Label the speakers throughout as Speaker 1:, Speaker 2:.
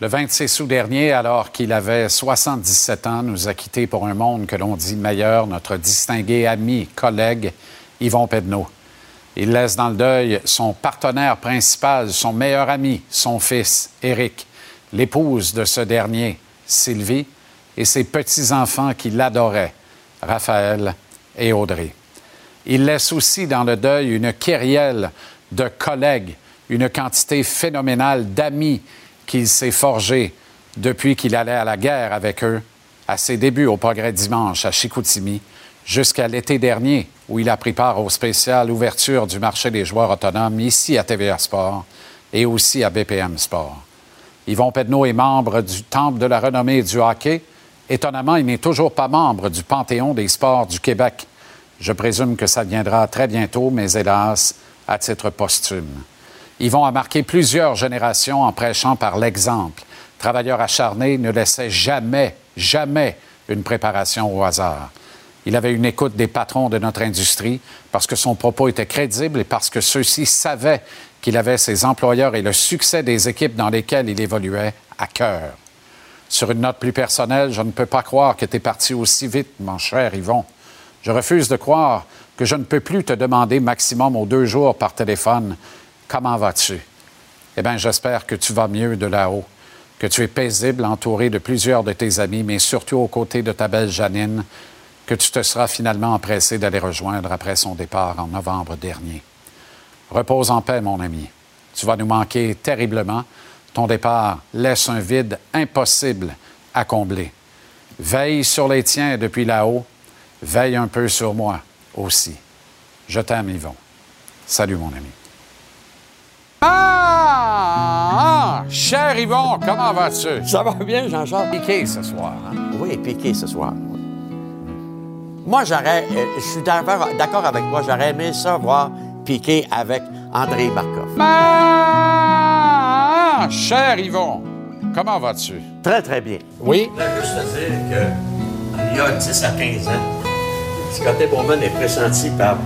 Speaker 1: Le 26 août dernier, alors qu'il avait 77 ans, nous a quittés pour un monde que l'on dit meilleur notre distingué ami, collègue Yvon Pedneau. Il laisse dans le deuil son partenaire principal, son meilleur ami, son fils, Éric, l'épouse de ce dernier, Sylvie, et ses petits-enfants qui l'adoraient, Raphaël et Audrey. Il laisse aussi dans le deuil une kyrielle de collègues, une quantité phénoménale d'amis qu'il s'est forgés depuis qu'il allait à la guerre avec eux, à ses débuts au Progrès Dimanche à Chicoutimi, jusqu'à l'été dernier, où il a pris part au spécial ouverture du marché des joueurs autonomes ici à TVA Sport et aussi à BPM Sport. Yvon Pedneau est membre du Temple de la renommée du hockey. Étonnamment, il n'est toujours pas membre du Panthéon des sports du Québec. Je présume que ça viendra très bientôt, mais hélas, à titre posthume. Yvon a marqué plusieurs générations en prêchant par l'exemple. Travailleur acharné ne laissait jamais, jamais une préparation au hasard. Il avait une écoute des patrons de notre industrie parce que son propos était crédible et parce que ceux-ci savaient qu'il avait ses employeurs et le succès des équipes dans lesquelles il évoluait à cœur. Sur une note plus personnelle, je ne peux pas croire que tu es parti aussi vite, mon cher Yvon. Je refuse de croire que je ne peux plus te demander maximum aux deux jours par téléphone comment vas-tu? Eh bien, j'espère que tu vas mieux de là-haut, que tu es paisible, entouré de plusieurs de tes amis, mais surtout aux côtés de ta belle Janine, que tu te seras finalement empressé d'aller rejoindre après son départ en novembre dernier. Repose en paix, mon ami. Tu vas nous manquer terriblement. Ton départ laisse un vide impossible à combler. Veille sur les tiens depuis là-haut. Veille un peu sur moi aussi. Je t'aime, Yvon. Salut, mon ami. Ah! ah! Cher Yvon, comment vas-tu?
Speaker 2: Ça va bien, Jean-Charles?
Speaker 1: Piqué ce soir. Hein?
Speaker 2: Oui, piqué ce soir. Moi, j'aurais. euh, je suis d'accord avec moi. J'aurais aimé ça voir piqué avec André Markov.
Speaker 1: Ah! Cher Yvon, comment vas-tu?
Speaker 2: Très, très bien.
Speaker 1: Oui?
Speaker 2: Je voudrais juste te dire que il y a 10 à 15 ans, Scotty Bowman est pressenti par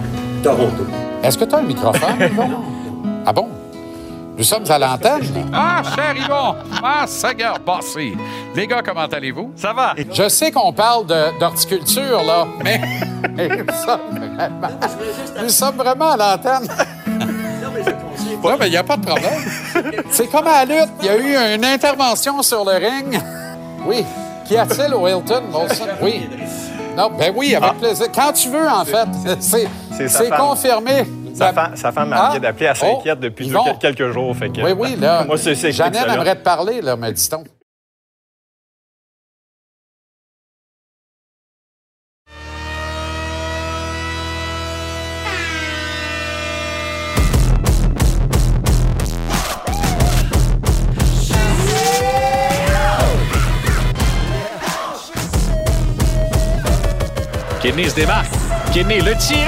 Speaker 2: Toronto.
Speaker 1: Est-ce que tu as un microphone, Yvon? Ah bon? Nous sommes à l'antenne. Ah, cher Yvon! Ah, Seigneur passé! Les gars, comment allez-vous?
Speaker 3: Ça va.
Speaker 1: Je sais qu'on parle d'horticulture, là, mais mais nous, sommes vraiment, nous sommes vraiment à l'antenne. Oui, mais il n'y a pas de problème. C'est comme à la lutte. Il y a eu une intervention sur le ring. Oui. Qu'y a-t-il au Hilton, Molson? Oui. Non, ben oui, avec plaisir. Quand tu veux, en fait. C'est
Speaker 3: C'est sa femme. Sa,
Speaker 1: La-
Speaker 3: fa- sa femme m'a
Speaker 1: Ah.
Speaker 3: d'appeler, elle
Speaker 1: Oh,
Speaker 3: s'inquiète depuis
Speaker 1: Yvon.
Speaker 3: quel- quelques jours. Fait que,
Speaker 1: Oui, oui, là.
Speaker 3: Moi, c'est c'est là.
Speaker 1: aimerait te parler, là, me dit-on.
Speaker 4: Kidney se démarque. Kidney le tir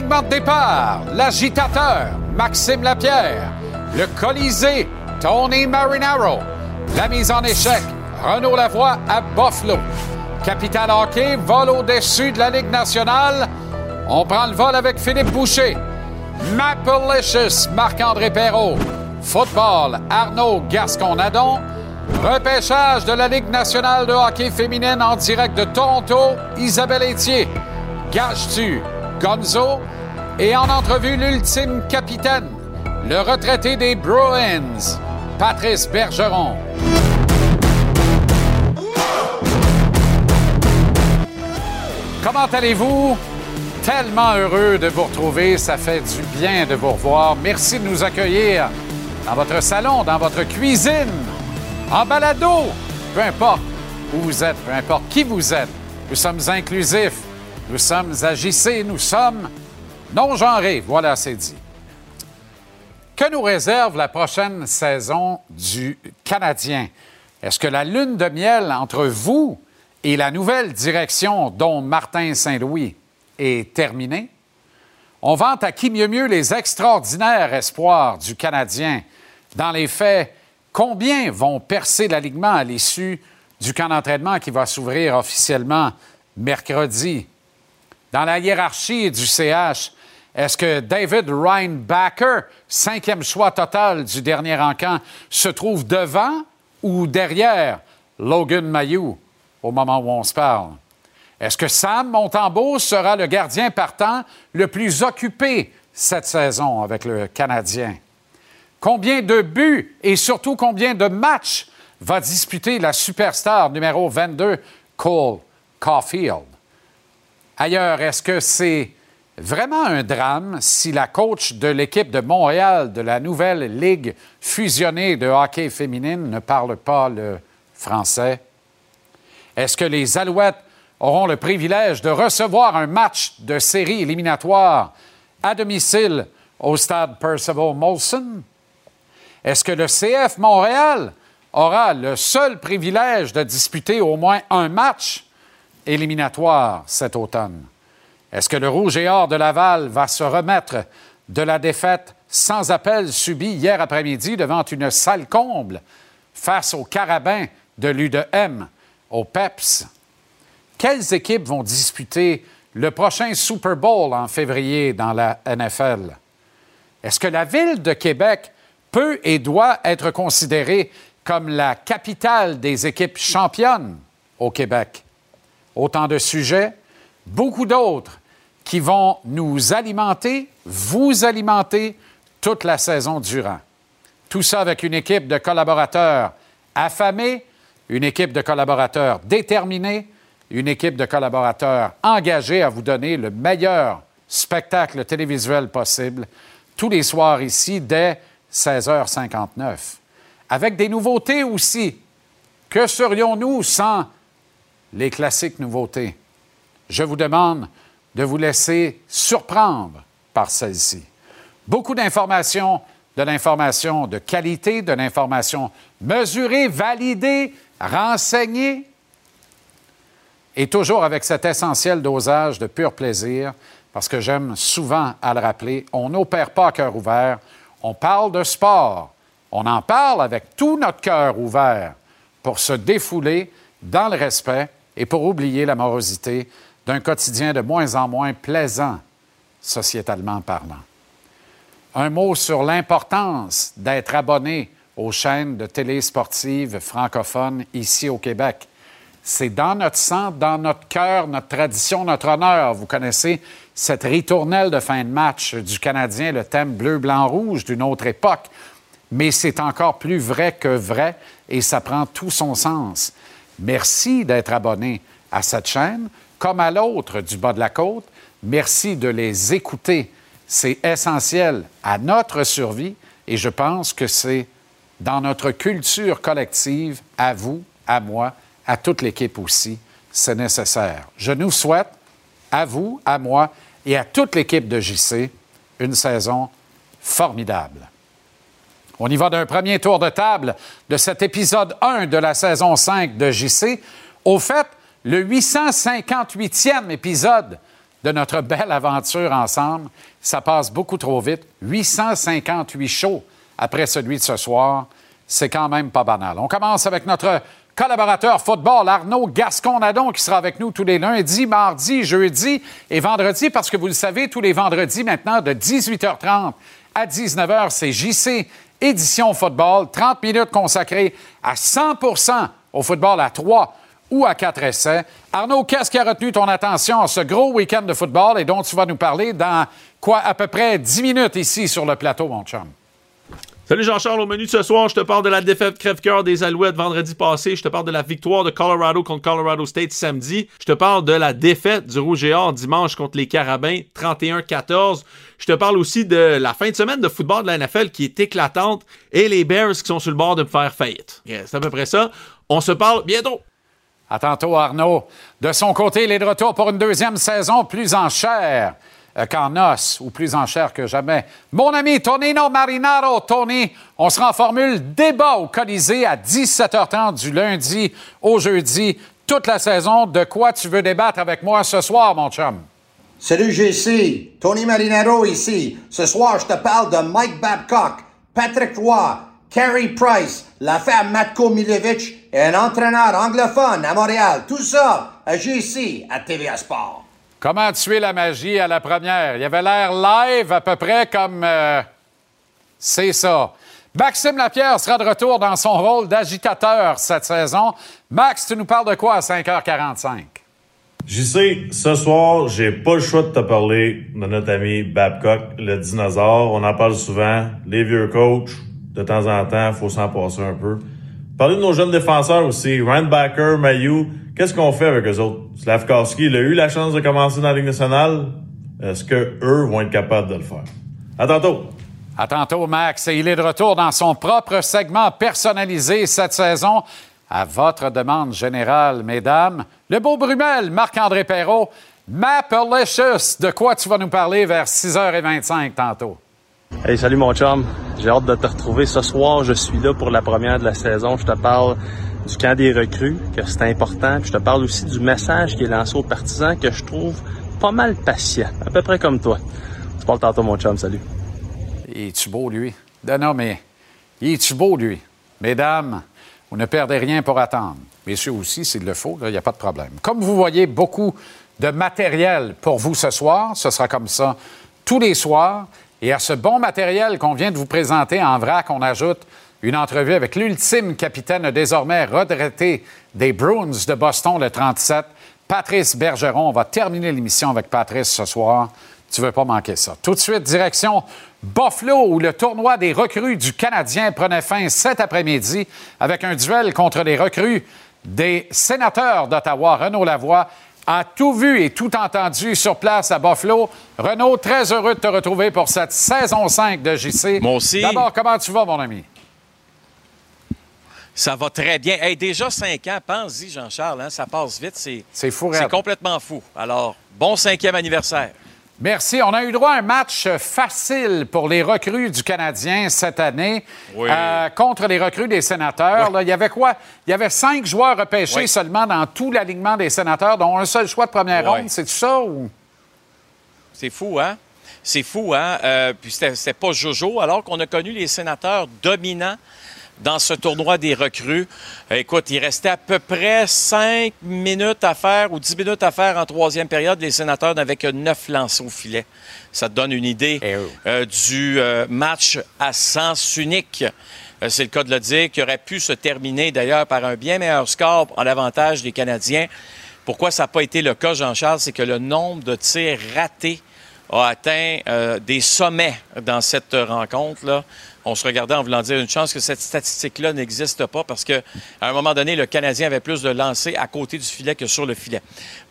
Speaker 1: Départ, l'agitateur, Maxime Lapierre. Le Colisée, Tony Marinaro. La mise en échec, Renaud Lavoie à Buffalo. Capital Hockey, vol au-dessus de la Ligue nationale. On prend le vol avec Philippe Boucher. Mapalicious, Marc-André Perrault. Football, Arnaud Gascon-Nadon. Repêchage de la Ligue nationale de hockey féminine en direct de Toronto, Isabelle Etier. Gage-tu, Gonzo. Et en entrevue, l'ultime capitaine, le retraité des Bruins, Patrice Bergeron. Comment allez-vous? Tellement heureux de vous retrouver. Ça fait du bien de vous revoir. Merci de nous accueillir dans votre salon, dans votre cuisine, en balado. Peu importe où vous êtes, peu importe qui vous êtes. Nous sommes inclusifs. Nous sommes agissés. Nous sommes non-genrés. Voilà, c'est dit. Que nous réserve la prochaine saison du Canadien? Est-ce que la lune de miel entre vous et la nouvelle direction dont Martin Saint-Louis est terminée? On vante à qui mieux mieux les extraordinaires espoirs du Canadien. Dans les faits, combien vont percer l'alignement à l'issue du camp d'entraînement qui va s'ouvrir officiellement mercredi? Dans la hiérarchie du CH, est-ce que David Reinbacker, cinquième choix total du dernier encamp, se trouve devant ou derrière Logan Mayou au moment où on se parle? Est-ce que Sam Montembeau sera le gardien partant le plus occupé cette saison avec le Canadien? Combien de buts et surtout combien de matchs va disputer la superstar numéro 22, Cole Caulfield? Ailleurs, est-ce que c'est vraiment un drame si la coach de l'équipe de Montréal de la nouvelle Ligue fusionnée de hockey féminine ne parle pas le français? Est-ce que les Alouettes auront le privilège de recevoir un match de série éliminatoire à domicile au stade Percival Molson? Est-ce que le CF Montréal aura le seul privilège de disputer au moins un match éliminatoire cet automne? Est-ce que le Rouge et Or de Laval va se remettre de la défaite sans appel subie hier après-midi devant une salle comble face aux Carabins de l'U2M, au PEPS? Quelles équipes vont disputer le prochain Super Bowl en février dans la NFL? Est-ce que la ville de Québec peut et doit être considérée comme la capitale des équipes championnes au Québec? Autant de sujets, beaucoup d'autres qui vont nous alimenter, vous alimenter toute la saison durant. Tout ça avec une équipe de collaborateurs affamés, une équipe de collaborateurs déterminés, une équipe de collaborateurs engagés à vous donner le meilleur spectacle télévisuel possible tous les soirs ici dès 16h59. Avec des nouveautés aussi. Que serions-nous sans les classiques nouveautés? Je vous demande de vous laisser surprendre par celle-ci. Beaucoup d'informations, de l'information de qualité, de l'information mesurée, validée, renseignée, et toujours avec cet essentiel dosage de pur plaisir, parce que j'aime souvent à le rappeler, on n'opère pas à cœur ouvert, on parle de sport, on en parle avec tout notre cœur ouvert pour se défouler dans le respect et pour oublier la morosité d'un quotidien de moins en moins plaisant, sociétalement parlant. Un mot sur l'importance d'être abonné aux chaînes de télé sportives francophones ici au Québec. C'est dans notre sang, dans notre cœur, notre tradition, notre honneur. Vous connaissez cette ritournelle de fin de match du Canadien, le thème bleu, blanc, rouge d'une autre époque. Mais c'est encore plus vrai que vrai et ça prend tout son sens. Merci d'être abonné à cette chaîne comme à l'autre du bas de la côte. Merci de les écouter. C'est essentiel à notre survie et je pense que c'est dans notre culture collective, à vous, à moi, à toute l'équipe aussi, c'est nécessaire. Je nous souhaite, à vous, à moi et à toute l'équipe de JC, une saison formidable. On y va d'un premier tour de table de cet épisode 1 de la saison 5 de JC. Au fait, le 858e épisode de notre belle aventure ensemble. Ça passe beaucoup trop vite. 858 shows après celui de ce soir. C'est quand même pas banal. On commence avec notre collaborateur football, Arnaud Gascon-Nadon, qui sera avec nous tous les lundis, mardis, jeudis et vendredis, parce que vous le savez, tous les vendredis maintenant, de 18h30 à 19h, c'est JC Édition Football. 30 minutes consacrées à 100% au football à 3 ou à quatre essais. Arnaud, qu'est-ce qui a retenu ton attention à ce gros week-end de football et dont tu vas nous parler dans quoi, à peu près 10 minutes ici sur le plateau, mon chum?
Speaker 3: Salut Jean-Charles, au menu de ce soir, je te parle de la défaite crève-cœur des Alouettes vendredi passé, je te parle de la victoire de Colorado contre Colorado State samedi, je te parle de la défaite du Rouge et Or dimanche contre les Carabins 31-14, je te parle aussi de la fin de semaine de football de la NFL qui est éclatante et les Bears qui sont sur le bord de me faire faillite. C'est à peu près ça. On se parle bientôt.
Speaker 1: À tantôt, Arnaud. De son côté, il est de retour pour une deuxième saison plus en chair qu'en os, ou plus en chair que jamais. Mon ami Tonino Marinaro, Tony, on sera en formule débat au Colisée à 17h30 du lundi au jeudi, toute la saison. De quoi tu veux débattre avec moi ce soir, mon chum?
Speaker 5: Salut GC, Tony Marinaro ici. Ce soir, je te parle de Mike Babcock, Patrick Roy, Carey Price, l'affaire Matko Milevich et un entraîneur anglophone à Montréal. Tout ça à GC, à TVA Sport.
Speaker 1: Comment tuer la magie à la première? Il avait l'air live à peu près comme... euh, c'est ça. Maxime Lapierre sera de retour dans son rôle d'agitateur cette saison. Max, tu nous parles de quoi à 5h45?
Speaker 6: J'y sais, ce soir, j'ai pas le choix de te parler de notre ami Babcock, le dinosaure. On en parle souvent. Les vieux coachs, de temps en temps, faut s'en passer un peu. Parler de nos jeunes défenseurs aussi. Randbacker, Mayu, qu'est-ce qu'on fait avec eux autres? Slavkowski, il a eu la chance de commencer dans la Ligue nationale. Est-ce que eux vont être capables de le faire? À tantôt!
Speaker 1: À tantôt, Max. Et il est de retour dans son propre segment personnalisé cette saison. À votre demande générale, mesdames, le beau Brumel, Marc-André Perrault, Mapalicious, de quoi tu vas nous parler vers 6h25 tantôt?
Speaker 7: Hey, salut mon chum. J'ai hâte de te retrouver ce soir. Je suis là pour la première de la saison. Je te parle du camp des recrues, que c'est important. Puis je te parle aussi du message qui est lancé aux partisans que je trouve pas mal patient, à peu près comme toi. Tu parles tantôt mon chum. Salut.
Speaker 1: Il est-tu beau, lui? Non, mais il est-tu beau, lui? Mesdames, vous ne perdez rien pour attendre. Messieurs aussi, s'il le faut, il n'y a pas de problème. Comme vous voyez, beaucoup de matériel pour vous ce soir. Ce sera comme ça tous les soirs. Et à ce bon matériel qu'on vient de vous présenter en vrac, on ajoute une entrevue avec l'ultime capitaine désormais retraité des Bruins de Boston, le 37, Patrice Bergeron. On va terminer l'émission avec Patrice ce soir. Tu veux pas manquer ça. Tout de suite, direction Buffalo, où le tournoi des recrues du Canadien prenait fin cet après-midi avec un duel contre les recrues des sénateurs d'Ottawa. Renaud Lavoie a tout vu et tout entendu sur place à Buffalo. Renaud, très heureux de te retrouver pour cette saison 5 de JC.
Speaker 8: Moi aussi.
Speaker 1: D'abord, comment tu vas, mon ami?
Speaker 8: Ça va très bien. Hey, déjà 5 ans, pense-y, Jean-Charles, hein, ça passe vite. C'est,
Speaker 1: C'est fou,
Speaker 8: c'est complètement fou. Alors, bon cinquième anniversaire.
Speaker 1: Merci. On a eu droit à un match facile pour les recrues du Canadien cette année
Speaker 8: Oui.
Speaker 1: euh, contre les recrues des sénateurs. Là, il y avait quoi? Il y avait cinq joueurs repêchés
Speaker 8: Oui.
Speaker 1: seulement dans tout l'alignement des sénateurs, dont un seul choix de première ronde. C'est ça ou?
Speaker 8: C'est fou, hein? C'est fou, hein? Euh, puis c'était pas Jojo, alors qu'on a connu les sénateurs dominants dans ce tournoi des recrues. Euh, Écoute, il restait à peu près 5 minutes à faire ou 10 minutes à faire en troisième période. Les sénateurs n'avaient que 9 lancés au filet. Ça te donne une idée
Speaker 1: Eh
Speaker 8: euh, du euh, match à sens unique. C'est le cas de le dire, qui aurait pu se terminer d'ailleurs par un bien meilleur score en avantage des Canadiens. Pourquoi ça n'a pas été le cas, Jean-Charles, c'est que le nombre de tirs ratés a atteint euh, des sommets dans cette rencontre-là. On se regardait en voulant dire une chance que cette statistique-là n'existe pas parce qu'à un moment donné, le Canadien avait plus de lancers à côté du filet que sur le filet.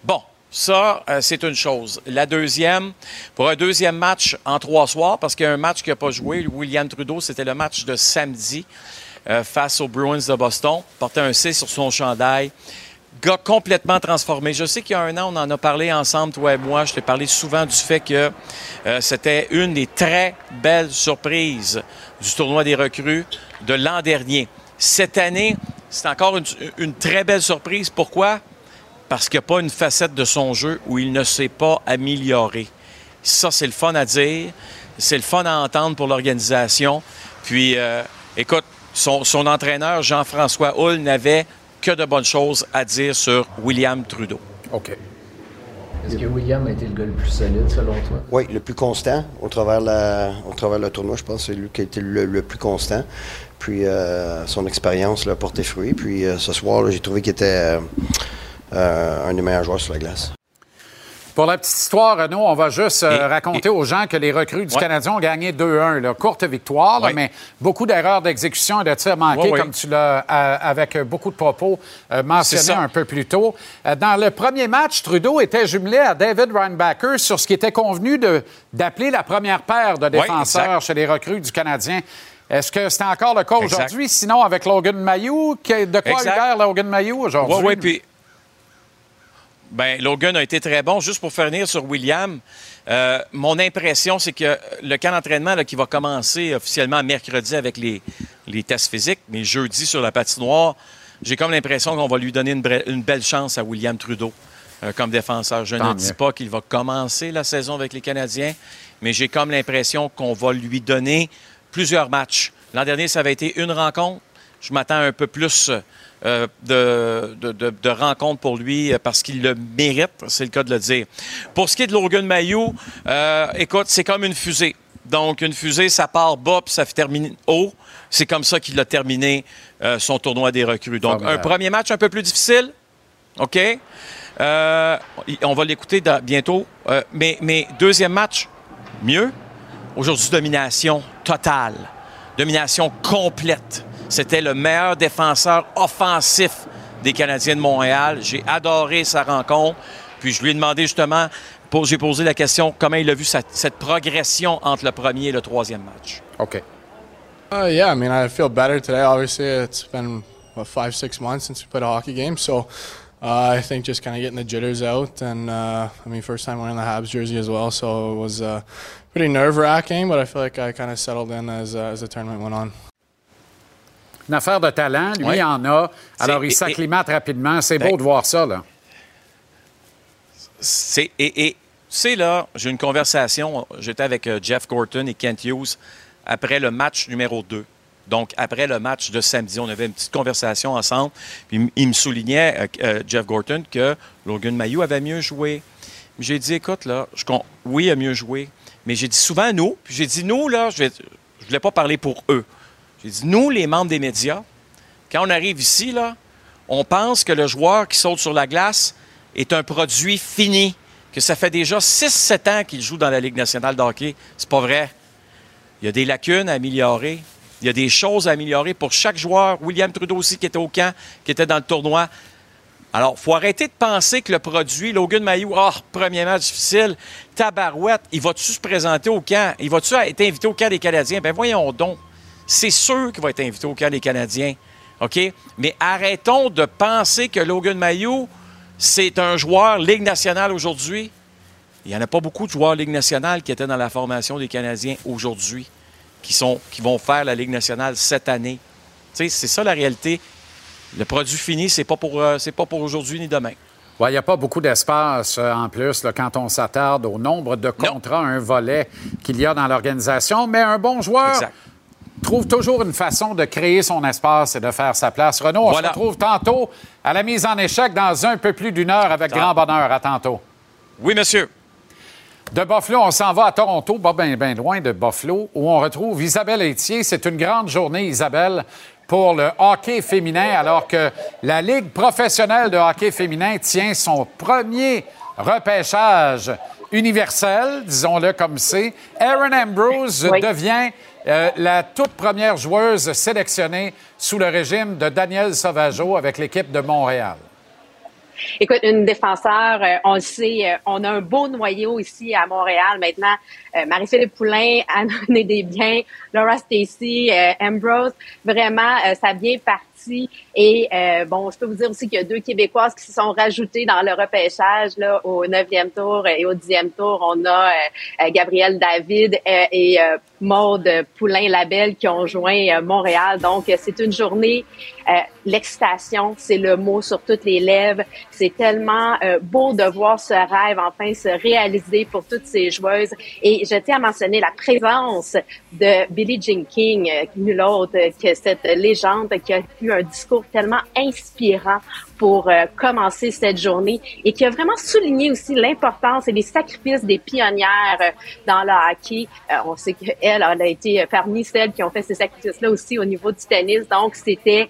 Speaker 8: Bon, ça, euh, c'est une chose. La deuxième, pour un deuxième match en trois soirs, parce qu'il y a un match qui n'a pas joué, William Trudeau, c'était le match de samedi euh, face aux Bruins de Boston, portait un C sur son chandail. Complètement transformé. Je sais qu'il y a un an, on en a parlé ensemble, toi et moi. Je t'ai parlé souvent du fait que euh, c'était une des très belles surprises du tournoi des recrues de l'an dernier. Cette année, c'est encore une, une très belle surprise. Pourquoi? Parce qu'il n'y a pas une facette de son jeu où il ne s'est pas amélioré. Ça, c'est le fun à dire. C'est le fun à entendre pour l'organisation. Puis, euh, écoute, son, son entraîneur, Jean-François Hull, n'avait que de bonnes choses à dire sur William Trudeau.
Speaker 1: OK.
Speaker 9: Est-ce que William a été le gars le plus solide selon toi?
Speaker 10: Oui, le plus constant au travers, la, au travers le tournoi, je pense que c'est lui qui a été le, le plus constant. Puis euh, son expérience l'a porté fruit. Puis euh, ce soir, là, j'ai trouvé qu'il était euh, euh, un des meilleurs joueurs sur la glace.
Speaker 1: Pour la petite histoire, Renaud, on va juste euh,
Speaker 8: Et-
Speaker 1: raconter aux gens que les recrues du
Speaker 8: Ouais.
Speaker 1: Canadien ont gagné 2-1. là. Courte victoire, là, mais beaucoup d'erreurs d'exécution et de tirs manqués,
Speaker 8: Ouais,
Speaker 1: comme tu l'as, euh, avec euh, beaucoup de propos, euh, mentionné
Speaker 8: C'est
Speaker 1: un peu plus tôt. Dans le premier match, Trudeau était jumelé à David Reinbacker sur ce qui était convenu de- d'appeler la première paire de défenseurs chez les recrues du Canadien. Est-ce que c'était encore le cas
Speaker 8: Exact.
Speaker 1: aujourd'hui? Sinon, avec Logan Mayou, de quoi
Speaker 8: Exact.
Speaker 1: a eu l'air Logan Mayou aujourd'hui?
Speaker 8: Oui, oui, puis. Ben, Logan a été très bon. Juste pour finir sur William, euh, mon impression, c'est que le camp d'entraînement là, qui va commencer officiellement mercredi avec les, les tests physiques, mais jeudi sur la patinoire, j'ai comme l'impression qu'on va lui donner une, bre- une belle chance à William Trudeau.
Speaker 4: euh, comme défenseur. Je
Speaker 1: Tant
Speaker 4: ne
Speaker 1: mieux.
Speaker 4: dis pas qu'il va commencer la saison avec les Canadiens, mais j'ai comme l'impression qu'on va lui donner plusieurs matchs. L'an dernier, ça avait été une rencontre. Je m'attends un peu plus euh, de, de, de- de rencontres pour lui euh, parce qu'il le mérite, c'est le cas de le dire. Pour ce qui est de Logan Mayou, euh, écoute, c'est comme une fusée. Donc, une fusée, ça part bas puis ça fait terminer haut. C'est comme ça qu'il a terminé euh, son tournoi des recrues. Donc, un premier match un peu plus difficile. OK? Euh, on va l'écouter bientôt. Euh, mais, mais deuxième match, mieux. Aujourd'hui, domination totale. Domination complète. C'était le meilleur défenseur offensif des Canadiens de Montréal. J'ai adoré sa rencontre. Puis je lui ai demandé justement, j'ai posé la question, comment il a vu sa- cette progression entre le premier et le troisième match?
Speaker 1: OK.
Speaker 11: Uh, yeah, I mean, I feel better today. Obviously, it's been what five, six months since we played a hockey game, so uh, I think just kind of getting the jitters out, and uh, I mean, first time wearing the Habs jersey as well, so it was uh, pretty nerve wracking, but I feel like I kind of settled in as uh, as the tournament went on.
Speaker 1: Une affaire de talent, lui,
Speaker 4: Ouais.
Speaker 1: en a. Alors, il s'acclimate rapidement. C'est
Speaker 4: Ben-
Speaker 1: beau de voir ça, là.
Speaker 4: C'est, et, et tu sais, là, j'ai une conversation. J'étais avec euh, Jeff Gorton et Kent Hughes après le match numéro 2. Donc, après le match de samedi, on avait une petite conversation ensemble. Puis, il me soulignait, euh, euh, Jeff Gorton, que Logan Mayou avait mieux joué. J'ai dit, écoute, là, je, oui, il a mieux joué. Mais j'ai dit souvent nous. Puis j'ai dit, nous, là, je vais, je voulais pas parler pour eux. J'ai dit, nous, les membres des médias, quand on arrive ici, là, on pense que le joueur qui saute sur la glace est un produit fini, que ça fait déjà 6-7 ans qu'il joue dans la Ligue nationale de hockey. C'est pas vrai. Il y a des lacunes à améliorer. Il y a des choses à améliorer pour chaque joueur. William Trudeau aussi, qui était au camp, qui était dans le tournoi. Alors, il faut arrêter de penser que le produit, Logan Mayou, ah, premier match difficile, tabarouette, il va-tu se présenter au camp? Il va-tu être invité au camp des Canadiens? Ben voyons donc. C'est sûr qu'il va être invité au camp des Canadiens. OK? Mais arrêtons de penser que Logan Mayou, c'est un joueur Ligue nationale aujourd'hui. Il n'y en a pas beaucoup de joueurs Ligue nationale qui étaient dans la formation des Canadiens aujourd'hui, qui, sont, qui vont faire la Ligue nationale cette année. Tu sais, c'est ça la réalité. Le produit fini, c'est pas pour, euh, pas pour aujourd'hui ni demain.
Speaker 1: Ouais, Il n'y a pas beaucoup d'espace euh, en plus là, quand on s'attarde au nombre de contrats, un volet qu'il y a dans l'organisation. Mais un bon joueur
Speaker 4: Exact.
Speaker 1: Trouve toujours une façon de créer son espace et de faire sa place. Renaud, on
Speaker 4: Voilà.
Speaker 1: se retrouve tantôt à la mise en échec dans un peu plus d'une heure avec
Speaker 4: Ah.
Speaker 1: grand bonheur. À tantôt.
Speaker 4: Oui, monsieur.
Speaker 1: De Buffalo, on s'en va à Toronto, pas bien ben loin de Buffalo, où on retrouve Isabelle Etier. C'est une grande journée, Isabelle, pour le hockey féminin, alors que la Ligue professionnelle de hockey féminin tient son premier repêchage universel, disons-le comme c'est. Aaron Ambrose
Speaker 12: Oui.
Speaker 1: devient euh, la toute première joueuse sélectionnée sous le régime de Daniel Sauvageau avec l'équipe de Montréal.
Speaker 12: Écoute, une défenseur, euh, on le sait, euh, on a un beau noyau ici à Montréal maintenant. Marie-Philippe Poulain, Anne des Biens, Laura Stacy, Ambrose, vraiment, ça a bien parti. Et euh, bon, je peux vous dire aussi qu'il y a deux Québécoises qui se sont rajoutées dans le repêchage là, au neuvième tour et au dixième tour. On a euh, Gabrielle David et euh, Maude Poulain-Labelle qui ont joint euh, Montréal. Donc, c'est une journée, euh, l'excitation, c'est le mot sur toutes les lèvres. C'est tellement euh, beau de voir ce rêve enfin se réaliser pour toutes ces joueuses. Et je tiens à mentionner la présence de Billie Jean King, nul autre que cette légende qui a eu un discours tellement inspirant pour euh, commencer cette journée et qui a vraiment souligné aussi l'importance et les sacrifices des pionnières euh, dans le hockey. Euh, on sait qu'elle elle a été parmi celles qui ont fait ces sacrifices-là aussi au niveau du tennis. Donc, c'était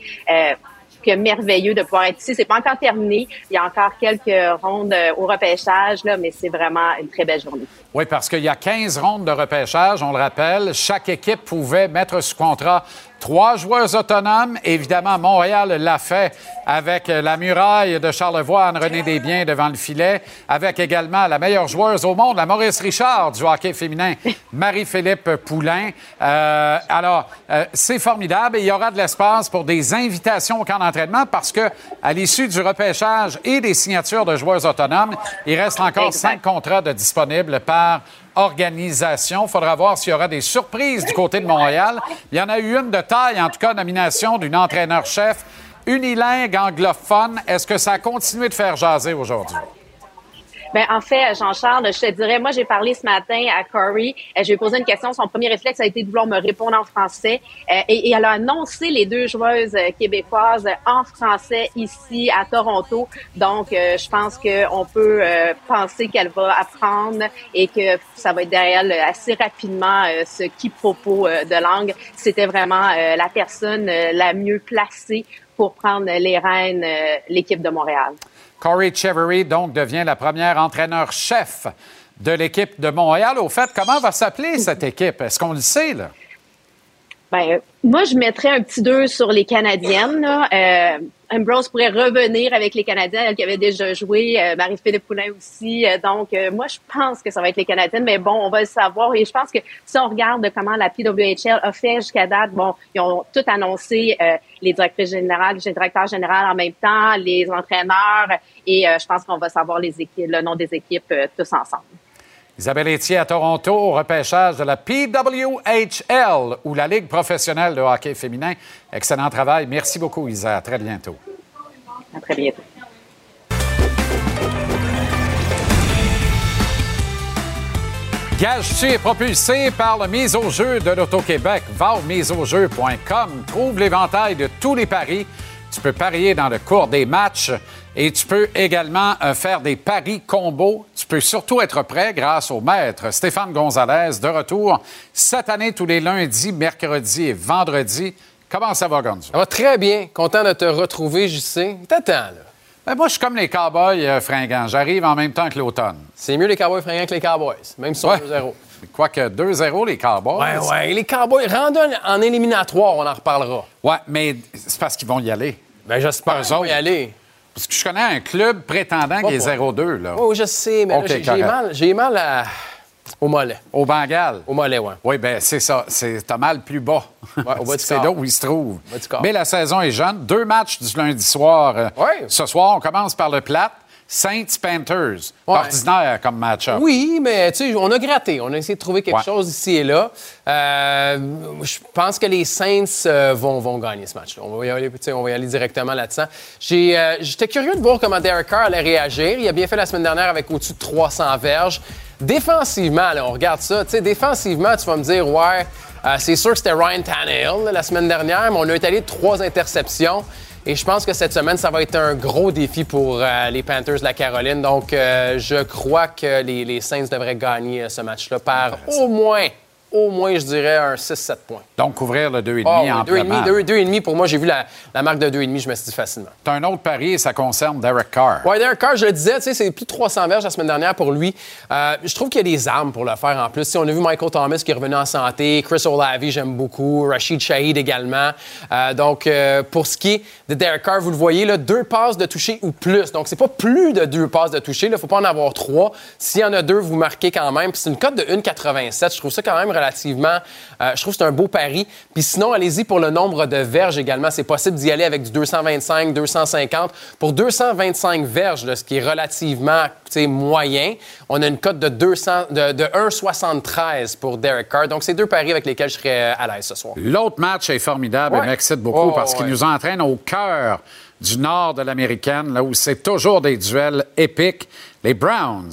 Speaker 12: que merveilleux de pouvoir être ici. C'est pas encore terminé. Il y a encore quelques rondes au repêchage, là, mais c'est vraiment une très belle journée.
Speaker 1: Oui, parce qu'il y a 15 rondes de repêchage, on le rappelle. Chaque équipe pouvait mettre sous contrat trois joueurs autonomes. Évidemment, Montréal l'a fait avec la muraille de Charlevoix, Anne-Renée Desbiens devant le filet, avec également la meilleure joueuse au monde, la Maurice Richard du hockey féminin, Marie-Philippe Poulain. Euh, alors, euh, c'est formidable et il y aura de l'espace pour des invitations au camp d'entraînement parce que, à l'issue du repêchage et des signatures de joueurs autonomes, il reste encore
Speaker 12: Exact.
Speaker 1: cinq contrats de disponibles par organisation. Il faudra voir s'il y aura des surprises du côté de Montréal. Il y en a eu une de taille, en tout cas, nomination d'une entraîneur-chef unilingue anglophone. Est-ce que ça a continué de faire jaser aujourd'hui?
Speaker 12: Ben, en fait, Jean-Charles, je te dirais, moi, j'ai parlé ce matin à Corey. Euh, je lui ai posé une question. Son premier réflexe a été de vouloir me répondre en français. Euh, et, et, elle a annoncé les deux joueuses euh, québécoises en français ici à Toronto. Donc, je pense qu'on peut penser qu'elle va apprendre et que ça va être derrière elle assez rapidement ce quiproquo de langue. C'était vraiment la personne la mieux placée pour prendre les rênes l'équipe de Montréal.
Speaker 1: Corey Chevery, donc, devient la première entraîneur-chef de l'équipe de Montréal. Au fait, comment va s'appeler cette équipe? Est-ce qu'on le sait, là?
Speaker 12: Ben, moi, je mettrais un petit 2 sur les Canadiennes. Euh, Ambrose pourrait revenir avec les Canadiens, elle qui avait déjà joué, euh, Marie-Philippe Poulin aussi. Euh, donc, euh, moi, je pense que ça va être les Canadiennes, mais bon, on va le savoir. Et je pense que si on regarde comment la PWHL a fait jusqu'à date, bon, ils ont tout annoncé, les directrices générales, les directeurs généraux en même temps, les entraîneurs, et je pense qu'on va savoir les équipes, le nom des équipes tous ensemble.
Speaker 1: Isabelle Etier à Toronto au repêchage de la PWHL ou la Ligue professionnelle de hockey féminin. Excellent travail. Merci beaucoup, Isa. À très bientôt.
Speaker 12: À très bientôt.
Speaker 1: Gage-tu est propulsé par le mise au jeu de l'Auto-Québec? Va au miseaujeu.com. Trouve l'éventail de tous les paris. Tu peux parier dans le cours des matchs et tu peux également euh, faire des paris combos. Tu peux surtout être prêt grâce au maître Stéphane Gonzalez de retour cette année tous les lundis, mercredis et vendredis. Comment ça va, Gonzo?
Speaker 13: Ça va très bien. Content de te retrouver, JC. T'attends, là.
Speaker 1: Ben moi, je suis comme les cowboys euh, fringants. J'arrive en même temps que l'automne.
Speaker 13: C'est mieux les cowboys fringants que les cowboys, même si sont 2-0.
Speaker 1: Quoique 2-0, les Cowboys.
Speaker 13: Oui, oui. Les Cowboys, rendus en éliminatoire, on en reparlera.
Speaker 1: Oui, mais c'est parce qu'ils vont y aller.
Speaker 13: Bien, j'espère qu'ils vont y aller.
Speaker 1: Parce que je connais un club prétendant qui est 0-2. Là.
Speaker 13: Oui, je sais, mais j'ai mal, j'ai mal à... au mollet.
Speaker 1: Au Bengal.
Speaker 13: Au mollet, oui.
Speaker 1: Oui, bien, c'est ça. T'as mal plus bas. c'est là où il se trouve. Mais la saison est jeune. Deux matchs du lundi soir. Euh, ce soir, on commence par le plat. Saints Panthers. Ordinaire comme match-up.
Speaker 13: Oui, mais tu sais, on a gratté. On a essayé de trouver quelque chose ici et là. Euh, je pense que les Saints euh, vont, vont gagner ce match-là. On, va y aller, on va y aller directement là-dessus. Euh, j'étais curieux de voir comment Derek Carr allait réagir. Il a bien fait la semaine dernière avec au-dessus de 300 verges. Défensivement, on regarde ça. Tu sais, défensivement, tu vas me dire, ouais, c'est sûr que c'était Ryan Tannehill la semaine dernière, mais on a étalé trois interceptions. Et je pense que cette semaine, ça va être un gros défi pour euh, les Panthers de la Caroline. Donc, euh, je crois que les, les Saints devraient gagner euh, ce match-là par au moins au moins, je dirais, un 6-7 points.
Speaker 1: Donc, couvrir le 2,5 oh, en
Speaker 13: 2,5, pour moi, j'ai vu la, marque de 2,5, je me suis dit facilement.
Speaker 1: Tu as un autre pari et ça concerne Derek Carr.
Speaker 13: Oui, Derek Carr, je le disais, tu sais, c'est plus de 300 verges la semaine dernière pour lui. Euh, je trouve qu'il y a des armes pour le faire en plus. on a vu Michael Thomas qui est revenu en santé, Chris Olavi, j'aime beaucoup, Rashid Shahid également. Euh, donc, euh, pour ce qui est de Derek Carr, vous le voyez, là, deux passes de toucher ou plus. Donc, c'est pas plus de deux passes de toucher. Il ne faut pas en avoir trois. S'il y en a deux, vous marquez quand même. Puis c'est une cote de 1,87. Je trouve ça quand même relativement euh, je trouve que c'est un beau pari. Puis sinon, allez-y pour le nombre de verges également. C'est possible d'y aller avec du 225, 250. Pour 225 verges, ce qui est relativement moyen, on a une cote de, 200, de, de 1,73 pour Derek Carr. Donc, c'est deux paris avec lesquels je serais à l'aise ce soir.
Speaker 1: L'autre match est formidable et m'excite beaucoup oh, parce qu'il nous entraîne au cœur du nord de l'américaine, là où c'est toujours des duels épiques. Les Browns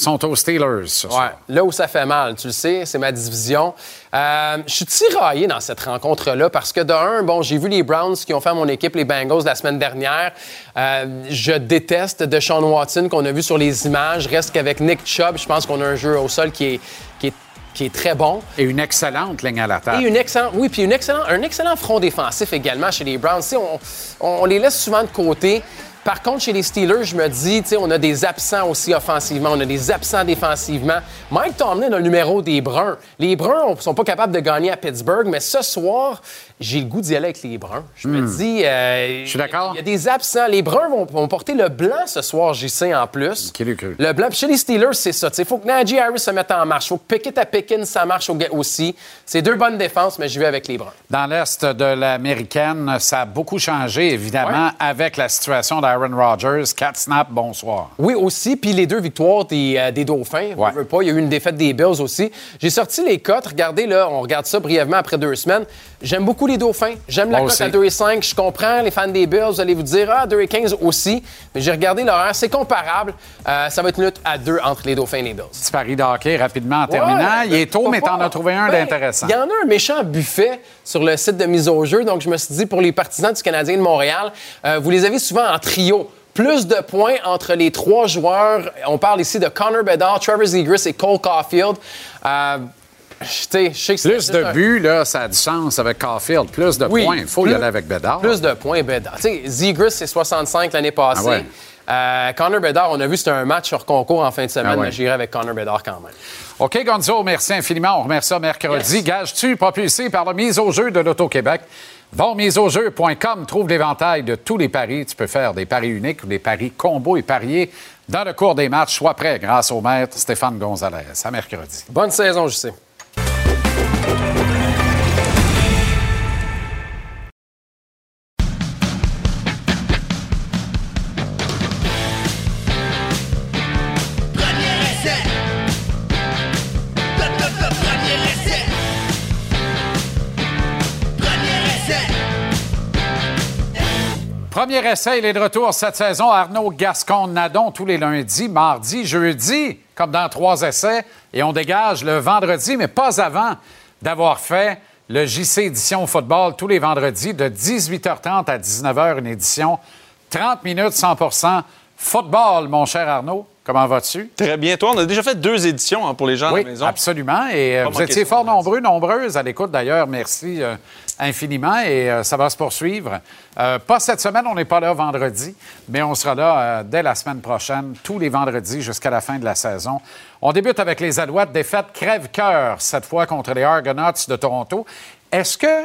Speaker 1: sont aux Steelers.
Speaker 13: ouais. Là où ça fait mal, tu le sais, c'est ma division. Euh, je suis tiraillé dans cette rencontre-là parce que, d'un, bon, j'ai vu les Browns qui ont fait mon équipe, les Bengals, la semaine dernière. Euh, je déteste Deshaun Watson qu'on a vu sur les images. Reste qu'avec Nick Chubb, je pense qu'on a un jeu au sol qui est, qui est qui est très bon.
Speaker 1: Et une excellente ligne à la table.
Speaker 13: Et une excellente, oui, puis une excellent, un excellent front défensif également chez les Browns. On, on, les laisse souvent de côté. Par contre, chez les Steelers, je me dis, tu sais, on a des absents aussi offensivement, on a des absents défensivement. Mike Tomlin a le numéro des Bruns. Les Bruns ne sont pas capables de gagner à Pittsburgh, mais ce soir, j'ai le goût d'y aller avec les Bruns. Je me hmm. dis.
Speaker 1: Euh, je suis d'accord.
Speaker 13: Il y a des absents. Les Bruns vont, porter le blanc ce soir, JC, en plus. Le blanc. Puis chez les Steelers, c'est ça. Il faut que Najee Harris se mette en marche. Il faut que Pickett à Pickens, ça marche aussi. C'est deux bonnes défenses, mais je vais avec les Bruns.
Speaker 1: Dans l'Est de l'Américaine, ça a beaucoup changé, évidemment, avec la situation Aaron Rodgers, 4 snaps, bonsoir.
Speaker 13: Oui, aussi. Puis les deux victoires des, euh, des Dauphins.
Speaker 1: Ouais.
Speaker 13: On veut pas. Il y a eu une défaite des Bills aussi. J'ai sorti les cotes. Regardez, là, on regarde ça brièvement après deux semaines. J'aime beaucoup les Dauphins. J'aime la cote à 2 et 5. Je comprends les fans des Bills. Vous allez vous dire, ah, 2 et 15 aussi. Mais j'ai regardé l'horaire. C'est comparable. Euh, ça va être une lutte à deux entre les Dauphins et les Bills.
Speaker 1: Petit pari de hockey rapidement en terminant.
Speaker 13: Ouais,
Speaker 1: Il est tôt, mais t'en as trouvé un
Speaker 13: Ben,
Speaker 1: d'intéressant.
Speaker 13: Il y en a un méchant buffet sur le site de mise au jeu. Donc, je me suis dit, pour les partisans du Canadien de Montréal, euh, vous les avez souvent en trio. Plus de points entre les trois joueurs. On parle ici de Connor Bedard, Trevor Zegras et Cole Caulfield. Euh, je sais- que
Speaker 1: Plus de buts, là, ça a du sens avec Caulfield. Plus de
Speaker 13: Oui.
Speaker 1: points. Il faut y aller avec Bédard.
Speaker 13: Plus de points, Bedard. Tu sais, Zegras, c'est 65 l'année passée.
Speaker 1: Ah ouais.
Speaker 13: Euh, Connor Bedard, on a vu, c'était un match sur concours en fin de semaine,
Speaker 1: Ah ouais.
Speaker 13: mais j'irai avec Connor Bedard quand même.
Speaker 1: OK, Gonzo, merci infiniment. On remet ça mercredi. Gage-tu propulsé par la mise au jeu de l'Auto-Québec? Va au miseaujeu.com, trouve l'éventail de tous les paris. Tu peux faire des paris uniques ou des paris combos et parier dans le cours des matchs. Sois prêt grâce au maître Stéphane Gonzalez. À mercredi.
Speaker 13: Bonne saison, je sais.
Speaker 14: Premier essai.
Speaker 1: Il est de retour cette saison. Arnaud Gascon-Nadon tous les lundis, mardi, jeudi, comme dans trois essais. Et on dégage le vendredi, mais pas avant d'avoir fait le JC Édition Football tous les vendredis de 18h30 à 19h, une édition 30 minutes 100 football, mon cher Arnaud. Comment vas-tu?
Speaker 15: Très bien. Toi, on a déjà fait deux éditions hein, pour les gens à
Speaker 1: Oui,
Speaker 15: la maison.
Speaker 1: absolument. Et euh, vous étiez fort nombreux, nombreuses à l'écoute d'ailleurs. Merci euh, infiniment et euh, ça va se poursuivre. Pas cette semaine, on n'est pas là vendredi, mais on sera là dès la semaine prochaine, tous les vendredis jusqu'à la fin de la saison. On débute avec les Alouettes, défaite crève-cœur cette fois contre les Argonauts de Toronto. Est-ce que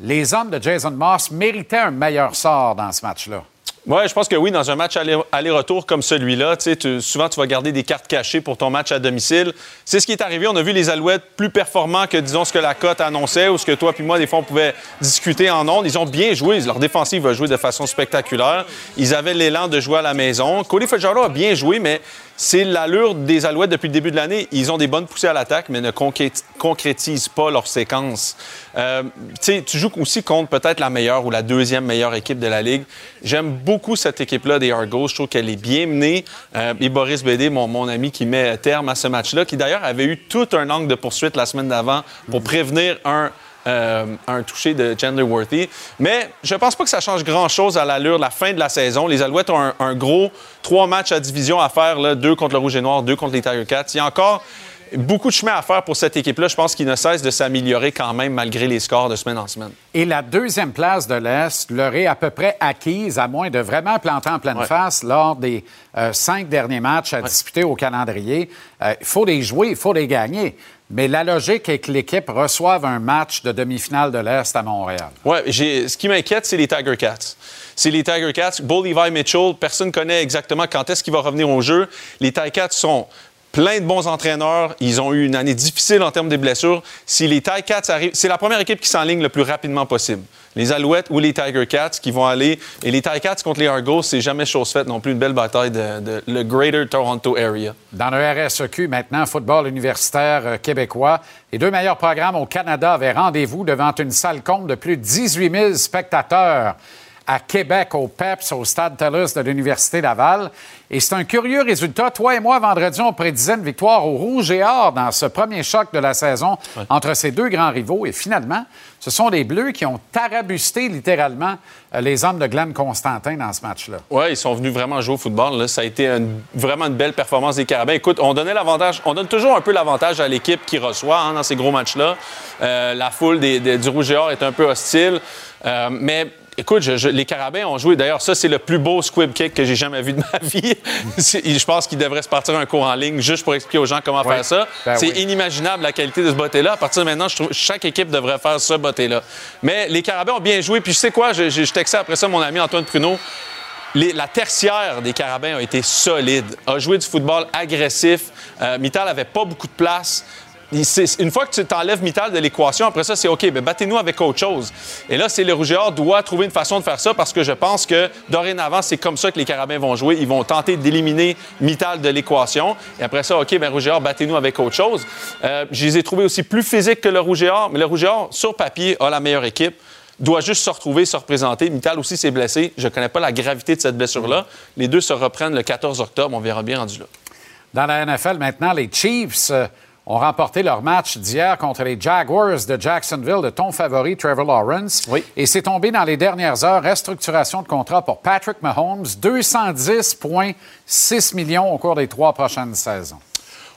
Speaker 1: les hommes de Jason Moss méritaient un meilleur sort dans ce match-là?
Speaker 15: Oui, je pense que oui, dans un match aller- aller-retour comme celui-là, tu- souvent tu vas garder des cartes cachées pour ton match à domicile. C'est ce qui est arrivé. On a vu les Alouettes plus performants que, disons, ce que la cote annonçait ou ce que toi puis moi, des fois, on pouvait discuter en ondes. Ils ont bien joué. Leur défensive a joué de façon spectaculaire. Ils avaient l'élan de jouer à la maison. Cody Fajardo a bien joué, mais c'est l'allure des Alouettes depuis le début de l'année. Ils ont des bonnes poussées à l'attaque, mais ne concrét- concrétisent pas leur séquence. Euh, tu joues aussi contre peut-être la meilleure ou la deuxième meilleure équipe de la Ligue. J'aime beaucoup cette équipe-là des Argos. Je trouve qu'elle est bien menée. Euh, et Boris Bédé, mon, mon ami qui met terme à ce match-là, qui d'ailleurs avait eu tout un angle de poursuite la semaine d'avant pour prévenir un euh, un touché de Chandler Worthy. Mais je pense pas que ça change grand-chose à l'allure de la fin de la saison. Les Alouettes ont un, un gros trois matchs à division à faire, là, deux contre le Rouge et Noir, deux contre les Tiger Cats. Il y a encore beaucoup de chemin à faire pour cette équipe-là. Je pense qu'ils ne cessent de s'améliorer quand même malgré les scores de semaine en semaine.
Speaker 1: Et la deuxième place de l'Est leur est à peu près acquise, à moins de vraiment planter en pleine
Speaker 15: Ouais.
Speaker 1: face lors des euh, cinq derniers matchs à disputer au calendrier. Euh, Il faut les jouer, il faut les gagner. Mais la logique est que l'équipe reçoive un match de demi-finale de l'Est à Montréal.
Speaker 15: J'ai- ce qui m'inquiète, c'est les Tiger Cats. C'est les Tiger Cats. Beau Levi Mitchell, personne ne connaît exactement quand est-ce qu'il va revenir au jeu. Les Tiger Cats sont plein de bons entraîneurs. Ils ont eu une année difficile en termes de blessures. Si les Tiger Cats arrivent, c'est la première équipe qui s'enligne le plus rapidement possible. Les Alouettes ou les Tiger Cats qui vont aller. Et les Tiger Cats contre les Argos, c'est jamais chose faite non plus. Une belle bataille de, le Greater Toronto Area.
Speaker 1: Dans le RSEQ, maintenant, football universitaire euh, québécois, les deux meilleurs programmes au Canada avaient rendez-vous devant une salle comble de plus de 18 000 spectateurs à Québec, au PEPS, au Stade TELUS de l'Université Laval. Et c'est un curieux résultat. Toi et moi, vendredi, on prédisait une victoire au Rouge et Or dans ce premier choc de la saison entre ces deux grands rivaux. Et finalement, ce sont les Bleus qui ont tarabusté littéralement euh, les hommes de Glenn Constantin dans ce match-là.
Speaker 15: Oui, ils sont venus vraiment jouer au football. là. Ça a été une- vraiment une belle performance des Carabins. Écoute, on donnait l'avantage, on donne toujours un peu l'avantage à l'équipe qui reçoit hein, dans ces gros matchs-là. Euh, la foule des- des- du Rouge et Or est un peu hostile. Euh, mais écoute, je- je- les Carabins ont joué. D'ailleurs, ça, c'est le plus beau squib kick que j'ai jamais vu de ma vie. Je pense qu'il devrait se partir un cours en ligne juste pour expliquer aux gens comment faire ça.
Speaker 1: Ben
Speaker 15: c'est
Speaker 1: oui.
Speaker 15: inimaginable la qualité de ce botté-là. À partir de maintenant, je trouve que chaque équipe devrait faire ce botté-là. Mais les Carabins ont bien joué. Puis je sais quoi, je, je, je textais après ça mon ami Antoine Pruneau. Les- la tertiaire des Carabins a été solide, a joué du football agressif. Euh, Mittal avait pas beaucoup de place. Une fois que tu t'enlèves Mittal de l'équation, après ça, c'est OK, ben battez-nous avec autre chose. Et là, c'est le Rouge et doit trouver une façon de faire ça parce que je pense que dorénavant, c'est comme ça que les Carabins vont jouer. Ils vont tenter d'éliminer Mittal de l'équation. Et après ça, OK, ben Rouge battez-nous avec autre chose. Euh, je les ai trouvés aussi plus physiques que le Rouge mais le Rouge sur papier, a la meilleure équipe doit juste se retrouver, se représenter. Mittal aussi s'est blessé. Je ne connais pas la gravité de cette blessure-là. Les deux se reprennent le 14 octobre. On verra bien rendu là.
Speaker 1: Dans la NFL maintenant, les Chiefs euh, ont remporté leur match d'hier contre les Jaguars de Jacksonville de ton favori Trevor Lawrence. Et c'est tombé dans les dernières heures. Restructuration de contrat pour Patrick Mahomes, 210,6 millions au cours des trois prochaines saisons.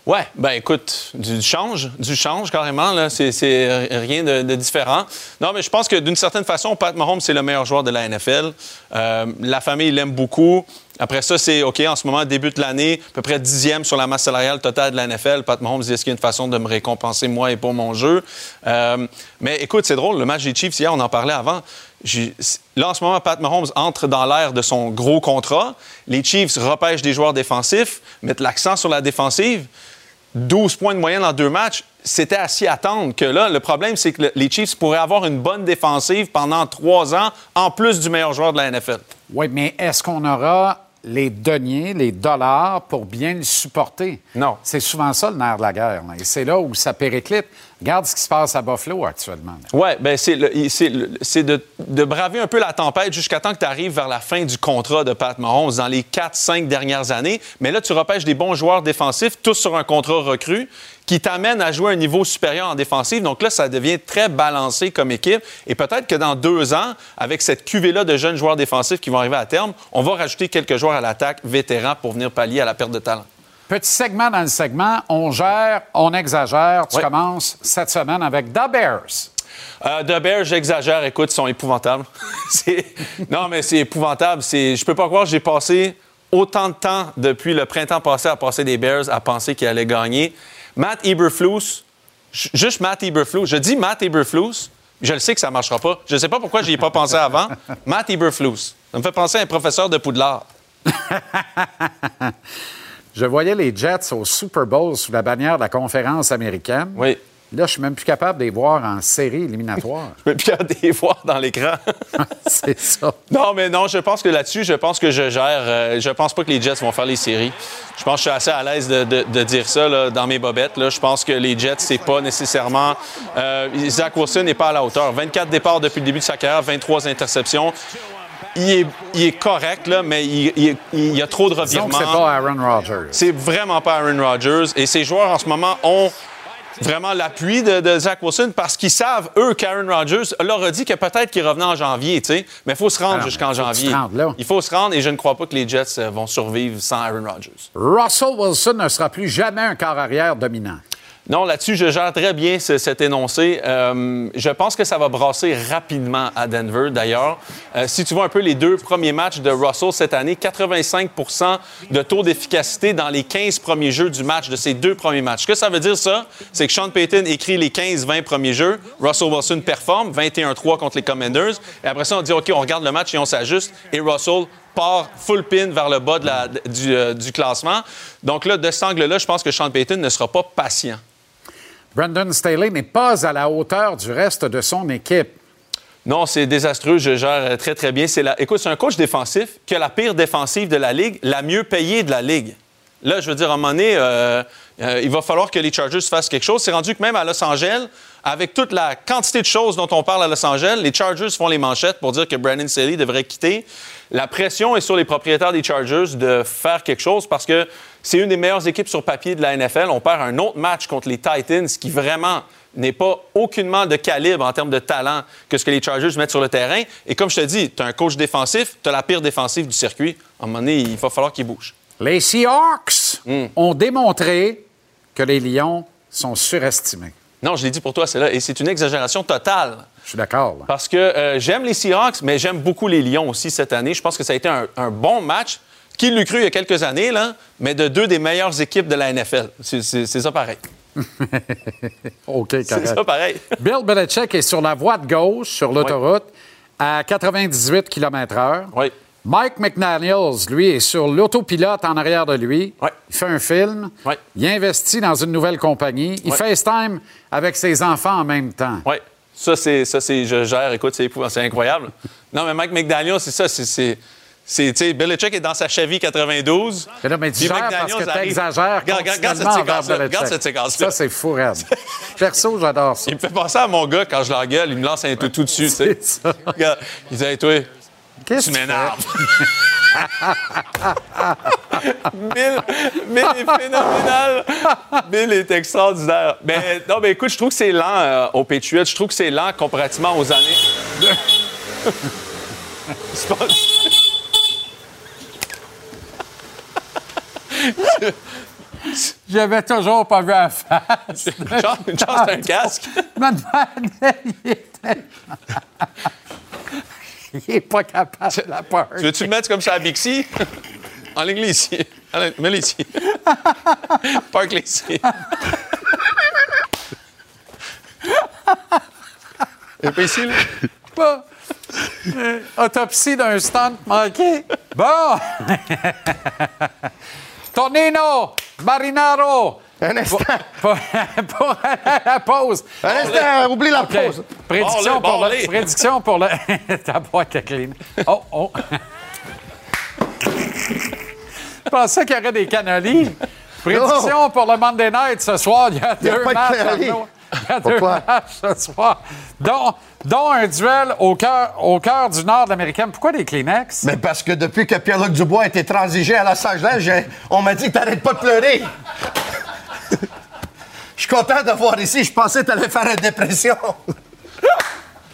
Speaker 15: Ouais, ben écoute, du change, du change carrément, là, c'est, c'est rien de, de différent. Non, mais je pense que d'une certaine façon, Pat Mahomes, c'est le meilleur joueur de la NFL. Euh, la famille l'aime beaucoup. Après ça, c'est OK, en ce moment, débute l'année, à peu près dixième sur la masse salariale totale de la NFL. Pat Mahomes dit est-ce qu'il y a une façon de me récompenser, moi, et pour mon jeu? Euh, mais écoute, c'est drôle, le match des Chiefs, hier, on en parlait avant. Là, en ce moment, Pat Mahomes entre dans l'ère de son gros contrat. Les Chiefs repêchent des joueurs défensifs, mettent l'accent sur la défensive. 12 points de moyenne en deux matchs, c'était à s'y attendre que là, le problème, c'est que le- les Chiefs pourraient avoir une bonne défensive pendant trois ans, en plus du meilleur joueur de la NFL.
Speaker 1: Oui, mais est-ce qu'on aura les deniers, les dollars pour bien le supporter?
Speaker 15: Non.
Speaker 1: C'est souvent ça le nerf de la guerre. là. Et c'est là où ça périclite. Regarde ce qui se passe à Buffalo actuellement.
Speaker 15: Oui, ben c'est, de, de braver un peu la tempête jusqu'à temps que tu arrives vers la fin du contrat de Pat Mahomes dans les 4-5 dernières années. Mais là, tu repêches des bons joueurs défensifs, tous sur un contrat recru, qui t'amènent à jouer à un niveau supérieur en défensive. Donc là, ça devient très balancé comme équipe. Et peut-être que dans deux ans, avec cette cuvée-là de jeunes joueurs défensifs qui vont arriver à terme, on va rajouter quelques joueurs à l'attaque vétérans pour venir pallier à la perte de talent.
Speaker 1: Petit segment dans le segment, on gère, on exagère. Tu
Speaker 15: Oui.
Speaker 1: commences cette semaine avec The Bears.
Speaker 15: Euh, The Bears, j'exagère, écoute, ils sont épouvantables. Non, mais c'est épouvantable. C'est... Je peux pas croire que j'ai passé autant de temps depuis le printemps passé à passer des Bears à penser qu'ils allaient gagner. Matt Eberflus, juste Matt Eberflus, je dis Matt Eberflus, je le sais que ça marchera pas. Je sais pas pourquoi j'y ai pas pensé avant. Matt Eberflus. Ça me fait penser à un professeur de Poudlard.
Speaker 1: Je voyais les Jets au Super Bowl sous la bannière de la conférence américaine.
Speaker 15: Oui.
Speaker 1: Là, je suis même plus capable de les voir en série éliminatoire.
Speaker 15: Je peux plus regarder les voir dans l'écran.
Speaker 1: C'est ça.
Speaker 15: Non, mais non, je pense que là-dessus, je pense que je gère. euh, je pense pas que les Jets vont faire les séries. Je pense que je suis assez à l'aise de, de- de dire ça là, dans mes bobettes. Là. Je pense que les Jets, c'est pas nécessairement. euh, Zach Wilson n'est pas à la hauteur. 24 départs depuis le début de sa carrière, 23 interceptions. Il est, il est correct, là, mais il, il- il y a trop de revirements.
Speaker 1: que c'est pas Aaron Rodgers.
Speaker 15: C'est vraiment pas Aaron Rodgers. Et ces joueurs, en ce moment, ont vraiment l'appui de, de Zach Wilson parce qu'ils savent, eux, qu'Aaron Rodgers leur a dit que peut-être qu'il revenait en janvier, tu sais. Mais il faut se rendre
Speaker 1: Ah
Speaker 15: jusqu'en janvier.
Speaker 1: là.
Speaker 15: Il faut se rendre et je ne crois pas que les Jets euh, vont survivre sans Aaron Rodgers.
Speaker 1: Russell Wilson ne sera plus jamais un corps arrière dominant.
Speaker 15: Non, là-dessus, je gère très bien ce- cet énoncé. Euh, je pense que ça va brasser rapidement à Denver, d'ailleurs. Euh, si tu vois un peu les deux premiers matchs de Russell cette année, 85% de taux d'efficacité dans les 15 premiers jeux du match, de ces deux premiers matchs. Ce que ça veut dire, ça, c'est que Sean Payton écrit les 15-20 premiers jeux, Russell Wilson performe, 21-3 contre les Commanders, et après ça, on dit, OK, on regarde le match et on s'ajuste, et Russell part full pin vers le bas euh, du classement. Donc là, de cet angle-là, je pense que Sean Payton ne sera pas patient.
Speaker 1: Brandon Staley n'est pas à la hauteur du reste de son équipe.
Speaker 15: Non, c'est désastreux. Je gère euh, très, très bien. C'est. Écoute, c'est un coach défensif qui a la pire défensive de la Ligue, la mieux payée de la Ligue. Là, je veux dire, à un moment donné, euh, euh, il va falloir que les Chargers fassent quelque chose. C'est rendu que même à Los Angeles, avec toute la quantité de choses dont on parle à Los Angeles, les Chargers font les manchettes pour dire que Brandon Staley devrait quitter. La pression est sur les propriétaires des Chargers de faire quelque chose parce que c'est une des meilleures équipes sur papier de la NFL. On perd un autre match contre les Titans qui vraiment n'est pas aucunement de calibre en termes de talent que ce que les Chargers mettent sur le terrain. Et comme je te dis, tu as un coach défensif, tu as la pire défensive du circuit. À un moment donné, il va falloir qu'il bouge.
Speaker 1: Les Seahawks ont démontré que les Lions sont surestimés.
Speaker 15: Non, je l'ai dit pour toi, c'est là. Et c'est une exagération totale.
Speaker 1: Je suis d'accord.
Speaker 15: Parce que euh, j'aime les Seahawks, mais j'aime beaucoup les Lions aussi cette année. Je pense que ça a été un, un bon match. Qui l'eût cru il y a quelques années, là, mais de deux des meilleures équipes de la NFL. C'est- C'est c'est ça pareil.
Speaker 1: OK,
Speaker 15: C'est
Speaker 1: correct.
Speaker 15: ça pareil.
Speaker 1: Bill Belichick est sur la voie de gauche, sur l'autoroute, à 98 km/h.
Speaker 15: Oui.
Speaker 1: Mike McDaniels, lui, est sur l'autopilote en arrière de lui. Il fait un film. Il investit dans une nouvelle compagnie. Il
Speaker 15: Ouais.
Speaker 1: FaceTime avec ses enfants en même temps.
Speaker 15: Oui. Ça, c'est, ça, c'est, je gère, écoute, c'est, épouvantable, c'est incroyable. non, mais Mike McDaniel, c'est ça, c'est, c'est, c'est, tu sais, Belichick est dans sa Chevy 92.
Speaker 1: Mais là, mais tu gères parce que t'exagères
Speaker 15: Regarde, cette séquence-là. Cette.
Speaker 1: Ça, c'est fou, raide. Perso, j'adore ça.
Speaker 15: Il me fait penser à mon gars quand je l'engueule, il me lance un toutou dessus, tu sais. Regarde, il dit, hey, toi, tu m'énerves. Bill, Bill est phénoménal. Bill est extraordinaire. Mais non, mais écoute, je trouve que c'est lent euh, aux Patriots. Je trouve que c'est lent comparativement aux années. C'est pas-
Speaker 1: J'avais toujours pas vu la face.
Speaker 15: Chance, c'est un casque.
Speaker 1: Demandais, il était... il est pas capable de la peur.
Speaker 15: Tu veux-tu le mettre comme ça à Bixi? En ligne ici. Mets-le ici. Park-le ici. Et puis ici, là.
Speaker 1: Pas. Euh, Autopsie d'un stunt manqué. Bon. Tonino, Marinaro.
Speaker 5: Un instant.
Speaker 1: Pour, pour- pour la pause.
Speaker 5: Un instant, oublie la pause.
Speaker 1: Prédiction pour le. Prédiction pour le. Ta boîte est clean. Oh, oh. Je pensais qu'il y aurait des cannolis. Prédiction pour le Monday Night ce soir. Il y a
Speaker 5: Il y a
Speaker 1: deux matchs. A
Speaker 5: Pourquoi?
Speaker 1: matchs ce soir. Dont, dont un duel au cœur, au cœur du nord de l'américaine. Pourquoi des Kleenex?
Speaker 5: Mais parce que depuis que Pierre-Luc Dubois a été transigé à Los Angeles, j'ai- on m'a dit que t'arrêtes pas de pleurer. Je suis content de voir ici. Je pensais que t'allais faire une dépression.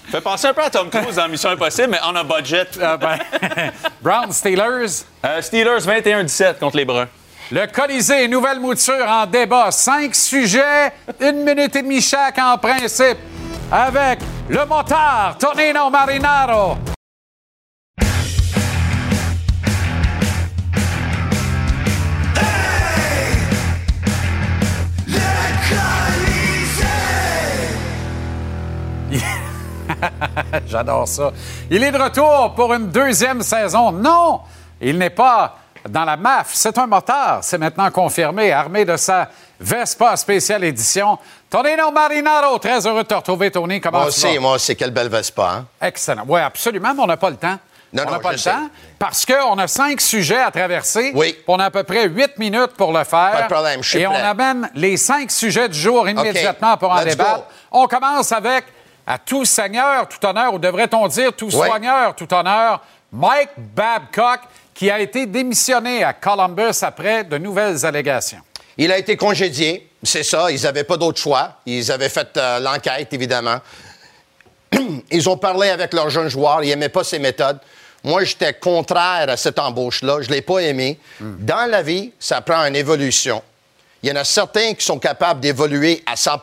Speaker 15: Fait penser un peu à Tom Cruise dans Mission Impossible, mais en un budget.
Speaker 1: Ah ben, Brown Steelers.
Speaker 15: Euh, Steelers 21-17 contre les Bruns.
Speaker 1: Le Colisée, nouvelle mouture en débat. Cinq sujets, une minute et demie chaque en principe. Avec le motard Tonino Marinaro. J'adore ça. Il est de retour pour une deuxième saison. Non, il n'est pas dans la MAF. C'est un motard. C'est maintenant confirmé, armé de sa Vespa spéciale édition. Tonino Marinaro, très heureux de te retrouver, Tony. Comment
Speaker 5: Moi
Speaker 1: tu vas?
Speaker 5: aussi, moi aussi, quelle belle Vespa, hein?
Speaker 1: Excellent. Oui, absolument, mais on n'a pas le temps.
Speaker 5: Non,
Speaker 1: on n'a pas le
Speaker 5: sais.
Speaker 1: temps parce qu'on a cinq sujets à traverser.
Speaker 5: Oui.
Speaker 1: On a à peu près huit minutes pour le faire.
Speaker 5: Pas de problème, je suis
Speaker 1: Et on amène les cinq sujets du jour immédiatement pour en
Speaker 5: let's
Speaker 1: débattre.
Speaker 5: go.
Speaker 1: On commence avec, à tout seigneur, tout honneur, ou devrait-on dire tout
Speaker 5: Oui.
Speaker 1: soigneur, tout honneur, Mike Babcock, qui a été démissionné à Columbus après de nouvelles allégations.
Speaker 5: Il a été congédié, c'est ça. Ils n'avaient pas d'autre choix. Ils avaient fait euh, l'enquête, évidemment. Ils ont parlé avec leurs jeunes joueurs. Ils n'aimaient pas ses méthodes. Moi, j'étais contraire à cette embauche-là. Je ne l'ai pas aimé. Dans la vie, ça prend une évolution. Il y en a certains qui sont capables d'évoluer à 100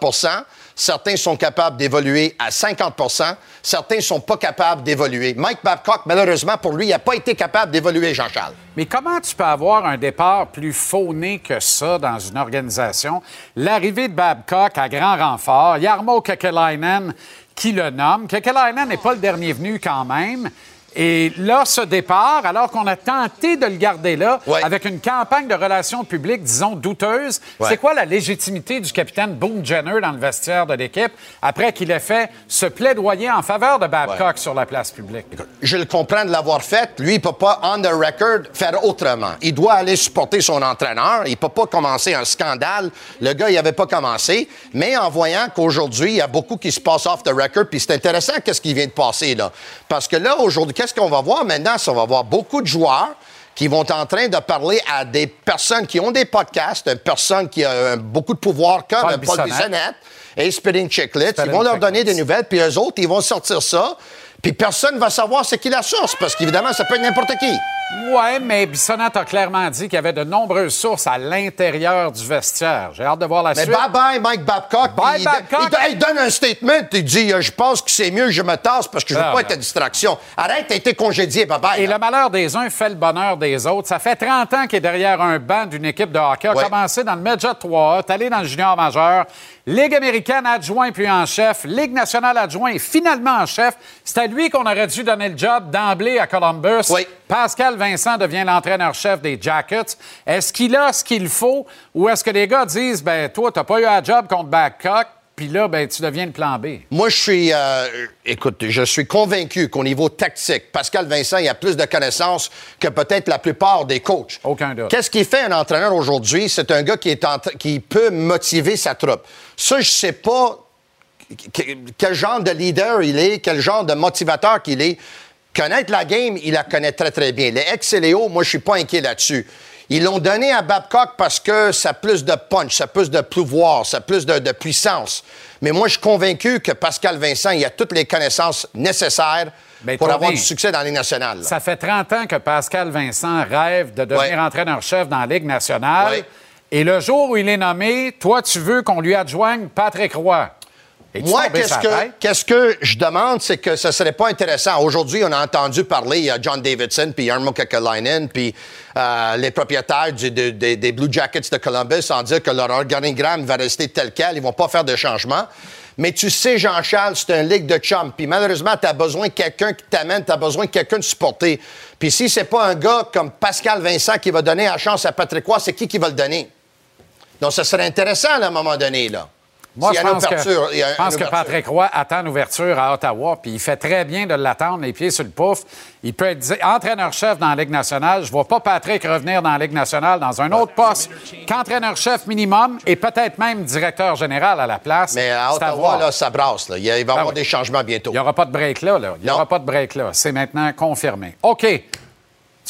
Speaker 5: certains sont capables d'évoluer à 50% certains ne sont pas capables d'évoluer. Mike Babcock, malheureusement, pour lui, n'a pas été capable d'évoluer, Jean-Charles.
Speaker 1: Mais comment tu peux avoir un départ plus fauné que ça dans une organisation? L'arrivée de Babcock à grand renfort, Yarmo Kekelainen qui le nomme. Kekelainen n'est pas le dernier venu quand même. Et là, ce départ, alors qu'on a tenté de le garder là,
Speaker 5: Ouais.
Speaker 1: avec une campagne de relations publiques, disons, douteuse,
Speaker 5: Ouais.
Speaker 1: c'est quoi la légitimité du capitaine Boone Jenner dans le vestiaire de l'équipe après qu'il ait fait ce plaidoyer en faveur de Babcock sur la place publique?
Speaker 5: je le comprends de l'avoir fait. Lui, il peut pas, on the record, faire autrement. Il doit aller supporter son entraîneur. Il peut pas commencer un scandale. Le gars, il avait pas commencé. Mais en voyant qu'aujourd'hui, il y a beaucoup qui se passe off the record, puis c'est intéressant qu'est-ce qui vient de passer, là. Parce que là, aujourd'hui, qu'est-ce qu'on va voir maintenant? Qu'on va voir beaucoup de joueurs qui vont être en train de parler à des personnes qui ont des podcasts, une personne qui a euh, beaucoup de pouvoir comme
Speaker 1: Paul
Speaker 5: Paul,
Speaker 1: Bissonnette.
Speaker 5: Et Spitting Chicklets. Ils vont leur donner des nouvelles, puis eux autres, ils vont sortir ça. Puis personne va savoir c'est qui la source, parce qu'évidemment, ça peut être n'importe qui.
Speaker 1: Oui, mais Bissonnette a clairement dit qu'il y avait de nombreuses sources à l'intérieur du vestiaire. J'ai hâte de voir la
Speaker 5: Mais
Speaker 1: suite.
Speaker 5: bye-bye, Mike Babcock.
Speaker 1: Bye,
Speaker 5: il,
Speaker 1: Babcock.
Speaker 5: Il, il donne un statement. Il dit euh, Je pense que c'est mieux que je me tasse parce que je veux
Speaker 1: Ah,
Speaker 5: pas
Speaker 1: ben.
Speaker 5: être à distraction. Arrête, t'as été congédié. Bye-bye.
Speaker 1: Et
Speaker 5: là.
Speaker 1: le malheur des uns fait le bonheur des autres. Ça fait 30 ans qu'il est derrière un banc d'une équipe de hockey. A
Speaker 5: Ouais.
Speaker 1: commencé dans le Medjet 3A, est allé dans le junior majeur, Ligue américaine adjoint puis en chef, Ligue nationale adjoint et finalement en chef. C'est à lui qu'on aurait dû donner le job d'emblée à Columbus.
Speaker 5: Oui.
Speaker 1: Pascal Vincent devient l'entraîneur-chef des Jackets. Est-ce qu'il a ce qu'il faut ou est-ce que les gars disent, ben toi, t'as pas eu un job contre Babcock, puis là, ben tu deviens le plan B?
Speaker 5: Moi, je suis, euh, écoute, je suis convaincu qu'au niveau tactique, Pascal Vincent, il a plus de connaissances que peut-être la plupart des coachs.
Speaker 1: Aucun doute.
Speaker 5: Qu'est-ce qui fait un entraîneur aujourd'hui? C'est un gars qui, est en tra- qui peut motiver sa troupe. Ça, je sais pas que- quel genre de leader il est, quel genre de motivateur qu'il est. Connaître la game, il la connaît très, très bien. Les ex et les moi, je suis pas inquiet là-dessus. Ils l'ont donné à Babcock parce que ça a plus de punch, ça a plus de pouvoir, ça a plus de, de puissance. Mais moi, je suis convaincu que Pascal Vincent, il a toutes les connaissances nécessaires
Speaker 1: Ben,
Speaker 5: pour avoir du succès dans les nationales. là.
Speaker 1: Ça fait 30 ans que Pascal Vincent rêve de devenir
Speaker 5: Ouais.
Speaker 1: entraîneur-chef dans la Ligue nationale.
Speaker 5: Ouais.
Speaker 1: Et le jour où il est nommé, toi, tu veux qu'on lui adjoigne Patrick Roy.
Speaker 5: Moi, qu'est-ce que,
Speaker 1: tête?
Speaker 5: qu'est-ce que je demande, c'est que ce serait pas intéressant. Aujourd'hui, on a entendu parler, il y a John Davidson, puis Jarmo Kekalainen, puis euh, les propriétaires du- de- de- des Blue Jackets de Columbus en dire que leur organigramme va rester tel quel, ils vont pas faire de changement. Mais tu sais, Jean-Charles, c'est un ligue de chum. Puis malheureusement, tu as besoin de quelqu'un qui t'amène, tu as besoin de quelqu'un de supporter. Puis si c'est pas un gars comme Pascal Vincent qui va donner la chance à Patrick Roy, c'est qui qui va le donner? Donc, ce serait intéressant là, à un moment donné, là.
Speaker 1: Moi, je pense, que, je pense. Patrick Roy attend l'ouverture à Ottawa, puis il fait très bien de l'attendre, les pieds sur le pouf. Il peut être entraîneur-chef dans la Ligue nationale. Je vois pas Patrick revenir dans la Ligue nationale dans un autre poste qu'entraîneur-chef minimum et peut-être même directeur général à la place.
Speaker 5: Mais à Ottawa, là, ça brasse. Là. Il va y avoir
Speaker 1: oui.
Speaker 5: des changements bientôt.
Speaker 1: Il n'y aura pas de break là. là. Il n'y aura pas de break là. C'est maintenant confirmé. OK.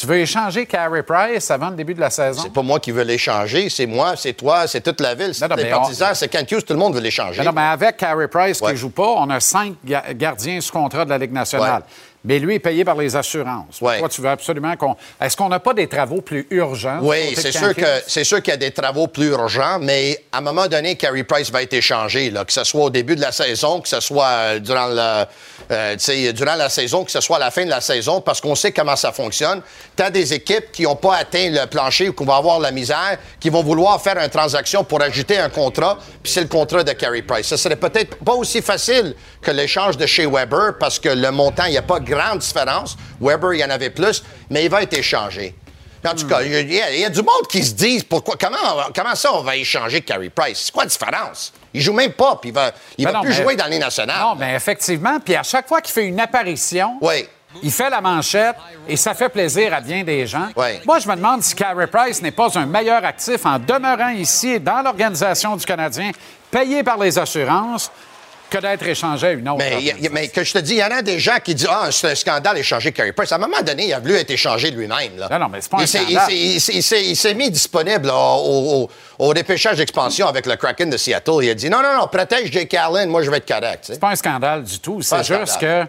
Speaker 1: Tu veux échanger Carey Price avant le début de la saison?
Speaker 5: C'est pas moi qui veux l'échanger, c'est moi, c'est toi, c'est toute la ville, c'est les
Speaker 1: on-
Speaker 5: partisans, c'est Kent Hughes, tout le monde veut l'échanger.
Speaker 1: Non, mais avec Carey Price qui
Speaker 5: Ouais.
Speaker 1: ne joue pas, on a cinq ga- gardiens sous contrat de la Ligue nationale.
Speaker 5: Ouais.
Speaker 1: Mais lui est payé par les assurances.
Speaker 5: Ouais.
Speaker 1: Toi, tu veux absolument qu'on. Est-ce qu'on n'a pas des travaux plus urgents?
Speaker 5: Oui, c'est sûr, que, c'est sûr qu'il y a des travaux plus urgents, mais à un moment donné, Carey Price va être échangé, là, que ce soit au début de la saison, que ce soit euh, durant, le, euh, durant la saison, que ce soit à la fin de la saison, parce qu'on sait comment ça fonctionne. Tu as des équipes qui n'ont pas atteint le plancher ou qui vont avoir la misère, qui vont vouloir faire une transaction pour ajouter un contrat, puis c'est le contrat de Carey Price. Ce serait peut-être pas aussi facile que l'échange de chez Weber, parce que le montant, il n'y a pas grande différence. Weber, il y en avait plus, mais il va être échangé. En tout cas, il y, a- il y a du monde qui se disent pourquoi, comment, comment ça on va échanger Carey Price? C'est quoi la différence? Il joue même pas, puis il va, il
Speaker 1: Ben
Speaker 5: va
Speaker 1: non,
Speaker 5: plus
Speaker 1: mais-
Speaker 5: jouer dans les nationales.
Speaker 1: Non, mais effectivement. Puis à chaque fois qu'il fait une apparition,
Speaker 5: Oui.
Speaker 1: il fait la manchette et ça fait plaisir à bien des gens. Moi, je me demande si Carey Price n'est pas un meilleur actif en demeurant ici, dans l'organisation du Canadien, payé par les assurances, que d'être échangé à une autre.
Speaker 5: Mais, y a- mais que je te dis, il y en a des gens qui disent Ah, c'est un scandale échanger Carey Price. À un moment donné, il a voulu être échangé lui-même.
Speaker 1: Non, non, mais c'est pas un
Speaker 5: il
Speaker 1: scandale.
Speaker 5: il s'est- mis disponible là, au, au, au repêchage d'expansion avec le Kraken de Seattle. Il a dit Non, non, non, protège Jake Allen, moi je vais être correct.
Speaker 1: C'est pas un scandale du tout. C'est juste que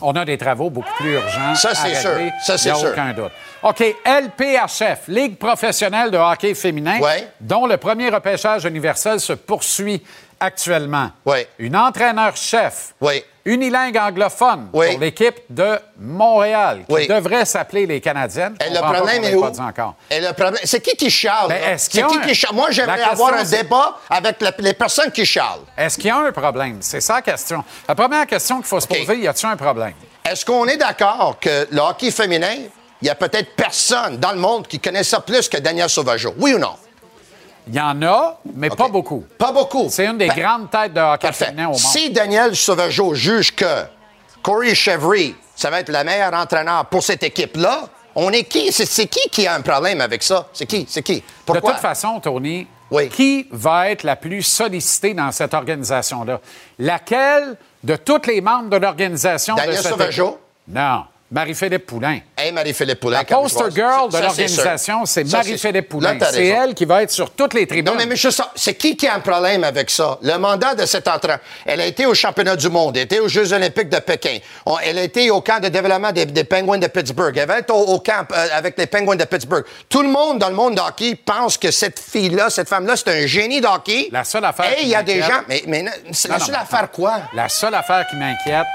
Speaker 1: on a des travaux beaucoup plus urgents.
Speaker 5: Ça, c'est sûr. Ça, c'est
Speaker 1: Il n'y a
Speaker 5: sûr.
Speaker 1: aucun doute. OK, LPHF, Ligue professionnelle de hockey féminin,
Speaker 5: Ouais.
Speaker 1: dont le premier repêchage universel se poursuit actuellement.
Speaker 5: Ouais.
Speaker 1: Une entraîneur-chef unilingue anglophone pour l'équipe de Montréal, qui devrait s'appeler les Canadiennes. Je
Speaker 5: Et le problème est où?
Speaker 1: pas dit encore.
Speaker 5: Et le problème, c'est qui qui chiale?
Speaker 1: Ben,
Speaker 5: c'est qui
Speaker 1: un-
Speaker 5: qui chiale? Moi, j'aimerais avoir un débat avec la- les personnes qui chialent.
Speaker 1: Est-ce qu'il y a un problème? C'est ça la question. La première question qu'il faut se poser, y a-t-il un problème?
Speaker 5: Est-ce qu'on est d'accord que le hockey féminin, il y a peut-être personne dans le monde qui connaît ça plus que Daniel Sauvageau? Oui ou non?
Speaker 1: Il y en a, mais pas beaucoup.
Speaker 5: Pas beaucoup.
Speaker 1: C'est une des
Speaker 5: Ben,
Speaker 1: grandes têtes de hockey féminin au monde.
Speaker 5: Si Daniel Sauvageau juge que Corey Chevry, ça va être le meilleur entraîneur pour cette équipe-là, on est qui? C'est, qui qui a un problème avec ça? C'est qui? C'est qui? Pourquoi?
Speaker 1: De toute façon, Tony,
Speaker 5: Oui.
Speaker 1: qui va être la plus sollicitée dans cette organisation-là? Laquelle de tous les membres de l'organisation
Speaker 5: Daniel
Speaker 1: de cette
Speaker 5: Sauvageau?
Speaker 1: Non. Marie-Philippe Poulain.
Speaker 5: Hey, Marie-Philippe Poulain.
Speaker 1: La poster girl de l'organisation, c'est Marie-Philippe Poulain. C'est elle qui va être sur toutes les tribunes.
Speaker 5: Non, mais c'est qui qui a un problème avec ça? Le mandat de cet entraîneur. Elle a été au championnat du monde, elle a été aux Jeux olympiques de Pékin. Elle a été au camp de développement des, des Penguins de Pittsburgh. Elle va être au, au camp euh, avec les Penguins de Pittsburgh. Tout le monde dans le monde de hockey pense que cette fille-là, cette femme-là, c'est un génie de hockey.
Speaker 1: La seule affaire
Speaker 5: Et il y a des gens... Mais, mais non, la
Speaker 1: non,
Speaker 5: seule affaire quoi?
Speaker 1: La seule affaire qui m'inquiète,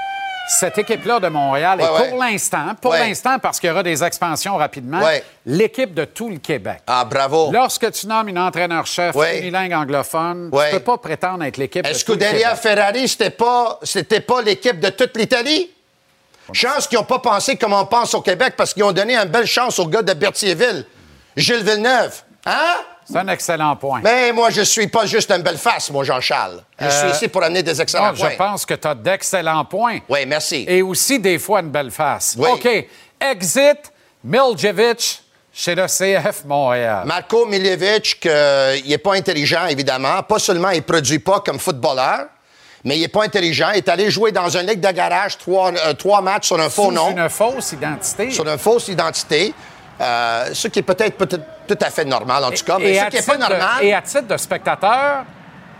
Speaker 1: cette équipe-là de Montréal
Speaker 5: Ouais,
Speaker 1: est
Speaker 5: ouais.
Speaker 1: pour l'instant, pour
Speaker 5: Ouais.
Speaker 1: l'instant, parce qu'il y aura des expansions rapidement, l'équipe de tout le Québec.
Speaker 5: Ah, bravo.
Speaker 1: Lorsque tu nommes une entraîneur-chef
Speaker 5: Ouais.
Speaker 1: unilingue anglophone, tu peux pas prétendre être l'équipe de tout le Québec.
Speaker 5: Ferrari, c'était pas, c'était pas l'équipe de toute l'Italie? Chance qu'ils n'ont pas pensé comme on pense au Québec parce qu'ils ont donné une belle chance au gars de Berthierville, Gilles Villeneuve. Hein?
Speaker 1: C'est un excellent point.
Speaker 5: Mais moi, je suis pas juste une belle face, moi, Jean-Charles. Je
Speaker 1: Euh,
Speaker 5: suis ici pour amener des excellents
Speaker 1: non,
Speaker 5: points.
Speaker 1: Je pense que tu as d'excellents poinins.
Speaker 5: Oui, merci.
Speaker 1: Et aussi, des fois, une belle face.
Speaker 5: Oui.
Speaker 1: OK. Exit Miljevic chez le CF Montréal.
Speaker 5: Marco Miljevic, que, il n'est pas intelligent, évidemment. Pas seulement il produit pas comme footballeur, mais il n'est pas intelligent. Il est allé jouer dans une ligue de garage trois, euh, trois matchs sur un faux nom.
Speaker 1: une fausse identité.
Speaker 5: Sur une fausse identité. Euh, ce qui est peut-être peut-être tout à fait normal, en tout cas. Mais
Speaker 1: et,
Speaker 5: ce qui n'est pas
Speaker 1: de-
Speaker 5: normal,
Speaker 1: et à titre de spectateur,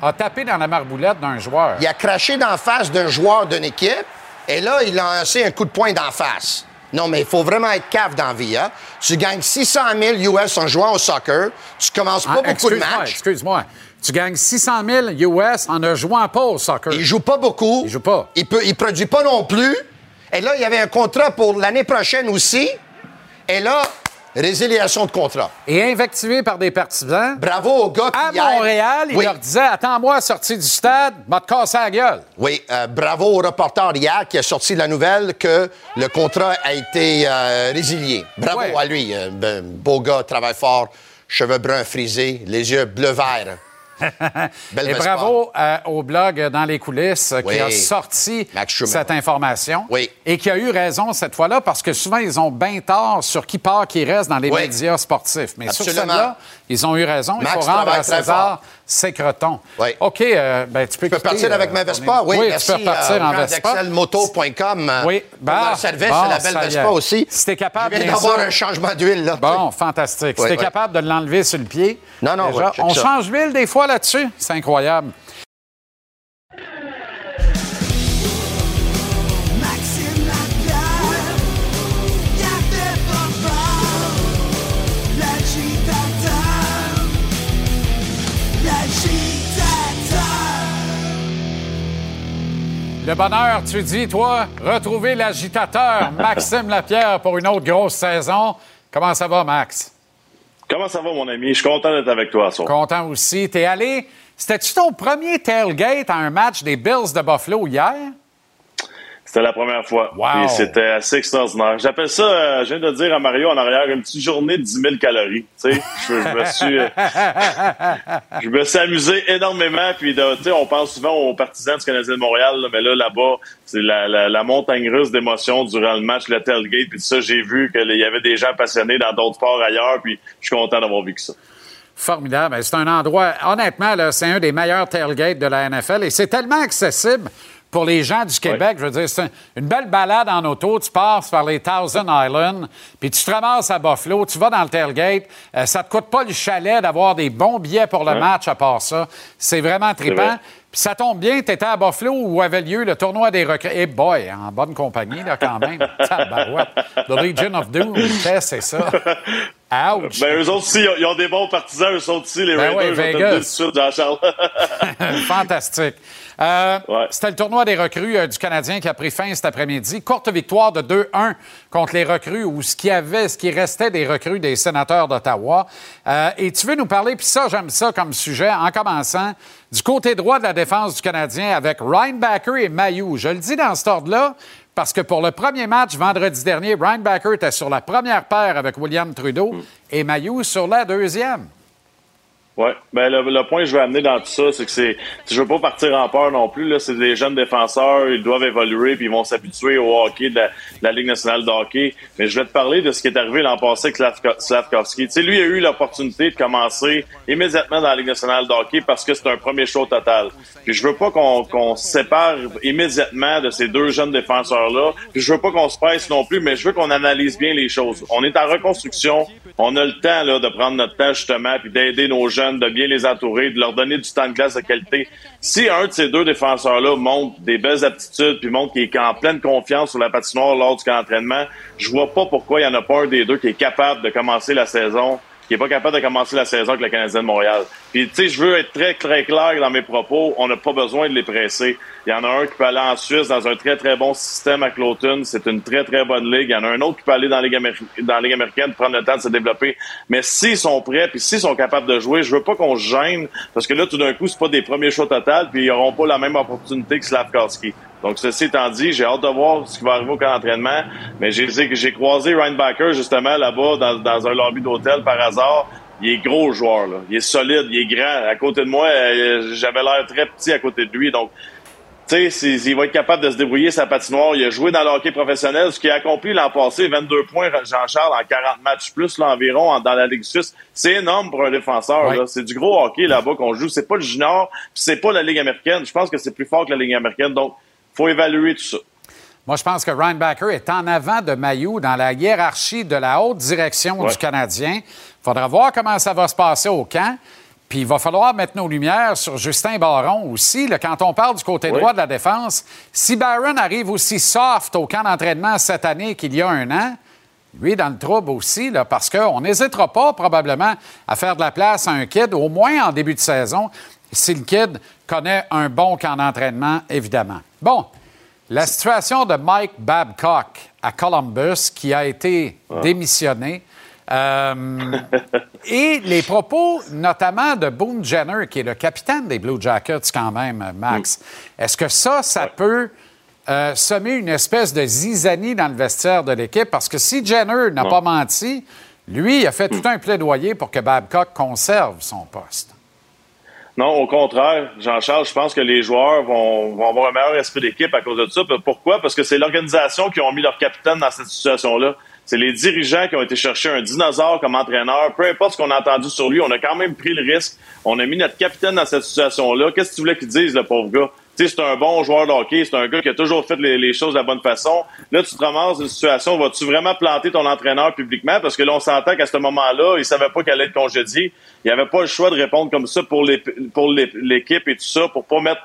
Speaker 1: a tapé dans la marboulette d'un joueur.
Speaker 5: il a craché d'en face d'un joueur d'une équipe, et là, il a lancé un coup de poing d'en face. Non, mais il faut vraiment être cave dans la vie. Hein? Tu gagnes 600 000 US en jouant au soccer. Tu commences pas
Speaker 1: Ah,
Speaker 5: beaucoup de matchs.
Speaker 1: Excuse-moi. Tu gagnes 600 000 US en ne jouant pas au soccer.
Speaker 5: Il joue pas beaucoup.
Speaker 1: Il joue pas.
Speaker 5: Il, peut, il produit pas non plus. Et là, il y avait un contrat pour l'année prochaine aussi. Et là, résiliation de contrat.
Speaker 1: Et invectivé par des partisans.
Speaker 5: Bravo au gars qui
Speaker 1: À
Speaker 5: hier-
Speaker 1: Montréal, il
Speaker 5: Oui.
Speaker 1: leur disait Attends-moi, sorti du stade, va te casser la gueule.
Speaker 5: Oui, euh, bravo au reporter hier qui a sorti la nouvelle que le contrat a été euh, résilié. Bravo
Speaker 1: Ouais.
Speaker 5: à lui. euh, ben, beau gars, travaille fort, cheveux bruns frisés, les yeux bleu-vert. Belle
Speaker 1: Et bravo euh, au blog Dans les coulisses euh, qui
Speaker 5: Oui.
Speaker 1: a sorti cette information
Speaker 5: Oui.
Speaker 1: et qui a eu raison cette fois-là parce que souvent ils ont bien tort sur qui part, qui reste dans les
Speaker 5: Oui.
Speaker 1: médias sportifs. Mais sur
Speaker 5: Absolument.
Speaker 1: celle-là, ils ont eu raison. Il
Speaker 5: Max
Speaker 1: faut rendre à César ses crotons.
Speaker 5: Oui.
Speaker 1: OK, euh, ben, tu peux
Speaker 5: Tu peux
Speaker 1: quitter,
Speaker 5: partir avec
Speaker 1: euh,
Speaker 5: ma
Speaker 1: ton
Speaker 5: Vespa? Oui,
Speaker 1: oui
Speaker 5: merci.
Speaker 1: tu peux partir
Speaker 5: euh,
Speaker 1: en Vespa.
Speaker 5: d'excelmoto.com, euh,
Speaker 1: Oui, bah,
Speaker 5: service,
Speaker 1: bon,
Speaker 5: la belle. Vespa aussi.
Speaker 1: Si t'es capable,
Speaker 5: d'avoir un changement d'huile.
Speaker 1: Bon, fantastique. Si
Speaker 5: Oui,
Speaker 1: t'es
Speaker 5: oui.
Speaker 1: capable de l'enlever sur le pied.
Speaker 5: Non, non,
Speaker 1: on change d'huile des fois là-dessus. C'est incroyable. Le bonheur, tu dis, toi, retrouver l'agitateur Maxime Lapierre pour une autre grosse saison. Comment ça va, Max?
Speaker 16: Comment ça va, mon ami? Je suis content d'être avec toi, ça.
Speaker 1: Content aussi. T'es allé. C'était-tu ton premier tailgate à un match des Bills de Buffalo hier?
Speaker 16: C'était la première fois.
Speaker 1: Wow.
Speaker 16: Puis c'était assez extraordinaire. J'appelle ça, euh, je viens de dire à Mario en arrière, une petite journée de 10 000 calories. Tu sais, je, je me suis, euh, je me suis amusé énormément. Puis, tu sais, on pense souvent aux partisans du Canadien de Montréal, là, mais là, là-bas, c'est la, la, la montagne russe d'émotions durant le match, le tailgate. Puis ça, j'ai vu qu'il y avait des gens passionnés dans d'autres sports ailleurs. Puis je suis content d'avoir vécu ça.
Speaker 1: Formidable. Ben, C'est un endroit, honnêtement, là, c'est un des meilleurs tailgates de la NFL et c'est tellement accessible pour les gens du Québec. Je veux dire, c'est un- une belle balade en auto. Tu passes par les Thousand Islands, puis tu te ramasses à Buffalo, tu vas dans le tailgate. Euh, ça te coûte pas le chalet d'avoir des bons billets pour le match à part ça. C'est vraiment trippant.
Speaker 16: vrai.
Speaker 1: Puis ça tombe bien, tu étais à Buffalo où avait lieu le tournoi des recrues. Eh boy, en bonne compagnie, là, quand même. Tabarouette. The Legion of Doom, c'est ça? Ouch!
Speaker 16: Ben, eux autres aussi, ils ont, des bons partisans, eux autres aussi, les
Speaker 1: Ben
Speaker 16: Raiders.
Speaker 1: ouais, Vegas.
Speaker 16: de.
Speaker 1: Fantastique. Euh, C'était le tournoi des recrues euh, du Canadien qui a pris fin cet après-midi. Courte victoire de 2-1 contre les recrues ou ce qui avait, ce qui restait des recrues des sénateurs d'Ottawa. Euh, et tu veux nous parler, puis ça, j'aime ça comme sujet, en commençant du côté droit de la défense du Canadien avec Ryan Backer et Mayou. Je le dis dans cet ordre-là parce que pour le premier match vendredi dernier, Ryan Backer était sur la première paire avec William Trudeau et Mayou sur la deuxième.
Speaker 16: Oui, ben le, le point que je veux amener dans tout ça, c'est que c'est. Je veux pas partir en peur non plus. Là, c'est des jeunes défenseurs, ils doivent évoluer puis ils vont s'habituer au hockey de la, Ligue nationale de hockey. Mais je vais te parler de ce qui est arrivé l'an passé avec Slavko- Slavkovski. Tu sais, lui a eu l'opportunité de commencer immédiatement dans la Ligue nationale de hockey parce que c'est un premier show total. Puis je veux pas qu'on qu'on se sépare immédiatement de ces deux jeunes défenseurs-là. Puis je veux pas qu'on se presse non plus, mais je veux qu'on analyse bien les choses. On est en reconstruction. On a le temps là, de prendre notre temps justement puis d'aider nos jeunes, de bien les entourer, de leur donner du temps de glace de qualité. Si un de ces deux défenseurs-là montre des belles aptitudes puis montre qu'il est en pleine confiance sur la patinoire lors du camp d'entraînement, je vois pas pourquoi il y en a pas un des deux qui est capable de commencer la saison qui est pas capable de commencer la saison avec le Canadien de Montréal. Puis, tu sais, je veux être très, très clair dans mes propos. On n'a pas besoin de les presser. Il y en a un qui peut aller en Suisse dans un très, très bon système à Cloton. C'est une très, très bonne ligue. Il y en a un autre qui peut aller dans la Ligue, Améri- dans américaine, prendre le temps de se développer. Mais s'ils sont prêts, puis s'ils sont capables de jouer, je veux pas qu'on se gêne, parce que là, tout d'un coup, c'est pas des premiers choix total, puis ils auront pas la même opportunité que Slavkowski. Donc, ceci étant dit, j'ai hâte de voir ce qui va arriver au camp d'entraînement. Mais j'ai croisé Ryan Backer, justement, là-bas, dans, dans un lobby d'hôtel, par hasard. Il est gros joueur, là. Il est solide, il est grand. À côté de moi, euh, j'avais l'air très petit à côté de lui. Donc, tu sais, il va être capable de se débrouiller sa patinoire. Il a joué dans le hockey professionnel, ce qu'il a accompli l'an passé, 22 points, Jean-Charles, en 40 matchs plus, là, environ, en- dans la Ligue suisse. C'est énorme pour un défenseur. C'est du gros hockey là-bas qu'on joue. C'est pas le junior, c'est pas la Ligue américaine. Je pense que c'est plus fort que la Ligue américaine. Donc, faut évaluer tout ça.
Speaker 1: Moi, je pense que Ryan Backer est en avant de Mayou dans la hiérarchie de la haute direction
Speaker 16: Ouais.
Speaker 1: du Canadien. Il faudra voir comment ça va se passer au camp. Puis il va falloir mettre nos lumières sur Justin Barron aussi. là, quand on parle du côté droit de la défense, si Barron arrive aussi soft au camp d'entraînement cette année qu'il y a un an, lui est dans le trouble aussi, là, parce qu'on n'hésitera pas probablement à faire de la place à un kid, au moins en début de saison, si le kid connaît un bon camp d'entraînement, évidemment. Bon, la situation de Mike Babcock à Columbus, qui a été démissionné, euh, et les propos notamment de Boone Jenner, qui est le capitaine des Blue Jackets quand même, Max. Est-ce que ça, ça peut euh, semer une espèce de zizanie dans le vestiaire de l'équipe? Parce que si Jenner n'a pas menti, lui, il a fait tout un plaidoyer pour que Babcock conserve son poste.
Speaker 16: Non, au contraire, Jean-Charles, je pense que les joueurs vont, vont avoir un meilleur esprit d'équipe à cause de ça. Pourquoi? Parce que c'est l'organisation qui ont mis leur capitaine dans cette situation-là. C'est les dirigeants qui ont été chercher un dinosaure comme entraîneur. Peu importe ce qu'on a entendu sur lui, on a quand même pris le risque. On a mis notre capitaine dans cette situation-là. Qu'est-ce que tu voulais qu'il dise, le pauvre gars? C'est un bon joueur de hockey, c'est un gars qui a toujours fait les, choses de la bonne façon. Là, tu te ramasses une situation, vas-tu vraiment planter ton entraîneur publiquement? Parce que là, on s'entend qu'à ce moment-là, il savait pas qu'elle allait être congédié. Il avait pas le choix de répondre comme ça pour l'équipe et tout ça, pour pas mettre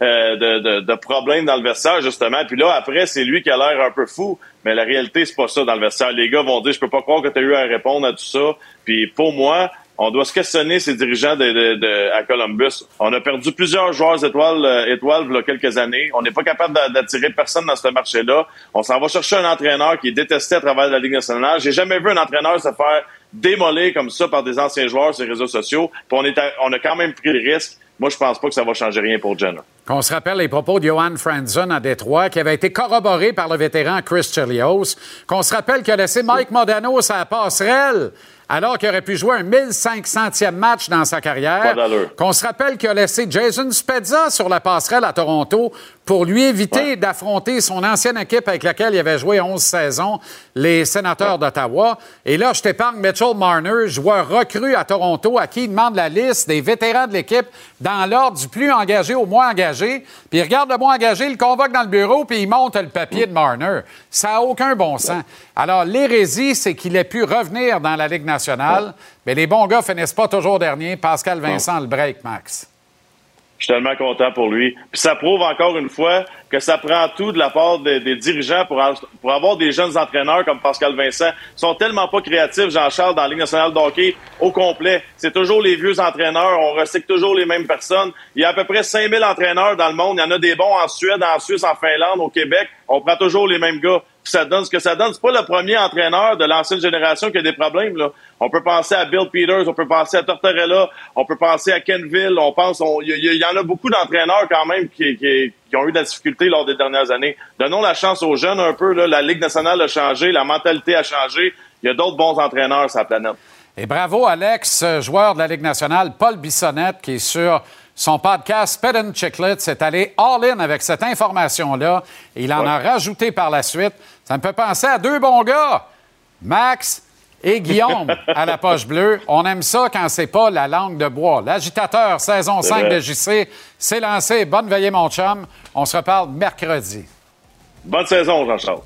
Speaker 16: euh, de, problèmes dans le vestiaire, justement. Puis là, après, c'est lui qui a l'air un peu fou. Mais la réalité, c'est pas ça dans le vestiaire. Les gars vont dire, je peux pas croire que tu eu à répondre à tout ça. Puis pour moi, on doit se questionner ces dirigeants de, à Columbus. On a perdu plusieurs joueurs étoiles, euh, étoiles il y a quelques années. On n'est pas capable d'a- d'attirer personne dans ce marché-là. On s'en va chercher un entraîneur qui est détesté à travers la Ligue nationale. J'ai jamais vu un entraîneur se faire démolir comme ça par des anciens joueurs sur les réseaux sociaux. Puis on, est on a quand même pris le risque. Moi, je pense pas que ça va changer rien pour Jenner.
Speaker 1: Qu'on se rappelle les propos de Johan Franzen à Détroit, qui avait été corroboré par le vétéran Chris Chelios. Qu'on se rappelle qu'il a laissé Mike Modano la passerelle, alors qu'il aurait pu jouer un 1500e match dans sa carrière. Qu'on se rappelle qu'il a laissé Jason Spezza sur la passerelle à Toronto pour lui éviter d'affronter son ancienne équipe avec laquelle il avait joué 11 saisons, les sénateurs d'Ottawa. Et là, je t'épargne Mitchell Marner, joueur recru à Toronto, à qui il demande la liste des vétérans de l'équipe dans l'ordre du plus engagé au moins engagé. Puis il regarde le moins engagé, il le convoque dans le bureau, puis il monte le papier de Marner. Ça n'a aucun bon sens. Alors, l'hérésie, c'est qu'il ait pu revenir dans la Ligue nationale, mais les bons gars finissent pas toujours dernier. Pascal Vincent, le break, Max.
Speaker 16: Je suis tellement content pour lui. Puis ça prouve encore une fois que ça prend tout de la part des, des dirigeants pour avoir des jeunes entraîneurs comme Pascal Vincent. Ils sont tellement pas créatifs, Jean-Charles, dans la Ligue nationale de hockey au complet. C'est toujours les vieux entraîneurs. On recycle toujours les mêmes personnes. Il y a à peu près 5000 entraîneurs dans le monde. Il y en a des bons en Suède, en Suisse, en Finlande, au Québec. On prend toujours les mêmes gars. Puis ça donne ce que ça donne. C'est pas le premier entraîneur de l'ancienne génération qui a des problèmes. Là. On peut penser à Bill Peters, on peut penser à Tortorella, on peut penser à Kenville. On pense, il y, en a beaucoup d'entraîneurs quand même qui, qui- ont eu de la difficulté lors des dernières années. Donnons la chance aux jeunes un peu. Là. La Ligue nationale a changé, la mentalité a changé. Il y a d'autres bons entraîneurs sur la planète.
Speaker 1: Et bravo, Alex, joueur de la Ligue nationale, Paul Bissonnette, qui est sur son podcast Spit and Chicklets, s'est allé all-in avec cette information-là. Et Il en a rajouté par la suite. Ça me fait penser à deux bons gars, Max et Guillaume à la poche bleue. On aime ça quand c'est pas la langue de bois. L'agitateur, saison
Speaker 16: C'est
Speaker 1: 5
Speaker 16: vrai.
Speaker 1: de JC, c'est lancé. Bonne veillée, mon chum. On se reparle mercredi.
Speaker 16: Bonne saison, Jean-Charles.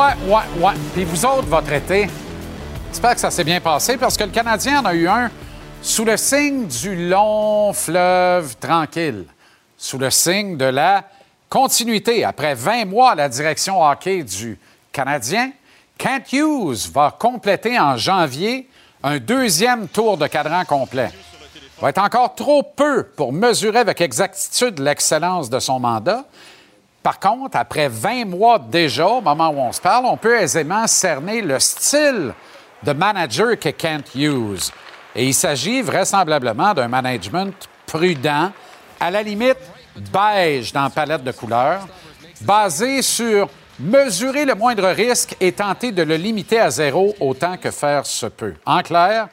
Speaker 1: Ouais, ouais. Puis vous autres, votre été, j'espère que ça s'est bien passé parce que le Canadien en a eu un sous le signe du long fleuve tranquille, sous le signe de la continuité. Après 20 mois à la direction hockey du Canadien, Kent Hughes va compléter en janvier un deuxième tour de cadran complet. Va être encore trop peu pour mesurer avec exactitude l'excellence de son mandat. Par contre, après 20 mois déjà, au moment où on se parle, on peut aisément cerner le style de manager qu'est Kent Hughes. Et il s'agit vraisemblablement d'un management prudent, à la limite beige dans palette de couleurs, basé sur mesurer le moindre risque et tenter de le limiter à zéro autant que faire se peut. En clair,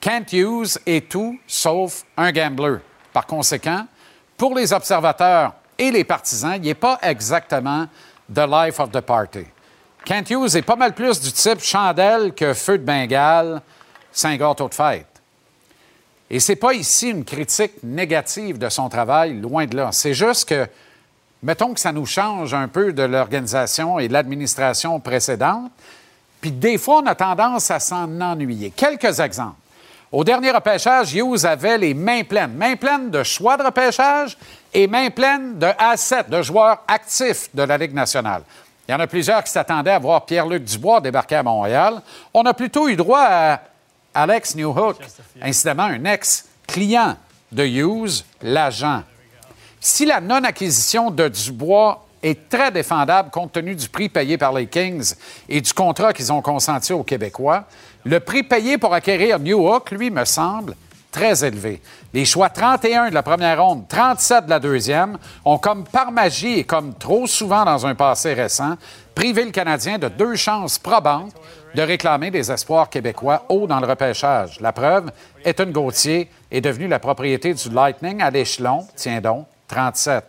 Speaker 1: Kent Hughes est tout sauf un gambler. Par conséquent, pour les observateurs et les partisans, il n'est pas exactement the life of the party. Kent Hughes est pas mal plus du type chandelle que feu de Bengale, Saint-Gâteau de fête. Et c'est pas ici une critique négative de son travail, loin de là. C'est juste que, mettons que ça nous change un peu de l'organisation et de l'administration précédente, puis des fois, on a tendance à s'en ennuyer. Quelques exemples. Au dernier repêchage, Hughes avait les mains pleines. Mains pleines de choix de repêchage et mains pleines de assets, de joueurs actifs de la Ligue nationale. Il y en a plusieurs qui s'attendaient à voir Pierre-Luc Dubois débarquer à Montréal. On a plutôt eu droit à Alex Newhook, incidemment un ex-client de Hughes, l'agent. Si la non-acquisition de Dubois est très défendable compte tenu du prix payé par les Kings et du contrat qu'ils ont consenti aux Québécois, le prix payé pour acquérir Newhook, lui, me semble très élevé. Les choix 31 de la première ronde, 37 de la deuxième, ont comme par magie et comme trop souvent dans un passé récent, privé le Canadien de deux chances probantes de réclamer des espoirs québécois haut dans le repêchage. La preuve, Ethan Gauthier est devenu la propriété du Lightning à l'échelon, tiens donc, 37.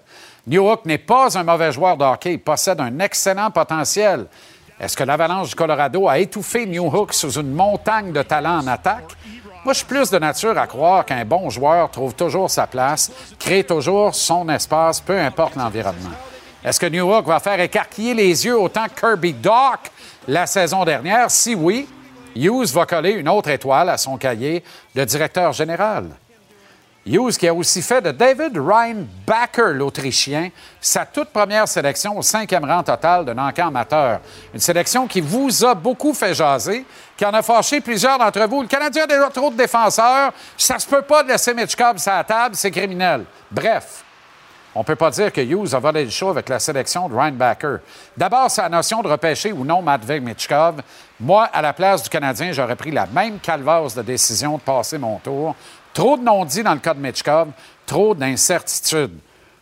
Speaker 1: Newhook n'est pas un mauvais joueur de il possède un excellent potentiel. Est-ce que l'Avalanche du Colorado a étouffé Newhook sous une montagne de talent en attaque? Moi, je suis plus de nature à croire qu'un bon joueur trouve toujours sa place, crée toujours son espace, peu importe l'environnement. Est-ce que Newhook va faire écarquiller les yeux autant que Kirby Doc la saison dernière? Si oui, Hughes va coller une autre étoile à son cahier de directeur général. Hughes qui a aussi fait de David Reinbacher, l'Autrichien, sa toute première sélection au cinquième rang total de Nankin amateur. Une sélection qui vous a beaucoup fait jaser, qui en a fâché plusieurs d'entre vous. Le Canadien a déjà trop de défenseurs. Ça se peut pas de laisser Mitch Cobb sur la table, c'est criminel. Bref, on ne peut pas dire que Hughes a volé le show avec la sélection de Reinbacher. D'abord, la notion de repêcher ou non Matvey Mitchkov. Moi, à la place du Canadien, j'aurais pris la même calvasse de décision de passer mon tour. Trop de non-dits dans le cas de Mitchkov, trop d'incertitudes.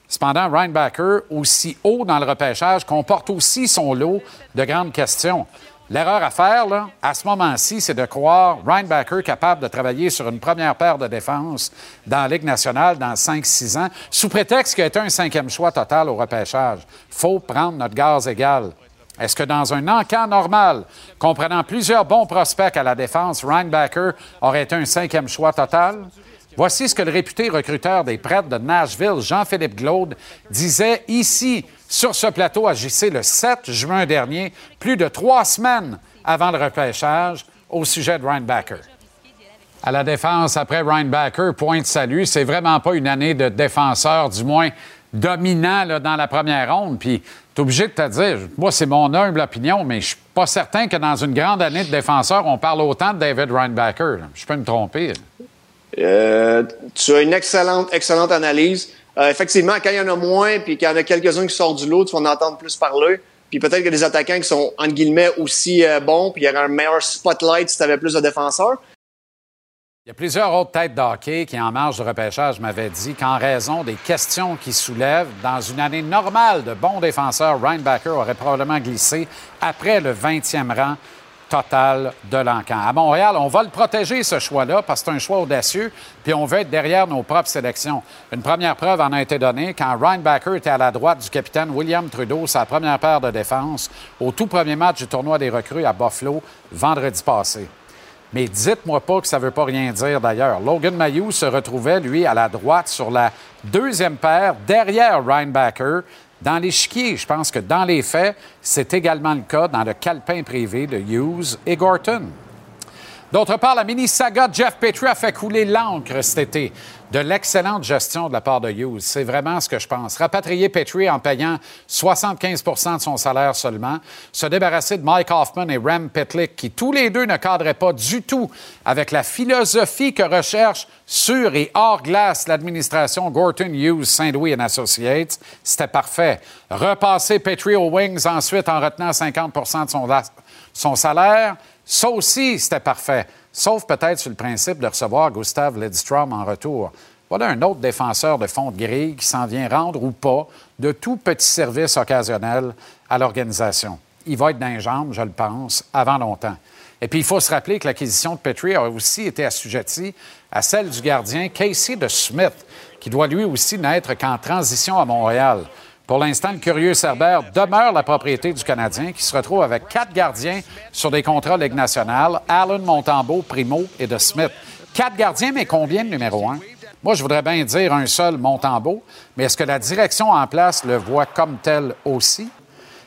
Speaker 1: Cependant, Reinbacher, aussi haut dans le repêchage, comporte aussi son lot de grandes questions. L'erreur à faire, là, à ce moment-ci, c'est de croire Reinbacher capable de travailler sur une première paire de défense dans la Ligue nationale dans 5-6 ans, sous prétexte qu'il a été un cinquième choix total au repêchage. faut prendre notre gaz égal. Est-ce que dans un encan normal, comprenant plusieurs bons prospects à la défense, Reinbacher aurait été un cinquième choix total? Voici ce que le réputé recruteur des prêtres de Nashville, Jean-Philippe Glaude, disait ici, sur ce plateau à JC, le 7 juin dernier, plus de trois semaines avant le repêchage, au sujet de Reinbacher. À la défense, après Reinbacher, point de salut. C'est vraiment pas une année de défenseur, du moins dominant dans la première ronde. Puis, obligé de te dire, moi, c'est mon humble opinion, mais je suis pas certain que dans une grande année de défenseur, on parle autant de David Reinbacher. là. Je peux me tromper.
Speaker 17: Euh, tu as une excellente, excellente analyse. Euh, effectivement, quand il y en a moins, puis qu'il y en a quelques-uns qui sortent du lot, tu vas en entendre plus parler. Puis peut-être a des attaquants qui sont, guillemets, aussi euh, bons, puis il y aurait un meilleur spotlight si tu avais plus de défenseurs.
Speaker 1: Il y a plusieurs autres têtes de hockey qui, en marge de repêchage, m'avaient dit qu'en raison des questions qui soulèvent, dans une année normale de bons défenseurs, Reinbacher aurait probablement glissé après le 20e rang total de l'encan. À Montréal, on va le protéger, ce choix-là, parce que c'est un choix audacieux, puis on veut être derrière nos propres sélections. Une première preuve en a été donnée quand Reinbacher était à la droite du capitaine William Trudeau, sa première paire de défense, au tout premier match du tournoi des recrues à Buffalo, vendredi passé. Mais dites-moi pas que ça ne veut pas rien dire d'ailleurs. Logan Mayou se retrouvait, lui, à la droite sur la deuxième paire, derrière Reinbacher, dans l'échiquier. Je pense que dans les faits, c'est également le cas dans le calepin privé de Hughes et Gorton. D'autre part, la mini-saga Jeff Petrie a fait couler l'encre cet été de l'excellente gestion de la part de Hughes. C'est vraiment ce que je pense. Rapatrier Petrie en payant 75% de son salaire seulement, se débarrasser de Mike Hoffman et Rem Petlick, qui tous les deux ne cadraient pas du tout avec la philosophie que recherche sur et hors glace l'administration Gorton Hughes Saint-Louis Associates, c'était parfait. Repasser Petrie aux Wings ensuite en retenant 50% de son salaire, ça aussi, c'était parfait. Sauf peut-être sur le principe de recevoir Gustav Lidstrom en retour. Voilà un autre défenseur de fond de grille qui s'en vient rendre ou pas de tout petit service occasionnel à l'organisation. Il va être dans les jambes, je le pense, avant longtemps. Et puis, il faut se rappeler que l'acquisition de Petrie a aussi été assujettie à celle du gardien Casey de Smith, qui doit lui aussi n'être qu'en transition à Montréal. Pour l'instant, le curieux Cerbère demeure la propriété du Canadien, qui se retrouve avec quatre gardiens sur des contrats Ligue nationale, Allen, Montembeau, Primo et de Smith. Quatre gardiens, mais combien de numéro un? Moi, je voudrais bien dire un seul Montembeau, mais est-ce que la direction en place le voit comme tel aussi?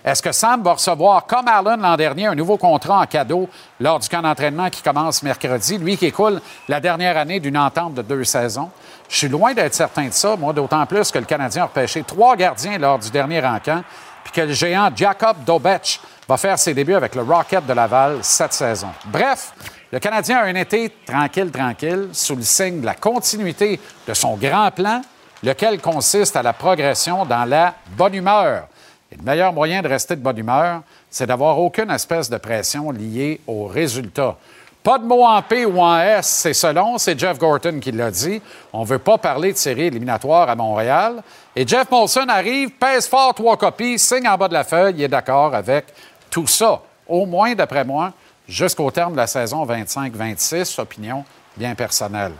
Speaker 1: Est-ce que Sam va recevoir, comme Allen l'an dernier, un nouveau contrat en cadeau lors du camp d'entraînement qui commence mercredi, lui qui écoule la dernière année d'une entente de deux saisons? Je suis loin d'être certain de ça, moi, d'autant plus que le Canadien a repêché trois gardiens lors du dernier encamp, puis que le géant Jacob Dobetch va faire ses débuts avec le Rocket de Laval cette saison. Bref, le Canadien a un été tranquille, tranquille, sous le signe de la continuité de son grand plan, lequel consiste à la progression dans la bonne humeur. Et le meilleur moyen de rester de bonne humeur, c'est d'avoir aucune espèce de pression liée aux résultats. Pas de mots en P ou en S, c'est selon, c'est Jeff Gorton qui l'a dit. On ne veut pas parler de série éliminatoire à Montréal. Et Jeff Molson arrive, pèse fort trois copies, signe en bas de la feuille, il est d'accord avec tout ça. Au moins, d'après moi, jusqu'au terme de la saison 25-26, opinion bien personnelle.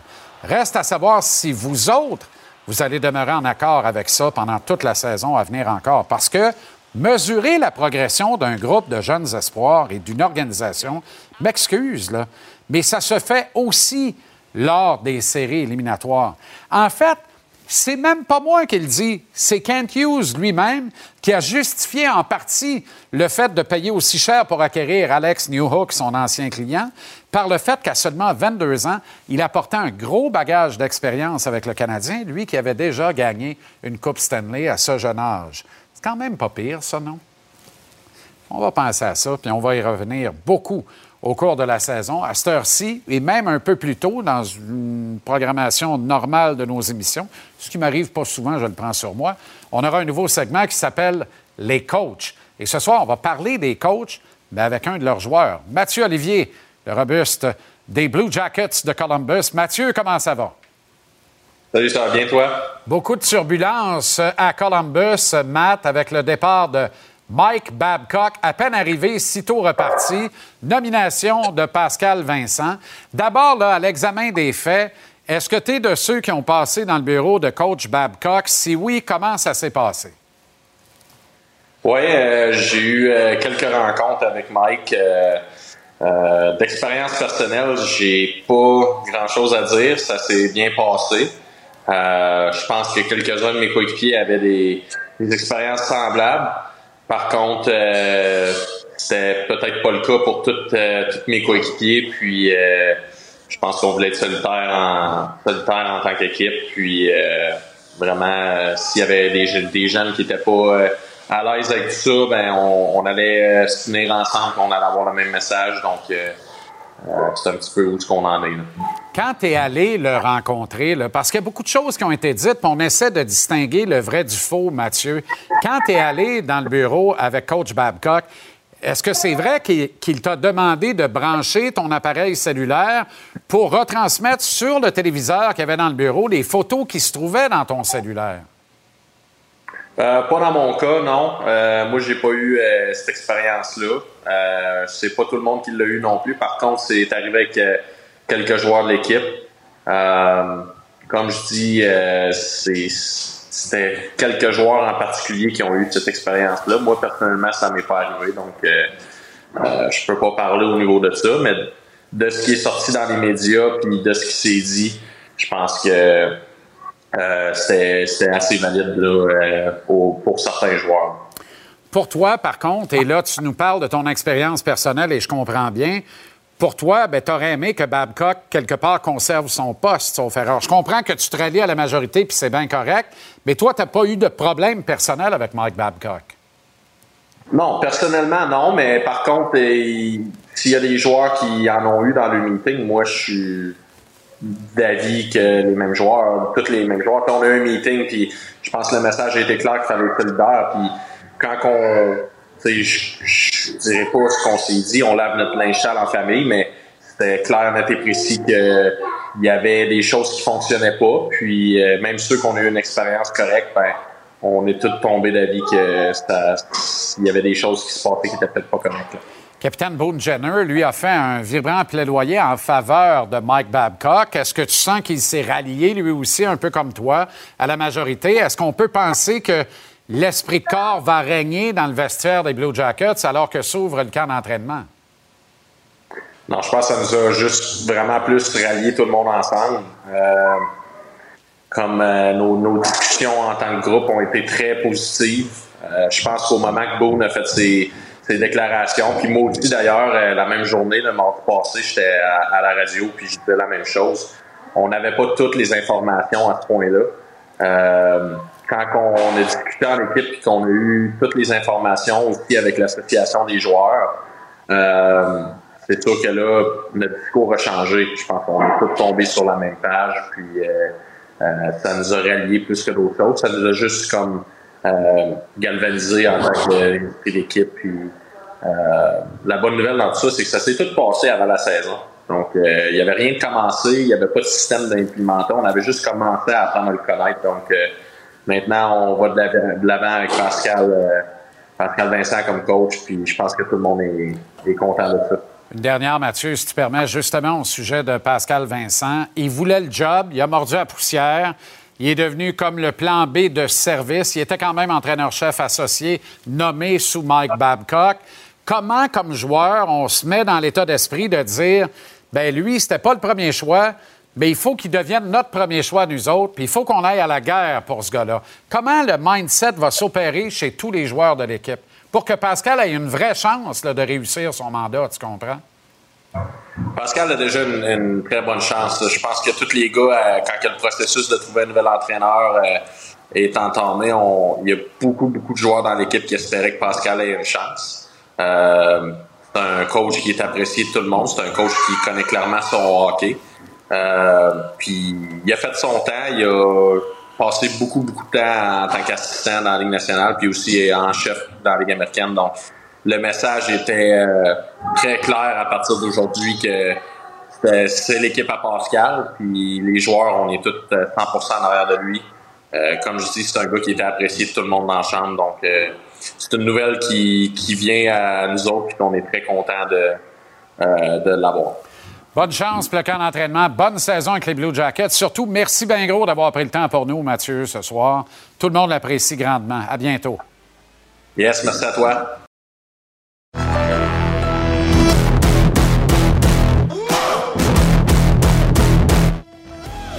Speaker 1: Reste à savoir si vous autres, vous allez demeurer en accord avec ça pendant toute la saison à venir encore. Parce que mesurer la progression d'un groupe de jeunes espoirs et d'une organisation, m'excuse, mais ça se fait aussi lors des séries éliminatoires. En fait, c'est même pas moi qui le dis, c'est Kent Hughes lui-même qui a justifié en partie le fait de payer aussi cher pour acquérir Alex Newhook, son ancien client, par le fait qu'à seulement 22 ans, il apportait un gros bagage d'expérience avec le Canadien, lui qui avait déjà gagné une Coupe Stanley à ce jeune âge. Quand même pas pire, ça, non? On va penser à ça, puis on va y revenir beaucoup au cours de la saison, à cette heure-ci, et même un peu plus tôt dans une programmation normale de nos émissions, ce qui m'arrive pas souvent, je le prends sur moi. On aura un nouveau segment qui s'appelle Les coachs. Et ce soir, on va parler des coachs, mais avec un de leurs joueurs, Mathieu Olivier, le robuste des Blue Jackets de Columbus. Mathieu, comment ça va?
Speaker 18: Salut, ça va bien, toi?
Speaker 1: Beaucoup de turbulences à Columbus, Matt, avec le départ de Mike Babcock, à peine arrivé, sitôt reparti. Nomination de Pascal Vincent. D'abord, à l'examen des faits, est-ce que tu es de ceux qui ont passé dans le bureau de coach Babcock? Si oui, comment ça s'est passé?
Speaker 18: Oui, euh, j'ai eu euh, quelques rencontres avec Mike. Euh, D'expérience personnelle, j'ai pas grand-chose à dire. Ça s'est bien passé. Euh, je pense que quelques-uns de mes coéquipiers avaient des, des expériences semblables. Par contre, euh, c'était peut-être pas le cas pour toutes, euh, tous mes coéquipiers. Puis, euh, je pense qu'on voulait être solitaire en, en tant qu'équipe. Puis, vraiment, s'il y avait des, des jeunes qui étaient pas à l'aise avec tout ça, ben on, on allait se tenir ensemble, on allait avoir le même message. Donc, c'est un petit peu où ce qu'on en est. Là.
Speaker 1: Quand tu es allé le rencontrer, parce qu'il y a beaucoup de choses qui ont été dites, puis on essaie de distinguer le vrai du faux, Mathieu. Quand tu es allé dans le bureau avec Coach Babcock, est-ce que c'est vrai qu'il t'a demandé de brancher ton appareil cellulaire pour retransmettre sur le téléviseur qu'il y avait dans le bureau les photos qui se trouvaient dans ton cellulaire?
Speaker 18: Euh, pas dans mon cas, non. Euh, moi, j'ai pas eu euh, cette expérience-là. C'est pas tout le monde qui l'a eu non plus. Par contre, c'est arrivé avec quelques joueurs de l'équipe. Euh, comme je dis, euh, c'était quelques joueurs en particulier qui ont eu cette expérience-là. Moi, personnellement, ça m'est pas arrivé, donc euh, euh, je peux pas parler au niveau de ça. Mais de ce qui est sorti dans les médias, puis de ce qui s'est dit, je pense que c'était assez valide là, pour certains joueurs.
Speaker 1: Pour toi, par contre, et là, tu nous parles de ton expérience personnelle et je comprends bien. Pour toi, ben, tu aurais aimé que Babcock, quelque part, conserve son poste, sauf erreur. Je comprends que tu te rallies à la majorité, puis c'est bien correct, mais toi, tu n'as pas eu de problème personnel avec Mike Babcock.
Speaker 18: Non, personnellement, non, mais par contre, s'il y a des joueurs qui en ont eu dans le meeting, moi, je suis d'avis que les mêmes joueurs, tous les mêmes joueurs, quand on a eu un meeting, puis je pense que le message a été clair qu'il fallait être solidaire, puis quand on, je, je dirais pas ce qu'on s'est dit, on lave notre linge sale en famille, mais c'était clair, net et précis qu'il y avait des choses qui fonctionnaient pas. Puis euh, même ceux qui ont eu une expérience correcte, ben, on est tous tombés d'avis que il y avait des choses qui se passaient qui étaient peut-être pas correctes.
Speaker 1: Capitaine Boone Jenner, lui, a fait un vibrant plaidoyer en faveur de Mike Babcock. Est-ce que tu sens qu'il s'est rallié, lui aussi, un peu comme toi, à la majorité? Est-ce qu'on peut penser que l'esprit de corps va régner dans le vestiaire des Blue Jackets alors que s'ouvre le camp d'entraînement?
Speaker 18: Non, je pense que ça nous a juste vraiment plus rallié tout le monde ensemble. Euh, comme euh, nos, discussions en tant que groupe ont été très positives. Euh, je pense qu'au moment que Boone a fait ses, déclarations, puis moi aussi d'ailleurs, la même journée, le mardi passé, j'étais à, à la radio, puis je disais la même chose. On n'avait pas toutes les informations à ce point-là. Quand on a discuté en équipe et qu'on a eu toutes les informations aussi avec l'association des joueurs, euh, c'est sûr que là, notre discours a changé. Je pense qu'on est tous tombés sur la même page. Puis euh, euh, ça nous a ralliés plus que d'autres choses. Ça nous a juste comme euh, galvanisé en tant qu'esprit d'équipe. Puis euh, la bonne nouvelle dans tout ça, c'est que ça s'est tout passé avant la saison. Donc, il n'y avait rien de commencé, il n'y avait pas de système d'implémenter. On avait juste commencé à apprendre à le connaître. Donc, maintenant, on va de l'avant- avec Pascal, euh, Pascal Vincent comme coach. Puis, je pense que tout le monde est, content de ça.
Speaker 1: Une dernière, Mathieu, si tu permets, justement au sujet de Pascal Vincent. Il voulait le job, il a mordu la poussière. Il est devenu comme le plan B de service. Il était quand même entraîneur-chef associé nommé sous Mike Babcock. Comment, comme joueur, on se met dans l'état d'esprit de dire, ben lui, c'était pas le premier choix, mais il faut qu'il devienne notre premier choix, nous autres, puis il faut qu'on aille à la guerre pour ce gars-là. Comment le mindset va s'opérer chez tous les joueurs de l'équipe pour que Pascal ait une vraie chance de réussir son mandat, tu comprends?
Speaker 18: Pascal a déjà une, très bonne chance. Je pense que tous les gars, euh, quand le processus de trouver un nouvel entraîneur euh, est entamé, il y a beaucoup, beaucoup de joueurs dans l'équipe qui espéraient que Pascal ait une chance. Euh, c'est un coach qui est apprécié de tout le monde. C'est un coach qui connaît clairement son hockey. Euh, puis il a fait son temps. Il a passé beaucoup, beaucoup de temps en tant qu'assistant dans la Ligue nationale, puis aussi en chef dans la Ligue américaine. Donc, le message était euh, très clair à partir d'aujourd'hui que c'est l'équipe à Pascal, puis les joueurs, on est tous euh, 100% en arrière de lui. Euh, comme je dis, c'est un gars qui était apprécié de tout le monde dans la chambre, donc euh, c'est une nouvelle qui, qui vient à nous autres, puis qu'on est très content de, euh, de l'avoir.
Speaker 1: Bonne chance pour le camp d'entraînement. Bonne saison avec les Blue Jackets. Surtout, merci bien gros d'avoir pris le temps pour nous, Mathieu, ce soir. Tout le monde l'apprécie grandement. À bientôt.
Speaker 18: Yes, merci à toi.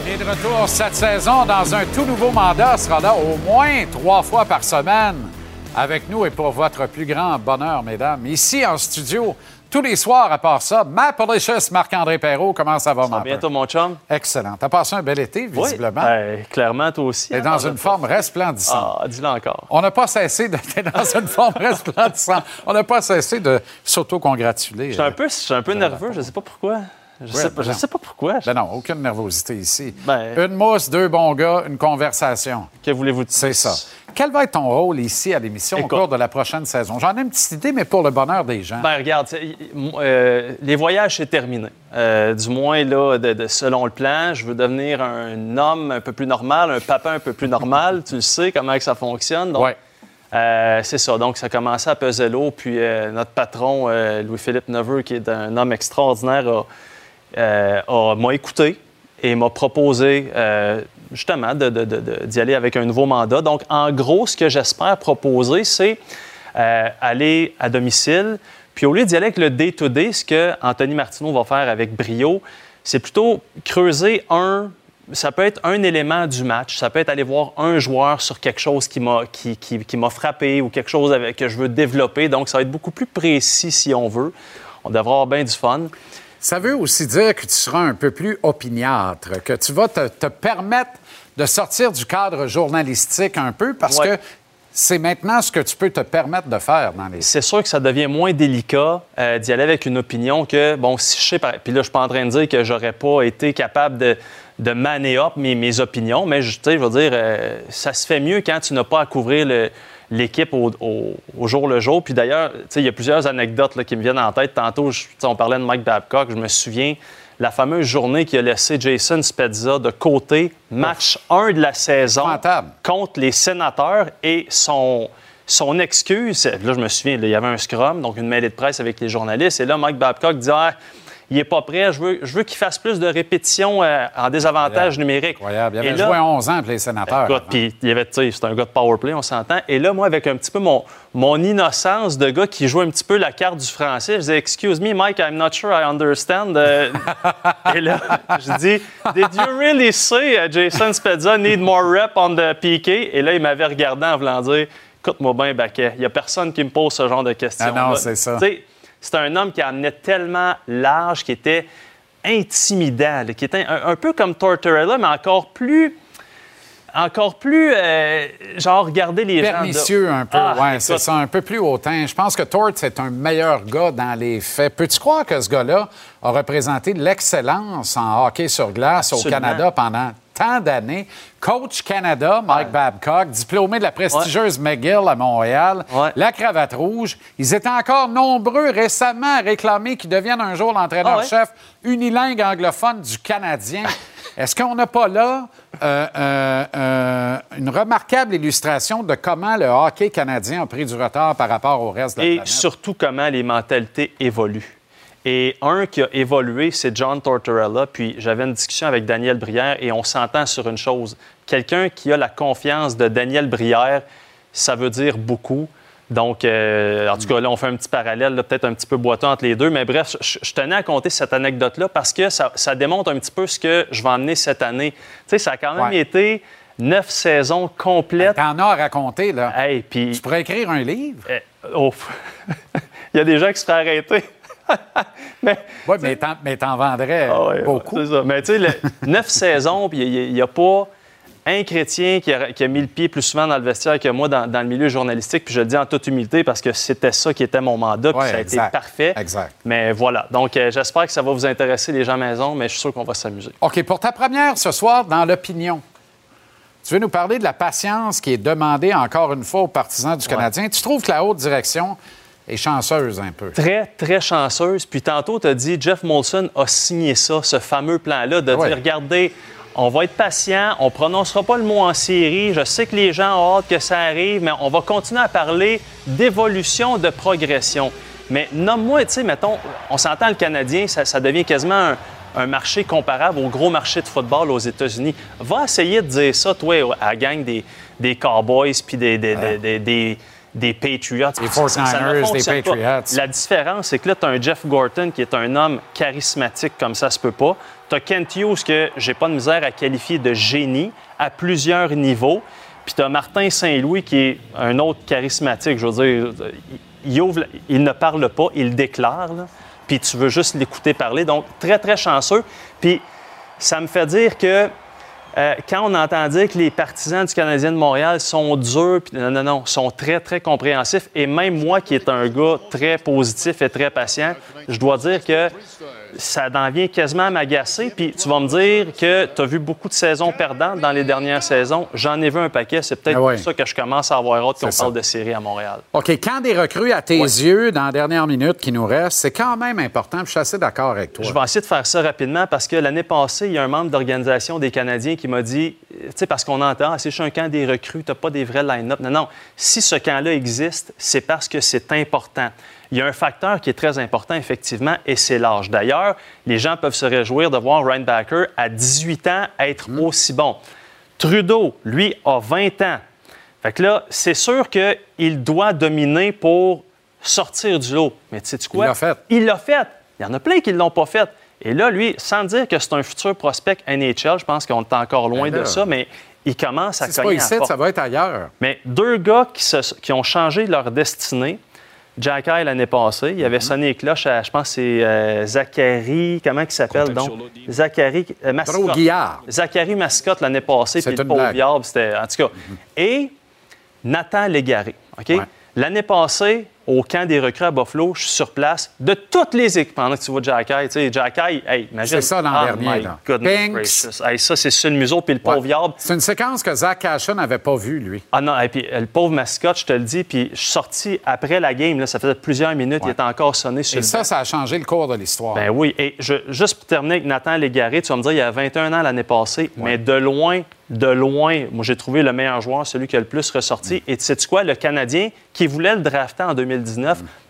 Speaker 1: Il est de retour cette saison dans un tout nouveau mandat. sera là au moins trois fois par semaine avec nous et pour votre plus grand bonheur, mesdames. Ici en studio, tous les soirs, à part ça, ma Delicious Marc-André Perrault, comment ça va, ma
Speaker 19: Bientôt, mon chum?
Speaker 1: Excellent. T'as passé un bel été, visiblement.
Speaker 19: Oui, ben, clairement, toi aussi.
Speaker 1: T'es
Speaker 19: hein,
Speaker 1: dans une forme resplendissante.
Speaker 19: Ah, dis-le encore.
Speaker 1: On n'a pas cessé de t'es dans une forme resplendissante. On n'a pas cessé de s'auto-congratuler.
Speaker 19: Je suis un peu, je suis un peu nerveux, je sais pas pourquoi. Je
Speaker 1: Ouais,
Speaker 19: sais, pas- je
Speaker 1: ben
Speaker 19: sais pas pourquoi.
Speaker 1: Ben non, aucune nervosité ici.
Speaker 19: Ben-
Speaker 1: Une mousse, deux bons gars, une conversation.
Speaker 19: Que voulez-vous dire?
Speaker 1: C'est ça. Quel va être ton rôle ici à l'émission au cours de la prochaine saison? J'en ai une petite idée, mais pour le bonheur des gens.
Speaker 19: Ben, regarde, euh, les voyages, c'est terminé. Euh, du moins, là, de, de- selon le plan, je veux devenir un homme un peu plus normal, un papa un peu plus normal. tu le sais comment que ça fonctionne. Donc, euh, c'est ça. Donc, ça a commencé à peser l'eau. Puis, euh, notre patron, euh, Louis-Philippe Neveu, qui est un homme extraordinaire, m'a écouté et m'a proposé justement d'y aller avec un nouveau mandat. Donc, en gros, ce que j'espère proposer, c'est euh, aller à domicile. Puis au lieu d'y aller avec le day-to-day, ce que Anthony Martineau va faire avec brio, c'est plutôt creuser un. Ça peut être un élément du match. Ça peut être aller voir un joueur sur quelque chose qui m'a qui, qui- frappé ou quelque chose que je veux développer. Donc, ça va être beaucoup plus précis si on veut. On devrait avoir bien du fun.
Speaker 1: Ça veut aussi dire que tu seras un peu plus opiniâtre, que tu vas te, te permettre de sortir du cadre journalistique un peu parce
Speaker 19: Ouais.
Speaker 1: que c'est maintenant ce que tu peux te permettre de faire dans les.
Speaker 19: C'est sûr que ça devient moins délicat euh, d'y aller avec une opinion que, bon, si je sais, puis là, je suis pas en train de dire que j'aurais pas été capable de, de maner up mes, mes opinions, mais je, je veux dire, euh, ça se fait mieux quand tu n'as pas à couvrir le- l'équipe au, au- au jour le jour. Puis d'ailleurs, il y a plusieurs anecdotes là, qui me viennent en tête. Tantôt, je- on parlait de Mike Babcock. Je me souviens la fameuse journée qui a laissé Jason Spezza de côté, match 1 de la saison contre les sénateurs et son, son excuse, là je me souviens, là, il y avait un scrum, donc une mêlée de presse avec les journalistes, et là Mike Babcock dit Ah, il est pas prêt, je veux, je veux qu'il fasse plus de répétitions euh, en désavantage numérique.
Speaker 1: Incroyable. Il
Speaker 19: Et
Speaker 1: avait
Speaker 19: là-
Speaker 1: joué 11 ans pour les sénateurs.
Speaker 19: Puis il avait, c'est un gars de power play, on s'entend. Et là, moi, avec un petit peu mon, mon innocence de gars qui joue un petit peu la carte du français, je disais, Excuse me, Mike, I'm not sure I understand. Euh, et là, je dis, Did you really say uh, Jason Spezza need more rep on the PK? Et là, il m'avait regardé en voulant dire, Écoute-moi bien, Baquet, il n'y a personne qui me pose ce genre de questions.
Speaker 1: Ah non, c'est ça.
Speaker 19: C'est un homme qui amenait tellement large, qui était intimidant, qui était un, un peu comme Tortorella, mais encore plus. Encore plus, euh, genre, regarder les gens. de-
Speaker 1: Pernicieux un peu,
Speaker 19: Ah,
Speaker 1: ouais, c'est ça, un peu plus hautain. Je pense que Tort, c'est un meilleur gars dans les faits. Peux-tu croire que ce gars-là a représenté l'excellence en hockey sur glace au. Canada pendant tant d'années? Coach Canada, Mike Babcock, diplômé de la prestigieuse McGill à Montréal, la cravate rouge. Ils étaient encore nombreux récemment à réclamer qu'il devienne un jour l'entraîneur-chef unilingue anglophone du Canadien. Est-ce qu'on n'a pas là euh, euh, euh, une remarquable illustration de comment le hockey canadien a pris du retard par rapport au reste de la
Speaker 19: Et
Speaker 1: planète?
Speaker 19: surtout comment les mentalités évoluent. Et un qui a évolué, c'est John Tortorella. Puis j'avais une discussion avec Daniel Brière et on s'entend sur une chose. Quelqu'un qui a la confiance de Daniel Brière, ça veut dire beaucoup. Donc, euh, en tout cas, là, on fait un petit parallèle, là, peut-être un petit peu boiteux entre les deux. Mais bref, je, je tenais à compter cette anecdote-là parce que ça, ça démontre un petit peu ce que je vais emmener cette année. Tu sais, ça a quand même
Speaker 1: Ouais.
Speaker 19: été neuf saisons complètes.
Speaker 1: T'en as à raconter, là.
Speaker 19: Hey, puis...
Speaker 1: Tu pourrais écrire un livre?
Speaker 19: oh. Il y a des gens qui se feraient arrêter.
Speaker 1: Oui, mais t'en, mais t'en vendrais
Speaker 19: Ah ouais,
Speaker 1: beaucoup.
Speaker 19: C'est ça. Mais tu sais, neuf saisons, puis il n'y a, pas un chrétien qui a, qui a mis le pied plus souvent dans le vestiaire que moi dans, dans le milieu journalistique. Puis je le dis en toute humilité parce que c'était ça qui était mon mandat, puis
Speaker 1: Ouais,
Speaker 19: ça a
Speaker 1: exact.
Speaker 19: été parfait.
Speaker 1: Exact.
Speaker 19: Mais voilà. Donc, euh, j'espère que ça va vous intéresser, les gens à maison, mais je suis sûr qu'on va s'amuser.
Speaker 1: OK, pour ta première ce soir, dans l'opinion, tu veux nous parler de la patience qui est demandée encore une fois aux partisans du Canadien. Tu trouves que la haute direction est chanceuse un peu?
Speaker 19: Très, très chanceuse. Puis tantôt, tu as dit, Jeff Molson a signé ça, ce fameux plan-là, de
Speaker 1: Ouais.
Speaker 19: dire, regardez, on va être patient, on prononcera pas le mot en série. Je sais que les gens ont hâte que ça arrive, mais on va continuer à parler d'évolution, de progression. Mais nomme-moi, tu sais, mettons, on s'entend le Canadien, ça, ça devient quasiment un, un marché comparable au gros marché de football aux États-Unis. Va essayer de dire ça, toi, à la gang des, des Cowboys puis des, des, des- des- des- des Patriots.
Speaker 1: Les
Speaker 19: Ça- ça ne
Speaker 1: 49ers, des
Speaker 19: pas.
Speaker 1: Patriots.
Speaker 19: La différence, c'est que là, tu as un Jeff Gorton qui est un homme charismatique comme ça se peut pas. Tu as Kent Hughes que j'ai pas de misère à qualifier de génie à plusieurs niveaux. Puis tu as Martin Saint-Louis qui est un autre charismatique. Je veux dire, il, il ouvre, il ne parle pas, il déclare. là. Puis tu veux juste l'écouter parler. Donc, très, très chanceux. Puis ça me fait dire que euh, quand on entend dire que les partisans du Canadien de Montréal sont durs, puis non, non, non, sont très, très compréhensifs, et même moi qui est un gars très positif et très patient, je dois dire que ça en vient quasiment à m'agacer. Puis tu vas me dire que tu as vu beaucoup de saisons perdantes dans les dernières saisons. J'en ai vu un paquet. C'est peut-être
Speaker 1: Ah ouais.
Speaker 19: pour ça que je commence à avoir hâte qu'on parle de série à Montréal.
Speaker 1: OK, quand des recrues à tes yeux, dans la dernière minute qui nous reste, c'est quand même important. Je suis assez d'accord avec toi.
Speaker 19: Je vais essayer de faire ça rapidement parce que l'année passée, il y a un membre d'organisation des Canadiens qui m'a dit, euh, tu sais, parce qu'on entend, ah, c'est juste un camp des recrues, tu n'as pas des vrais line-up. Non, non. Si ce camp-là existe, c'est parce que c'est important. Il y a un facteur qui est très important, effectivement, et c'est l'âge. D'ailleurs, les gens peuvent se réjouir de voir Ryan Backer à 18 ans être aussi bon. Trudeau, lui, a 20 ans. Fait que là, c'est sûr qu'il doit dominer pour sortir du lot. Mais tu sais quoi?
Speaker 1: Il l'a fait.
Speaker 19: Il l'a fait. Il y en a plein qui ne l'ont pas fait. Et là, lui, sans dire que c'est un futur prospect NHL, je pense qu'on est encore loin de ça, mais il commence à
Speaker 1: Si c'est pas
Speaker 19: cogner à
Speaker 1: ici, ça va être ailleurs.
Speaker 19: Mais deux gars qui, se- qui ont changé leur destinée. Jack Eye l'année passée, il avait sonné les cloches à, je pense, c'est euh, Zachary, comment il s'appelle donc? Zachary euh, Mascotte. Zachary Mascotte l'année passée, puis le pauvre c'était. En tout cas. Et Nathan Légaré. OK? L'année passée, au camp des recrues à Buffalo, je suis sur place de toutes les équipes. Pendant que tu vois Jack Eye, tu sais, Jack Eye, hey, imagine.
Speaker 1: C'est ça l'an
Speaker 19: Oh
Speaker 1: dernier, là. Pinks.
Speaker 19: Hey, ça, c'est sur le museau, puis le pauvre
Speaker 1: Ouais.
Speaker 19: Yard.
Speaker 1: C'est une séquence que Zach Cashin n'avait pas vue, lui.
Speaker 19: Ah non, et puis euh, le pauvre mascotte, je te le dis, puis je suis sorti après la game, là, ça faisait plusieurs minutes, il était encore sonné sur
Speaker 1: Et
Speaker 19: le
Speaker 1: ça,
Speaker 19: banc.
Speaker 1: ça a changé le cours de l'histoire.
Speaker 19: Ben oui, et je- juste pour terminer avec Nathan Légaré, tu vas me dire, il y a 21 ans l'année passée, mais de loin, de loin, moi j'ai trouvé le meilleur joueur, celui qui a le plus ressorti. Et tu sais quoi, le Canadien qui voulait le drafter en 2019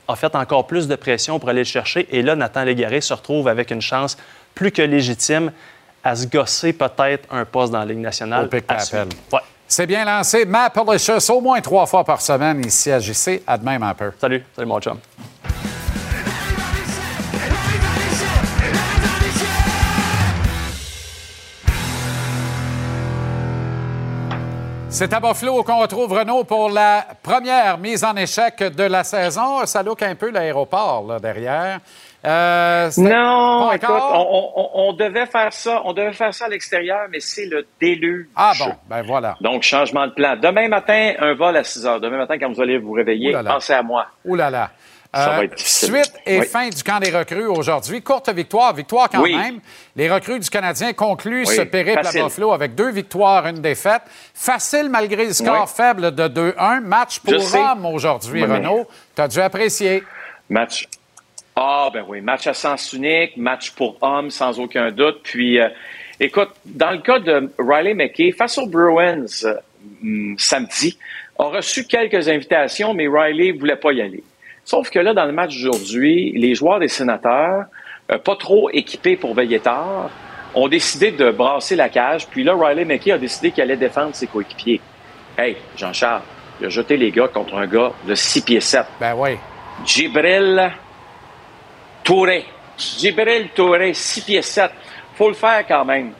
Speaker 19: a fait encore plus de pression pour aller le chercher. Et là, Nathan Légaré se retrouve avec une chance plus que légitime à se gosser peut-être un poste dans la Ligue nationale.
Speaker 1: Au. C'est bien lancé. Matt Policious, au moins trois fois par semaine ici à JC. À demain, un peu.
Speaker 19: Salut, salut mon chum.
Speaker 1: C'est à Buffalo qu'on retrouve Renault pour la première mise en échec de la saison. Ça look un peu l'aéroport là, derrière. Euh,
Speaker 8: Non, écoute, on, on- on devait faire ça, on devait faire ça à l'extérieur, mais c'est le déluge.
Speaker 1: Ah bon, ben voilà.
Speaker 8: Donc, changement de plan. Demain matin, un vol à 6 heures. Demain matin, quand vous allez vous réveiller,
Speaker 1: Ouh là là.
Speaker 8: pensez à moi.
Speaker 1: Ouh là là.
Speaker 8: Ça
Speaker 1: Euh,
Speaker 8: va être difficile.
Speaker 1: Suite et
Speaker 8: Oui.
Speaker 1: fin du camp des recrues aujourd'hui. Courte victoire, victoire quand
Speaker 8: Oui.
Speaker 1: même. Les recrues du Canadien concluent
Speaker 8: Oui,
Speaker 1: ce périple
Speaker 8: facile.
Speaker 1: à Buffalo avec deux victoires, une défaite. Facile malgré le score faible de 2-1. Match pour
Speaker 8: Je.
Speaker 1: Rome aujourd'hui, Renault. Tu as dû apprécier.
Speaker 8: Match. Ah, ben oui, match à sens unique, match pour hommes, sans aucun doute. Puis, euh, écoute, dans le cas de Riley McKay, face aux Bruins euh, hum, samedi, a reçu quelques invitations, mais Riley ne voulait pas y aller. Sauf que là, dans le match d'aujourd'hui, les joueurs des sénateurs, euh, pas trop équipés pour veiller tard, ont décidé de brasser la cage. Puis là, Riley McKay a décidé qu'il allait défendre ses coéquipiers. Hey, Jean-Charles, il a jeté les gars contre un gars de 6 pieds 7.
Speaker 1: Ben oui.
Speaker 8: Gibril Touré. Gibril Touré, 6 pieds 7. Faut le faire quand même.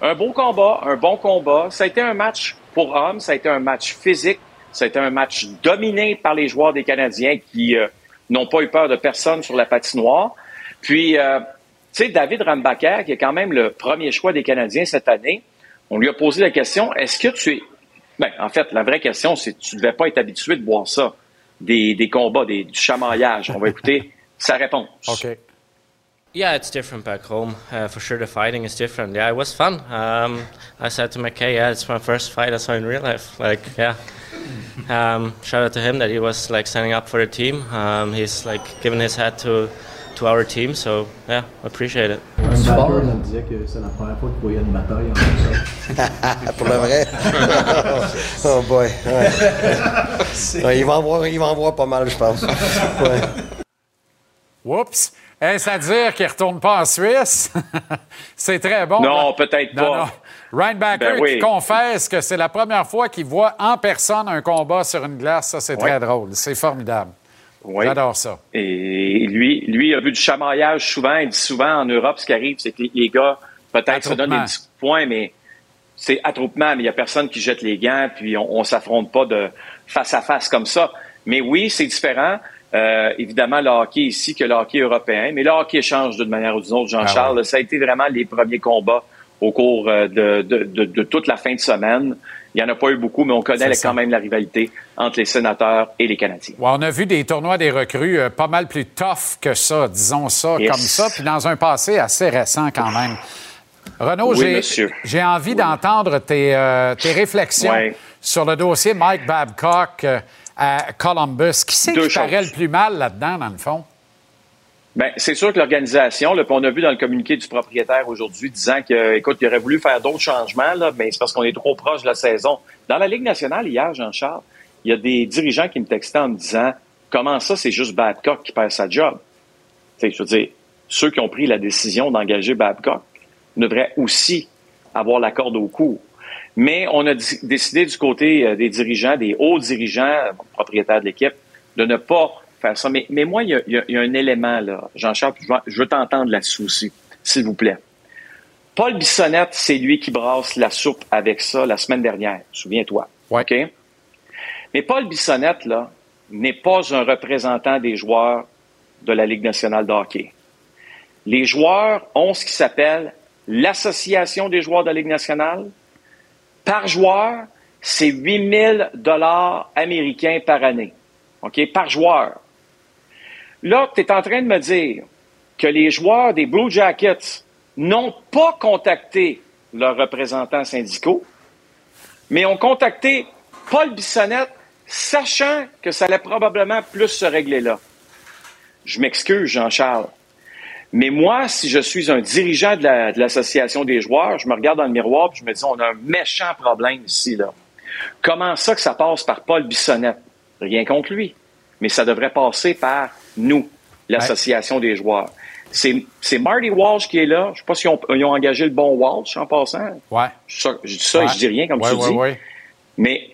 Speaker 8: Un beau combat, un bon combat. Ça a été un match pour hommes, ça a été un match physique, été un match dominé par les joueurs des Canadiens qui euh, n'ont pas eu peur de personne sur la patinoire. Puis, euh, tu sais, David Rambacker, qui est quand même le premier choix des Canadiens cette année, on lui a posé la question, est-ce que tu es... Ben, en fait, la vraie question, c'est tu ne devais pas être habitué de voir ça, des, combats, des, du chamaillage. On va écouter sa réponse.
Speaker 20: Yeah, it's different back home. Uh, for sure, the fighting is different. Yeah, it was fun. Um, I said to McKay, yeah, it's my first fight I saw in real life. Like, yeah. Um, shout out to him that he was like standing up for the team. Um, he's like giving his head to to our team. So yeah, appreciate it.
Speaker 9: Un batteur me disait que c'est la première fois qu'il voyait une bataille en.
Speaker 10: Pour le vrai? oh boy. Ouais. Ouais, il, va en voir, il va en voir pas mal, je pense. Ouais.
Speaker 1: Oups. Est-ce à dire qu'il ne retourne pas en Suisse? c'est très bon.
Speaker 8: Non, peut-être pas.
Speaker 1: non. Ryan Backer
Speaker 8: Ben oui.
Speaker 1: qui confesse que c'est la première fois qu'il voit en personne un combat sur une glace. Ça, c'est très drôle. C'est formidable.
Speaker 8: Oui.
Speaker 1: J'adore ça.
Speaker 8: Et lui, lui a vu du chamaillage souvent. Il dit souvent en Europe, ce qui arrive, c'est que les, gars, peut-être se donnent des petits poing, mais c'est attroupement, mais il n'y a personne qui jette les gants, puis on, on s'affronte pas de face à face comme ça. Mais oui, c'est différent. Euh, évidemment, le hockey ici que le hockey européen, mais le hockey change d'une manière ou d'une autre, Jean-Charles.
Speaker 1: Ah
Speaker 8: Ça a été vraiment les premiers combats au cours euh, de, de- de- de toute la fin de semaine. Il n'y en a pas eu beaucoup, mais on connaît quand même la rivalité entre les sénateurs et les Canadiens.
Speaker 1: Ouais, on a vu des tournois des recrues euh, pas mal plus tough que ça, disons ça,
Speaker 8: Yes.
Speaker 1: comme ça, puis dans un passé assez récent quand même. Renaud,
Speaker 8: Oui,
Speaker 1: j'ai- envie d'entendre tes, euh, tes réflexions sur le dossier Mike Babcock à Columbus. Qui c'est qui paraît le plus mal là-dedans, dans le fond?
Speaker 8: Ben, c'est sûr que l'organisation, là, on a vu dans le communiqué du propriétaire aujourd'hui disant que, écoute, il aurait voulu faire d'autres changements, là, mais c'est parce qu'on est trop proche de la saison. Dans la Ligue nationale, hier, Jean-Charles, il y a des dirigeants qui me textaient en me disant Comment ça, c'est juste Babcock qui perd sa job? Je veux dire, ceux qui ont pris la décision d'engager Babcock devraient aussi avoir la corde au cou. Mais on a décidé du côté euh, des dirigeants, des hauts dirigeants, propriétaires de l'équipe, de ne pas faire ça. Mais, mais moi, il y a, il y un élément, là, Jean-Charles, puis je veux, je veux t'entendre là-dessus aussi, s'il vous plaît. Paul Bissonnette, c'est lui qui brasse la soupe avec ça la semaine dernière, souviens-toi. OK? Mais Paul Bissonnette, là, n'est pas un représentant des joueurs de la Ligue nationale de hockey. Les joueurs ont ce qui s'appelle l'Association des joueurs de la Ligue nationale. Par joueur, c'est 8 000 dollars américains par année. OK, par joueur. Là, tu en train de me dire que les joueurs des Blue Jackets n'ont pas contacté leurs représentants syndicaux, mais ont contacté Paul Bissonnette, sachant que ça allait probablement plus se régler là. Je m'excuse, Jean-Charles. Mais moi, si je suis un dirigeant de la- de l'association des joueurs, je me regarde dans le miroir et je me dis, on a un méchant problème ici, là. Comment ça que ça passe par Paul Bissonnette? Rien contre lui. Mais ça devrait passer par nous, l'association des joueurs. C'est c'est Marty Walsh qui est là. Je ne sais pas s'ils ont, ils ont engagé le bon Walsh en passant.
Speaker 1: Ouais.
Speaker 8: Je, je dis ça et je dis rien, comme
Speaker 1: Ouais,
Speaker 8: tu
Speaker 1: ouais,
Speaker 8: dis. Mais,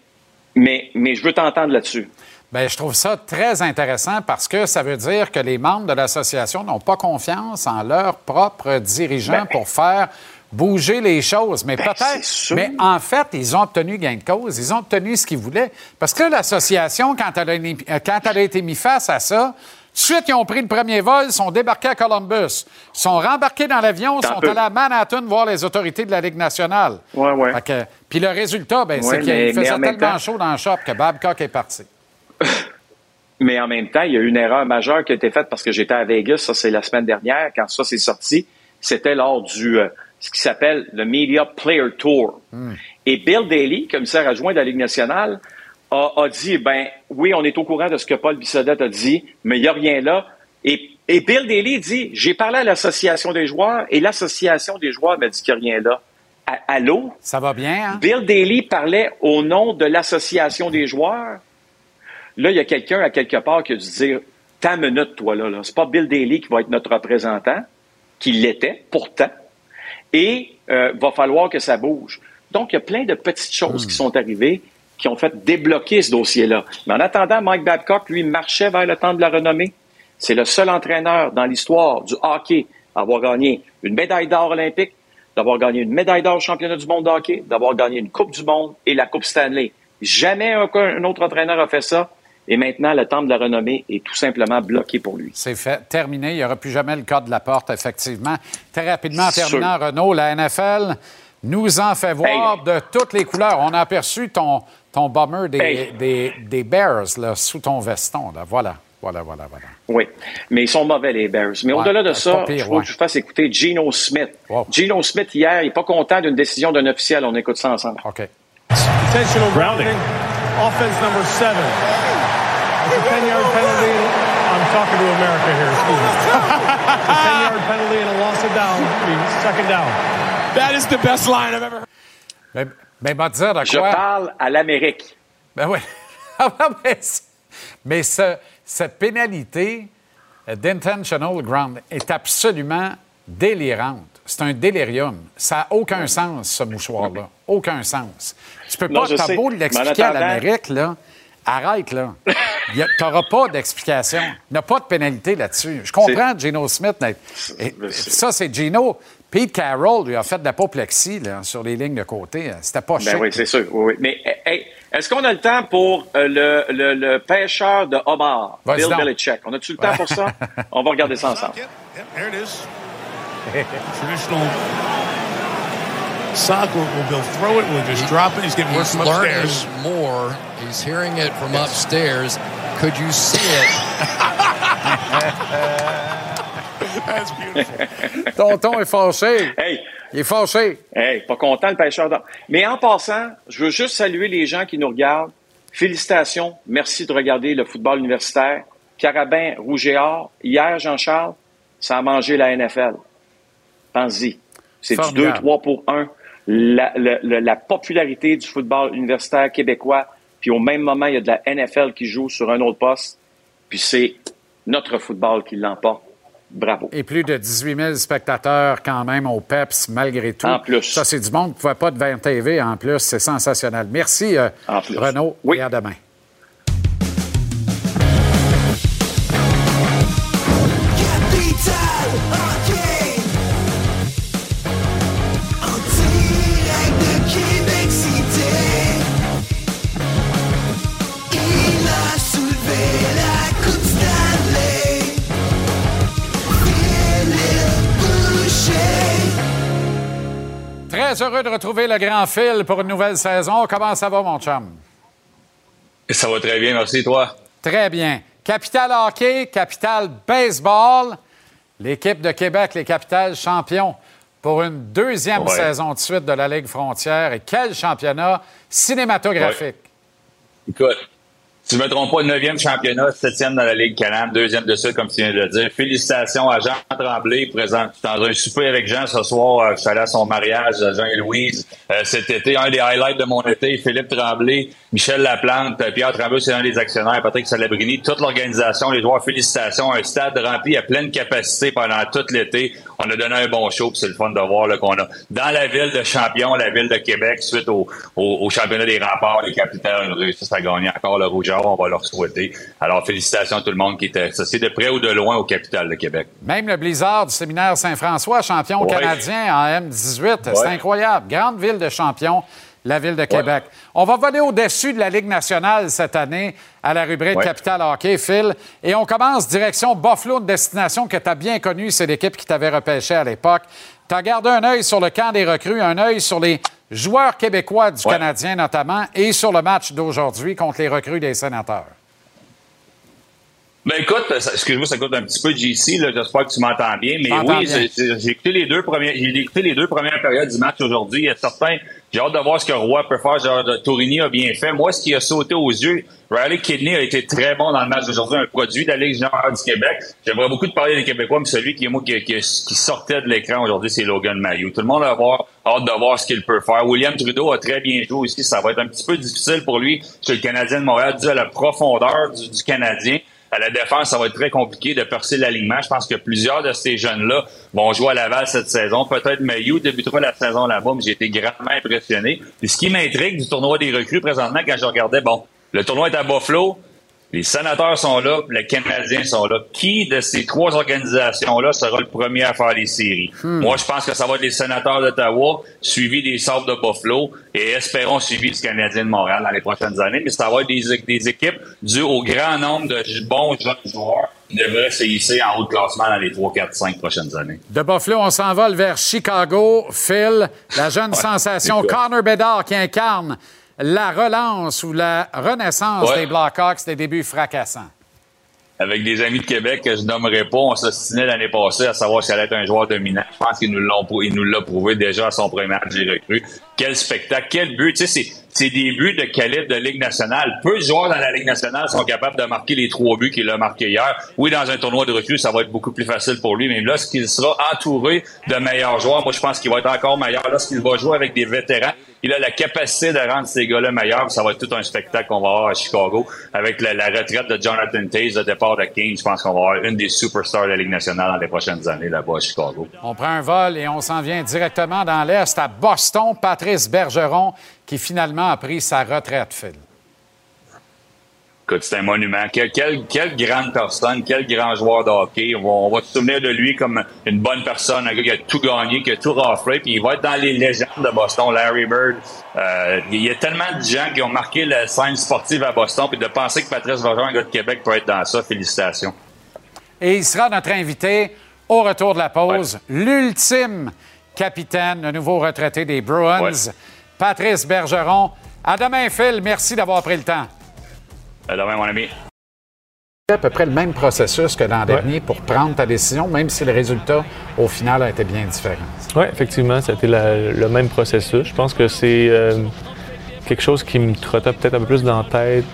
Speaker 8: mais, mais je veux t'entendre là-dessus.
Speaker 1: Bien, je trouve ça très intéressant parce que ça veut dire que les membres de l'association n'ont pas confiance en leurs propres dirigeants
Speaker 8: Ben,
Speaker 1: pour faire bouger les choses. Mais
Speaker 8: Ben,
Speaker 1: peut-être. Mais en fait, ils ont obtenu gain de cause. Ils ont obtenu ce qu'ils voulaient. Parce que l'association, quand elle, a, euh, quand elle a été mise face à ça, tout de suite, ils ont pris le premier vol, sont débarqués à Columbus, sont rembarqués dans l'avion, sont allés à Manhattan voir les autorités de la Ligue nationale.
Speaker 8: Ouais, ouais.
Speaker 1: Puis le résultat, ben, c'est qu'il faisait tellement
Speaker 8: temps-
Speaker 1: chaud dans le shop que Babcock est parti.
Speaker 8: Mais en même temps, il y a eu une erreur majeure qui a été faite parce que j'étais à Vegas, ça c'est la semaine dernière, quand ça s'est sorti. C'était lors du euh, ce qui s'appelle le Media Player Tour. Et Bill Daly, commissaire adjoint de la Ligue nationale, a, a dit ben oui, on est au courant de ce que Paul Bissonnette a dit, mais il n'y a rien là. Et, et Bill Daly dit j'ai parlé à l'association des joueurs et l'association des joueurs m'a dit qu'il n'y a rien là. À- Allô?
Speaker 1: Ça va bien, hein?
Speaker 8: Bill Daly parlait au nom de l'association des joueurs. Là, il y a quelqu'un à quelque part qui a dû dire Ta minute, toi, là. là. C'est pas Bill Daly qui va être notre représentant, qui l'était, pourtant. Et euh, va falloir que ça bouge. Donc, il y a plein de petites choses qui sont arrivées qui ont fait débloquer ce dossier-là. Mais en attendant, Mike Babcock, lui, marchait vers le temps de la renommée. C'est le seul entraîneur dans l'histoire du hockey à avoir gagné une médaille d'or olympique, d'avoir gagné une médaille d'or au championnat du monde de hockey, d'avoir gagné une Coupe du monde et la Coupe Stanley. Jamais un, un autre entraîneur a fait ça. Et maintenant, le temps de la renommée est tout simplement bloqué pour lui.
Speaker 1: C'est fait. Terminé. Il n'y aura plus jamais le cas de la porte, effectivement. Très rapidement, en
Speaker 8: Sûr.
Speaker 1: terminant, Renaud, la NFL nous en fait voir de toutes les couleurs. On a aperçu ton, ton bomber des,
Speaker 8: Hey.
Speaker 1: des, des Bears là, sous ton veston. Là. Voilà, voilà, voilà, voilà.
Speaker 8: Oui, mais ils sont mauvais, les Bears. Mais
Speaker 1: Ouais,
Speaker 8: au-delà de ça,
Speaker 1: pire,
Speaker 8: faut
Speaker 1: ouais.
Speaker 8: que je fasse écouter Geno Smith. Geno Smith, hier, il n'est pas content d'une décision d'un officiel. On écoute ça ensemble.
Speaker 1: OK.
Speaker 21: Intentional grounding. Offense number seven. It's a 10 yard penalty. I'm talking to America here, excuse me. It's a 10 yard penalty and a loss of down. Second down.
Speaker 14: That is the best line I've ever heard.
Speaker 1: Mais, mais te dire de
Speaker 8: Je
Speaker 1: quoi?
Speaker 8: parle à l'Amérique.
Speaker 1: Ben oui. Ah, mais mais ce- cette pénalité d'intentional ground est absolument délirante. C'est un délirium. Ça n'a aucun sens, ce mouchoir-là. Aucun sens. Tu peux
Speaker 8: Non,
Speaker 1: pas, t'as beau l'expliquer à l'Amérique, là. Arrête, là. Tu n'auras pas d'explication. Il n'y a pas de pénalité là-dessus. Je comprends Geno Smith. mais- et- ça, c'est Geno. Pete Carroll lui a fait de l'apoplexie là, sur les lignes de côté. C'était pas
Speaker 8: Ben
Speaker 1: chic.
Speaker 8: oui, c'est sûr. oui, oui. Mais hey, est-ce qu'on a le temps pour euh, le, le, le pêcheur de homard, Bill
Speaker 1: donc.
Speaker 8: Belichick? On a-tu le temps pour ça? On va regarder ça ensemble.
Speaker 21: There it is. Traditional sock where we'll throw it, we'll just drop it. He's getting
Speaker 22: He's
Speaker 21: from
Speaker 22: learning
Speaker 21: upstairs.
Speaker 22: more. He's hearing it from upstairs. Could you see it?
Speaker 21: That's beautiful.
Speaker 1: Tonton est fâché.
Speaker 8: Hey!
Speaker 1: Il est fâché.
Speaker 8: Hey, pas content le pêcheur d'or. Mais en passant, je veux juste saluer les gens qui nous regardent. Félicitations. Merci de regarder le football universitaire. Carabin, Rouge et Or. Hier, Jean-Charles, ça a mangé la NFL. Pense-y. C'est du
Speaker 1: Formidable.
Speaker 8: 2-3 pour 1. La, la- la- la popularité du football universitaire québécois. Puis au même moment, il y a de la NFL qui joue sur un autre poste. Puis c'est notre football qui l'emporte. Bravo.
Speaker 1: Et plus de 18 000 spectateurs quand même au PEPS, malgré tout.
Speaker 8: En plus.
Speaker 1: Ça, c'est du monde qui ne pouvait pas devant TV en plus. C'est sensationnel. Merci, euh,
Speaker 8: plus.
Speaker 1: Renaud. Et à demain. Très heureux de retrouver le grand fil pour une nouvelle saison. Comment ça va, mon chum?
Speaker 23: Ça va très bien, merci, toi.
Speaker 1: Très bien. Capital hockey, capital baseball. L'équipe de Québec, les Capitales champions pour une deuxième
Speaker 23: Ouais.
Speaker 1: saison de suite de la Ligue Frontière. Et quel championnat cinématographique.
Speaker 23: Écoute, si je me trompe pas, 9e championnat, 7e dans la Ligue Canam, deuxième de ça, comme tu viens de le dire. Félicitations à Jean Tremblay, présent dans un souper avec Jean ce soir. Euh, Je suis allé à son mariage, à Jean et Louise. Euh, cet été, un des highlights de mon été, Philippe Tremblay, Michel Laplante, euh, Pierre Tremblay, c'est un des actionnaires, Patrick Salabrini, toute l'organisation, les joueurs, félicitations. Un stade rempli à pleine capacité pendant tout l'été. On a donné un bon show, puis c'est le fun de voir qu'on a dans la ville de champion, la ville de Québec, suite au, au, au championnat des remparts, les capitales ont réussi à gagner encore le rouge on va leur souhaiter. Alors, félicitations à tout le monde qui était associé de près ou de loin au capital de Québec.
Speaker 1: Même le Blizzard du séminaire Saint-François, champion
Speaker 23: Ouais.
Speaker 1: canadien en M18. C'est incroyable. Grande ville de champion, la ville de Québec. On va voler au-dessus de la Ligue nationale cette année à la rubrique
Speaker 23: Ouais.
Speaker 1: Capital Hockey, Phil. Et on commence direction Buffalo, une destination que tu as bien connue. C'est l'équipe qui t'avait repêché à l'époque. Tu as gardé un œil sur le camp des recrues, un œil sur les joueurs québécois du Canadien notamment, et sur le match d'aujourd'hui contre les recrues des sénateurs.
Speaker 23: Ben écoute, excuse-moi, ça coûte un petit peu JC, là, j'espère que tu m'entends bien, mais oui, j'ai- écouté les deux premières, j'ai écouté les deux premières périodes du match aujourd'hui. Il y a certains, j'ai hâte de voir ce que Roy peut faire. Genre, Tourigny a bien fait. Moi, ce qui a sauté aux yeux, Riley Kidney a été très bon dans le match d'aujourd'hui, un produit de la Ligue générale du Québec. J'aimerais beaucoup de parler des Québécois, mais celui qui, moi, qui, qui- qui sortait de l'écran aujourd'hui, c'est Logan Mayou. Tout le monde avoir hâte de voir ce qu'il peut faire. William Trudeau a très bien joué aussi. Ça va être un petit peu difficile pour lui chez le Canadien de Montréal, dû à la profondeur du, du Canadien. À la défense, ça va être très compliqué de percer l'alignement. Je pense que plusieurs de ces jeunes-là vont jouer à Laval cette saison. Peut-être Mayu débutera la saison là-bas, mais j'ai été grandement impressionné. Et ce qui m'intrigue du tournoi des recrues présentement, quand je regardais, bon, le tournoi est à Buffalo, les sénateurs sont là, les Canadiens sont là. Qui de ces trois organisations-là sera le premier à faire les séries? Moi, je pense que ça va être les sénateurs d'Ottawa, suivi des Sabres de Buffalo, et espérons suivi du Canadien de Montréal dans les prochaines années. Mais ça va être des, des équipes dues au grand nombre de bons jeunes joueurs qui devraient se hisser en haut de classement dans les 3, 4, 5 prochaines années.
Speaker 1: De Buffalo, on s'envole vers Chicago. Phil, la jeune sensation. Connor Bedard qui incarne la relance ou la renaissance
Speaker 23: Ouais.
Speaker 1: des Blackhawks des débuts fracassants.
Speaker 23: avec des amis de Québec que je nommerai pas. On s'ostinait l'année passée à savoir s'il allait être un joueur dominant. Je pense qu'il nous l'ont l'a prouvé déjà à son premier match des recrues. Quel spectacle, quel but. Tu sais, c'est, des buts de calibre de Ligue nationale. Peu de joueurs dans la Ligue nationale sont capables de marquer les trois buts qu'il a marqués hier. Oui, dans un tournoi de recrues, ça va être beaucoup plus facile pour lui, mais lorsqu'il sera entouré de meilleurs joueurs, moi, je pense qu'il va être encore meilleur. Lorsqu'il va jouer avec des vétérans, il a la capacité de rendre ces gars-là meilleurs. Ça va être tout un spectacle qu'on va avoir à Chicago. Avec la, retraite de Jonathan Taze, le départ de Kane, je pense qu'on va avoir une des superstars de la Ligue nationale dans les prochaines années là-bas à Chicago.
Speaker 1: On prend un vol et on s'en vient directement dans l'Est à Boston. Patrice Bergeron qui finalement a pris sa retraite, Phil.
Speaker 23: Écoute, c'est un monument. Quelle, quelle, quelle grande personne, quel grand joueur de hockey. On va, se souvenir de lui comme une bonne personne, un gars qui a tout gagné, qui a tout raflé, puis il va être dans les légendes de Boston, Larry Bird. Euh, il y a tellement de gens qui ont marqué la scène sportive à Boston, puis de penser que Patrice Bergeron, un gars de Québec, peut être dans ça, félicitations.
Speaker 1: Et il sera notre invité au retour de la pause. L'ultime capitaine, le nouveau retraité des Bruins, Patrice Bergeron. À demain, Phil. Merci d'avoir pris le temps.
Speaker 23: À demain, mon ami.
Speaker 1: à peu près le même processus que l'an dernier pour prendre ta décision, même si le résultat, au final, a été bien différent.
Speaker 24: Oui, effectivement, ça a été la- le même processus. Je pense que c'est euh, quelque chose qui me trottait peut-être un peu plus dans la tête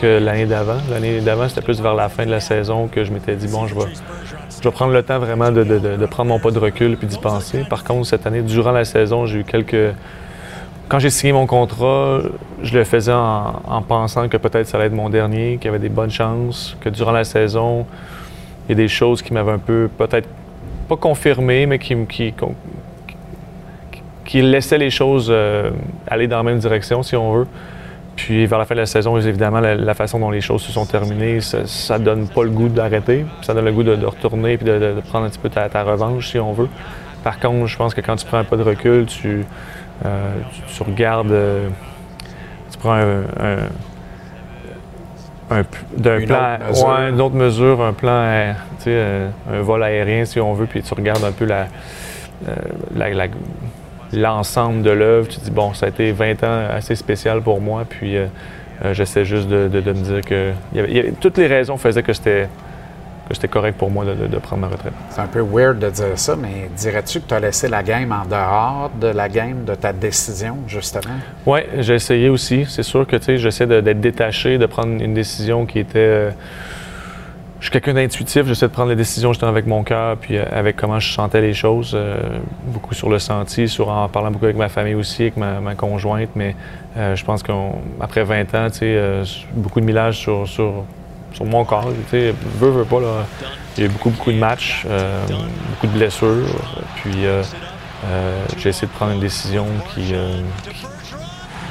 Speaker 24: que l'année d'avant. L'année d'avant, c'était plus vers la fin de la saison que je m'étais dit, bon, je vais, je vais prendre le temps vraiment de, de- de- de prendre mon pas de recul puis d'y penser. Par contre, cette année, durant la saison, j'ai eu quelques... Quand j'ai signé mon contrat, je le faisais en, en pensant que peut-être ça allait être mon dernier, qu'il y avait des bonnes chances, que durant la saison, il y a des choses qui m'avaient un peu peut-être pas confirmé, mais qui, qui, qui, laissaient les choses euh, aller dans la même direction, si on veut. Puis vers la fin de la saison, évidemment, la, façon dont les choses se sont terminées, ça, ça donne pas le goût d'arrêter. Ça donne le goût de, retourner puis de, prendre un petit peu ta, revanche, si on veut. Par contre, je pense que quand tu prends un pas de recul, tu, euh, regardes, euh, prends un, un- d'un
Speaker 1: Une
Speaker 24: plan,
Speaker 1: autre mesure.
Speaker 24: ouais, une autre mesure, un plan, tu sais, euh, un vol aérien si on veut, puis tu regardes un peu la, euh, la- la- l'ensemble de l'œuvre. Tu te dis bon, ça a été 20 ans assez spécial pour moi, puis euh, euh, j'essaie juste de, de- de me dire que avait- y avait- toutes les raisons faisaient que c'était que c'était correct pour moi de, prendre ma retraite.
Speaker 1: C'est un peu weird de dire ça, mais dirais-tu que tu as laissé la game en dehors de la game, de ta décision, justement?
Speaker 24: Oui, j'ai essayé aussi. C'est sûr que tu sais, j'essaie d'être détaché, de prendre une décision qui était. euh, je suis quelqu'un d'intuitif, j'essaie de prendre les décisions justement avec mon cœur, puis euh, avec comment je sentais les choses, euh, beaucoup sur le senti, sur en parlant beaucoup avec ma famille aussi, avec ma, ma conjointe. Mais euh, je pense qu'après 20 ans, tu sais, beaucoup de millage sur, sur, sur mon corps. Tu sais, veux, veux pas, là. Il y a eu beaucoup, beaucoup de matchs, euh, beaucoup de blessures. Puis euh, euh, j'ai essayé de prendre une décision qui,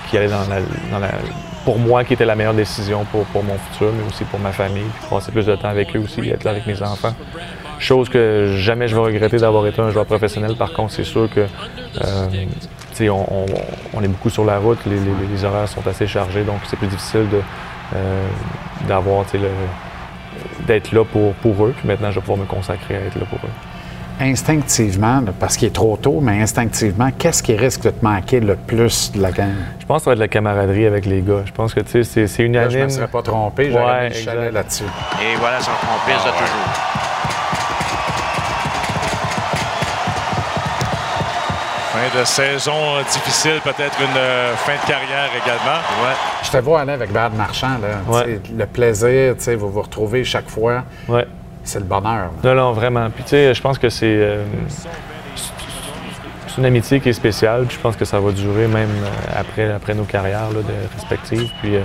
Speaker 24: qui, allait dans la, pour moi, qui était la meilleure décision pour, pour mon futur, mais aussi pour ma famille, puis passer plus de temps avec eux aussi, être là avec mes enfants. Chose que jamais je vais regretter d'avoir été un joueur professionnel. Par contre, c'est sûr que on, on- on est beaucoup sur la route, les, horaires sont assez chargés, donc c'est plus difficile de, d'avoir tu sais, le- d'être là pour, pour eux. Puis maintenant, je vais pouvoir me consacrer à être là pour eux.
Speaker 1: Instinctivement, parce qu'il est trop tôt, mais instinctivement, qu'est-ce qui risque de te manquer le plus de la game?
Speaker 24: Je pense que ça va être la camaraderie avec les gars. Je pense que tu sais, c'est, c'est
Speaker 1: Là,
Speaker 24: unanime.
Speaker 1: je ne me serais pas trompé, j'aurais
Speaker 24: Ouais,
Speaker 1: mis le chalet
Speaker 24: exact.
Speaker 1: là-dessus.
Speaker 25: Et voilà son complice de toujours.
Speaker 26: Fin de saison euh, difficile, peut-être une euh, fin de carrière également.
Speaker 25: Ouais.
Speaker 1: Je te vois aller avec Brad Marchand, là.
Speaker 24: Ouais.
Speaker 1: Le plaisir, tu sais, vous vous retrouvez chaque fois.
Speaker 24: Ouais.
Speaker 1: C'est le bonheur. là.
Speaker 24: Non, non, vraiment. Puis, tu sais, je pense que c'est. euh, c'est une amitié qui est spéciale. Puis je pense que ça va durer même après, après nos carrières là, de- respectives. Puis, euh,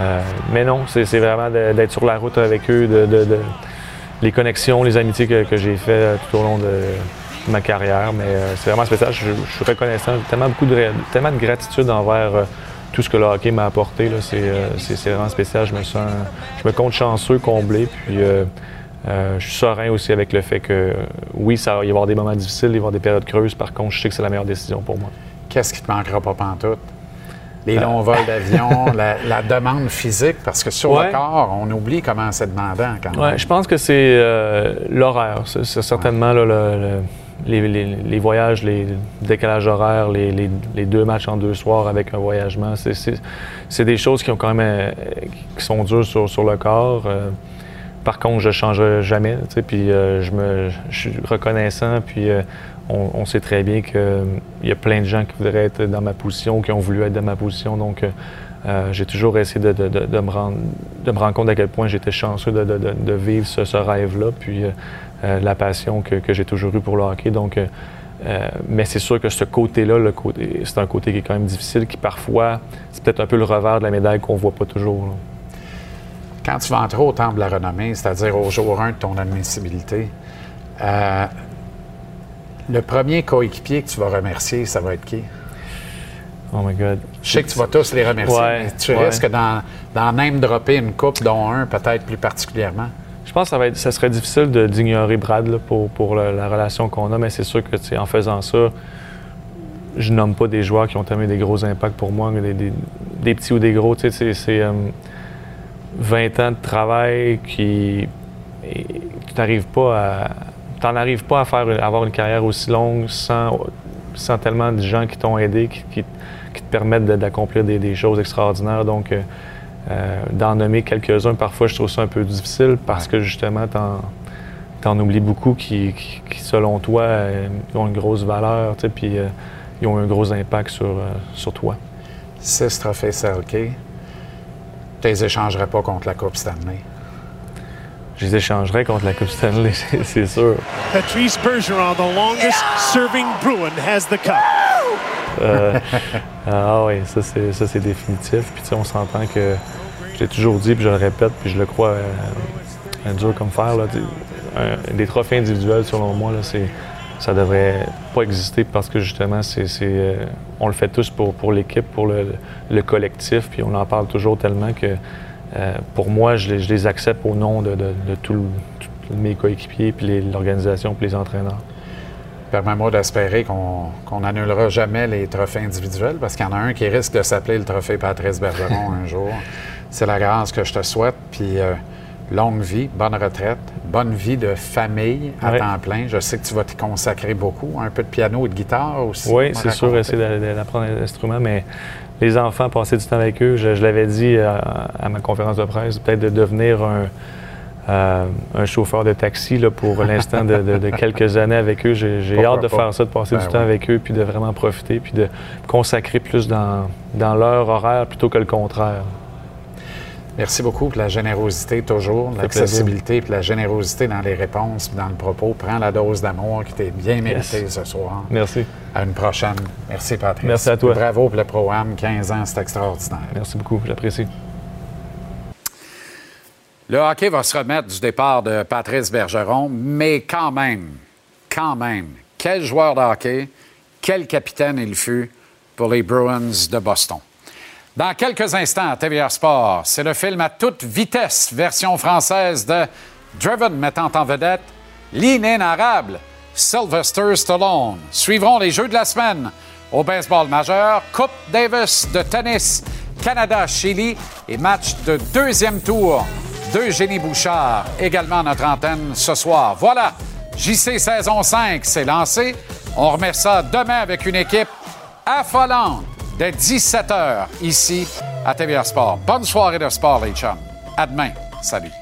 Speaker 24: euh, mais non, c'est c'est vraiment d'être sur la route avec eux, de, de- de- les connexions, les amitiés que, que j'ai fait tout au long de ma carrière. Mais euh, c'est vraiment spécial. Je, je suis reconnaissant. J'ai Tellement, beaucoup de, tellement de gratitude envers euh, tout ce que le hockey m'a apporté. C'est euh, c'est- vraiment spécial. Je me sens, je me compte chanceux, comblé. Puis je suis serein aussi avec le fait que, oui, ça va y avoir des moments difficiles, il va y avoir des périodes creuses. Par contre, je sais que c'est la meilleure décision pour moi.
Speaker 1: Qu'est-ce qui te manquera pas pantoute? Les
Speaker 24: Euh.
Speaker 1: longs vols d'avion, la, la demande physique, parce que sur
Speaker 24: Ouais.
Speaker 1: le corps, on oublie comment c'est demandant quand même.
Speaker 24: Ouais, je pense que c'est euh, l'horaire. C'est certainement là, le- le- les, voyages, les décalages horaires, les, deux matchs en deux soirs avec un voyagement. C'est- des choses qui ont quand euh, sont dures sur, le corps. Euh, par contre, je ne changerai jamais. Puis euh, je, suis reconnaissant. Puis on, sait très bien qu'il y a plein de gens qui voudraient être dans ma position, qui ont voulu être dans ma position. Donc, j'ai toujours essayé de, me rendre, compte à quel point j'étais chanceux de, vivre ce, ce rêve-là. Puis la passion que, que j'ai toujours eue pour le hockey. Donc, euh, euh, mais c'est sûr que ce côté-là, le côté, c'est un côté qui est quand même difficile, qui parfois, c'est peut-être un peu le revers de la médaille qu'on voit pas toujours. là.
Speaker 1: Quand tu vas entrer au temple de la renommée, c'est-à-dire au jour 1 de ton admissibilité, euh, le premier coéquipier que tu vas remercier, ça va être qui?
Speaker 24: Oh my God.
Speaker 1: Je sais que tu vas tous les remercier,
Speaker 24: Ouais,
Speaker 1: mais tu
Speaker 24: ouais.
Speaker 1: risques d'en, d'en même dropper une coupe, dont un peut-être plus particulièrement.
Speaker 24: Pense que ça, serait difficile d'ignorer Brad pour, la, la relation qu'on a, mais c'est sûr que en faisant ça, je nomme pas des joueurs qui ont tellement des gros impacts pour moi, des, des- petits ou des gros. C'est c'est, euh, 20 ans de travail qui. tu n'arrives pas à. T'en arrives pas à faire avoir une carrière aussi longue sans, tellement de gens qui t'ont aidé, qui, te permettent d'accomplir des, des choses extraordinaires. Donc, euh, euh, d'en nommer quelques-uns, parfois, je trouve ça un peu difficile parce que justement, t'en, t'en oublies beaucoup qui, qui- qui, selon toi, euh, ont une grosse valeur, tu sais, puis euh, ils ont un gros impact sur, euh, sur toi.
Speaker 1: Six trophées Selke. Tu les échangerais pas contre la Coupe Stanley.
Speaker 24: Je les échangerais contre la Coupe Stanley, c'est- c'est sûr.
Speaker 22: Patrice Bergeron, the longest serving Bruin, has the cup.
Speaker 24: Euh, ah oui, ça c'est, définitif. Puis tu sais, on s'entend que je l'ai toujours dit, puis je le répète, puis je le crois euh, dur comme fer. Des trophées individuels, selon moi, là, ça devrait pas exister parce que justement, c'est, euh, on le fait tous pour, pour l'équipe, pour le, le collectif, puis on en parle toujours tellement que euh, pour moi, je les, accepte au nom de, de, tous mes coéquipiers, puis l'organisation, puis les entraîneurs.
Speaker 1: Permets-moi d'espérer qu'on n'annulera jamais les trophées individuels parce qu'il y en a un qui risque de s'appeler le trophée Patrice Bergeron un jour. C'est la grâce que je te souhaite. Puis euh, longue vie, bonne retraite, bonne vie de famille à
Speaker 24: Ouais.
Speaker 1: temps plein. Je sais que tu vas t'y consacrer beaucoup. Un peu de piano et de guitare aussi.
Speaker 24: Oui, c'est sûr, essayer d'a- d'a- d'apprendre l'instrument, mais les enfants, passer du temps avec eux. Je, je l'avais dit euh, à ma conférence de presse, peut-être de devenir un, euh, un chauffeur de taxi là, pour l'instant de, de- de quelques années avec eux. J'ai hâte de
Speaker 1: pas?
Speaker 24: faire ça, de passer
Speaker 1: Ben
Speaker 24: du temps avec eux, puis de vraiment profiter, puis de consacrer plus dans, dans leur horaire plutôt que le contraire.
Speaker 1: Merci beaucoup pour la générosité toujours, l'accessibilité puis la générosité dans les réponses puis dans le propos. Prends la dose d'amour qui t'est bien méritée
Speaker 24: Yes.
Speaker 1: ce soir.
Speaker 24: Merci.
Speaker 1: À une prochaine. Merci Patrice.
Speaker 24: Merci à toi.
Speaker 1: Bravo pour le programme. 15 ans, c'est extraordinaire.
Speaker 24: Merci beaucoup, j'apprécie.
Speaker 1: Le hockey va se remettre du départ de Patrice Bergeron, mais quand même, quand même, quel joueur de hockey, quel capitaine il fut pour les Bruins de Boston. Dans quelques instants, à TVR Sport, c'est le film à toute vitesse, version française de Driven mettant en vedette l'inénarrable Sylvester Stallone. Suivront les Jeux de la semaine au baseball majeur, Coupe Davis de tennis, Canada-Chili et match de deuxième tour d'Eugénie Bouchard, également notre antenne ce soir. Voilà, JC saison 5, c'est lancé. On remet ça demain avec une équipe affolante dès 17h ici à TVR Sport. Bonne soirée de sport, les chums. À demain. Salut.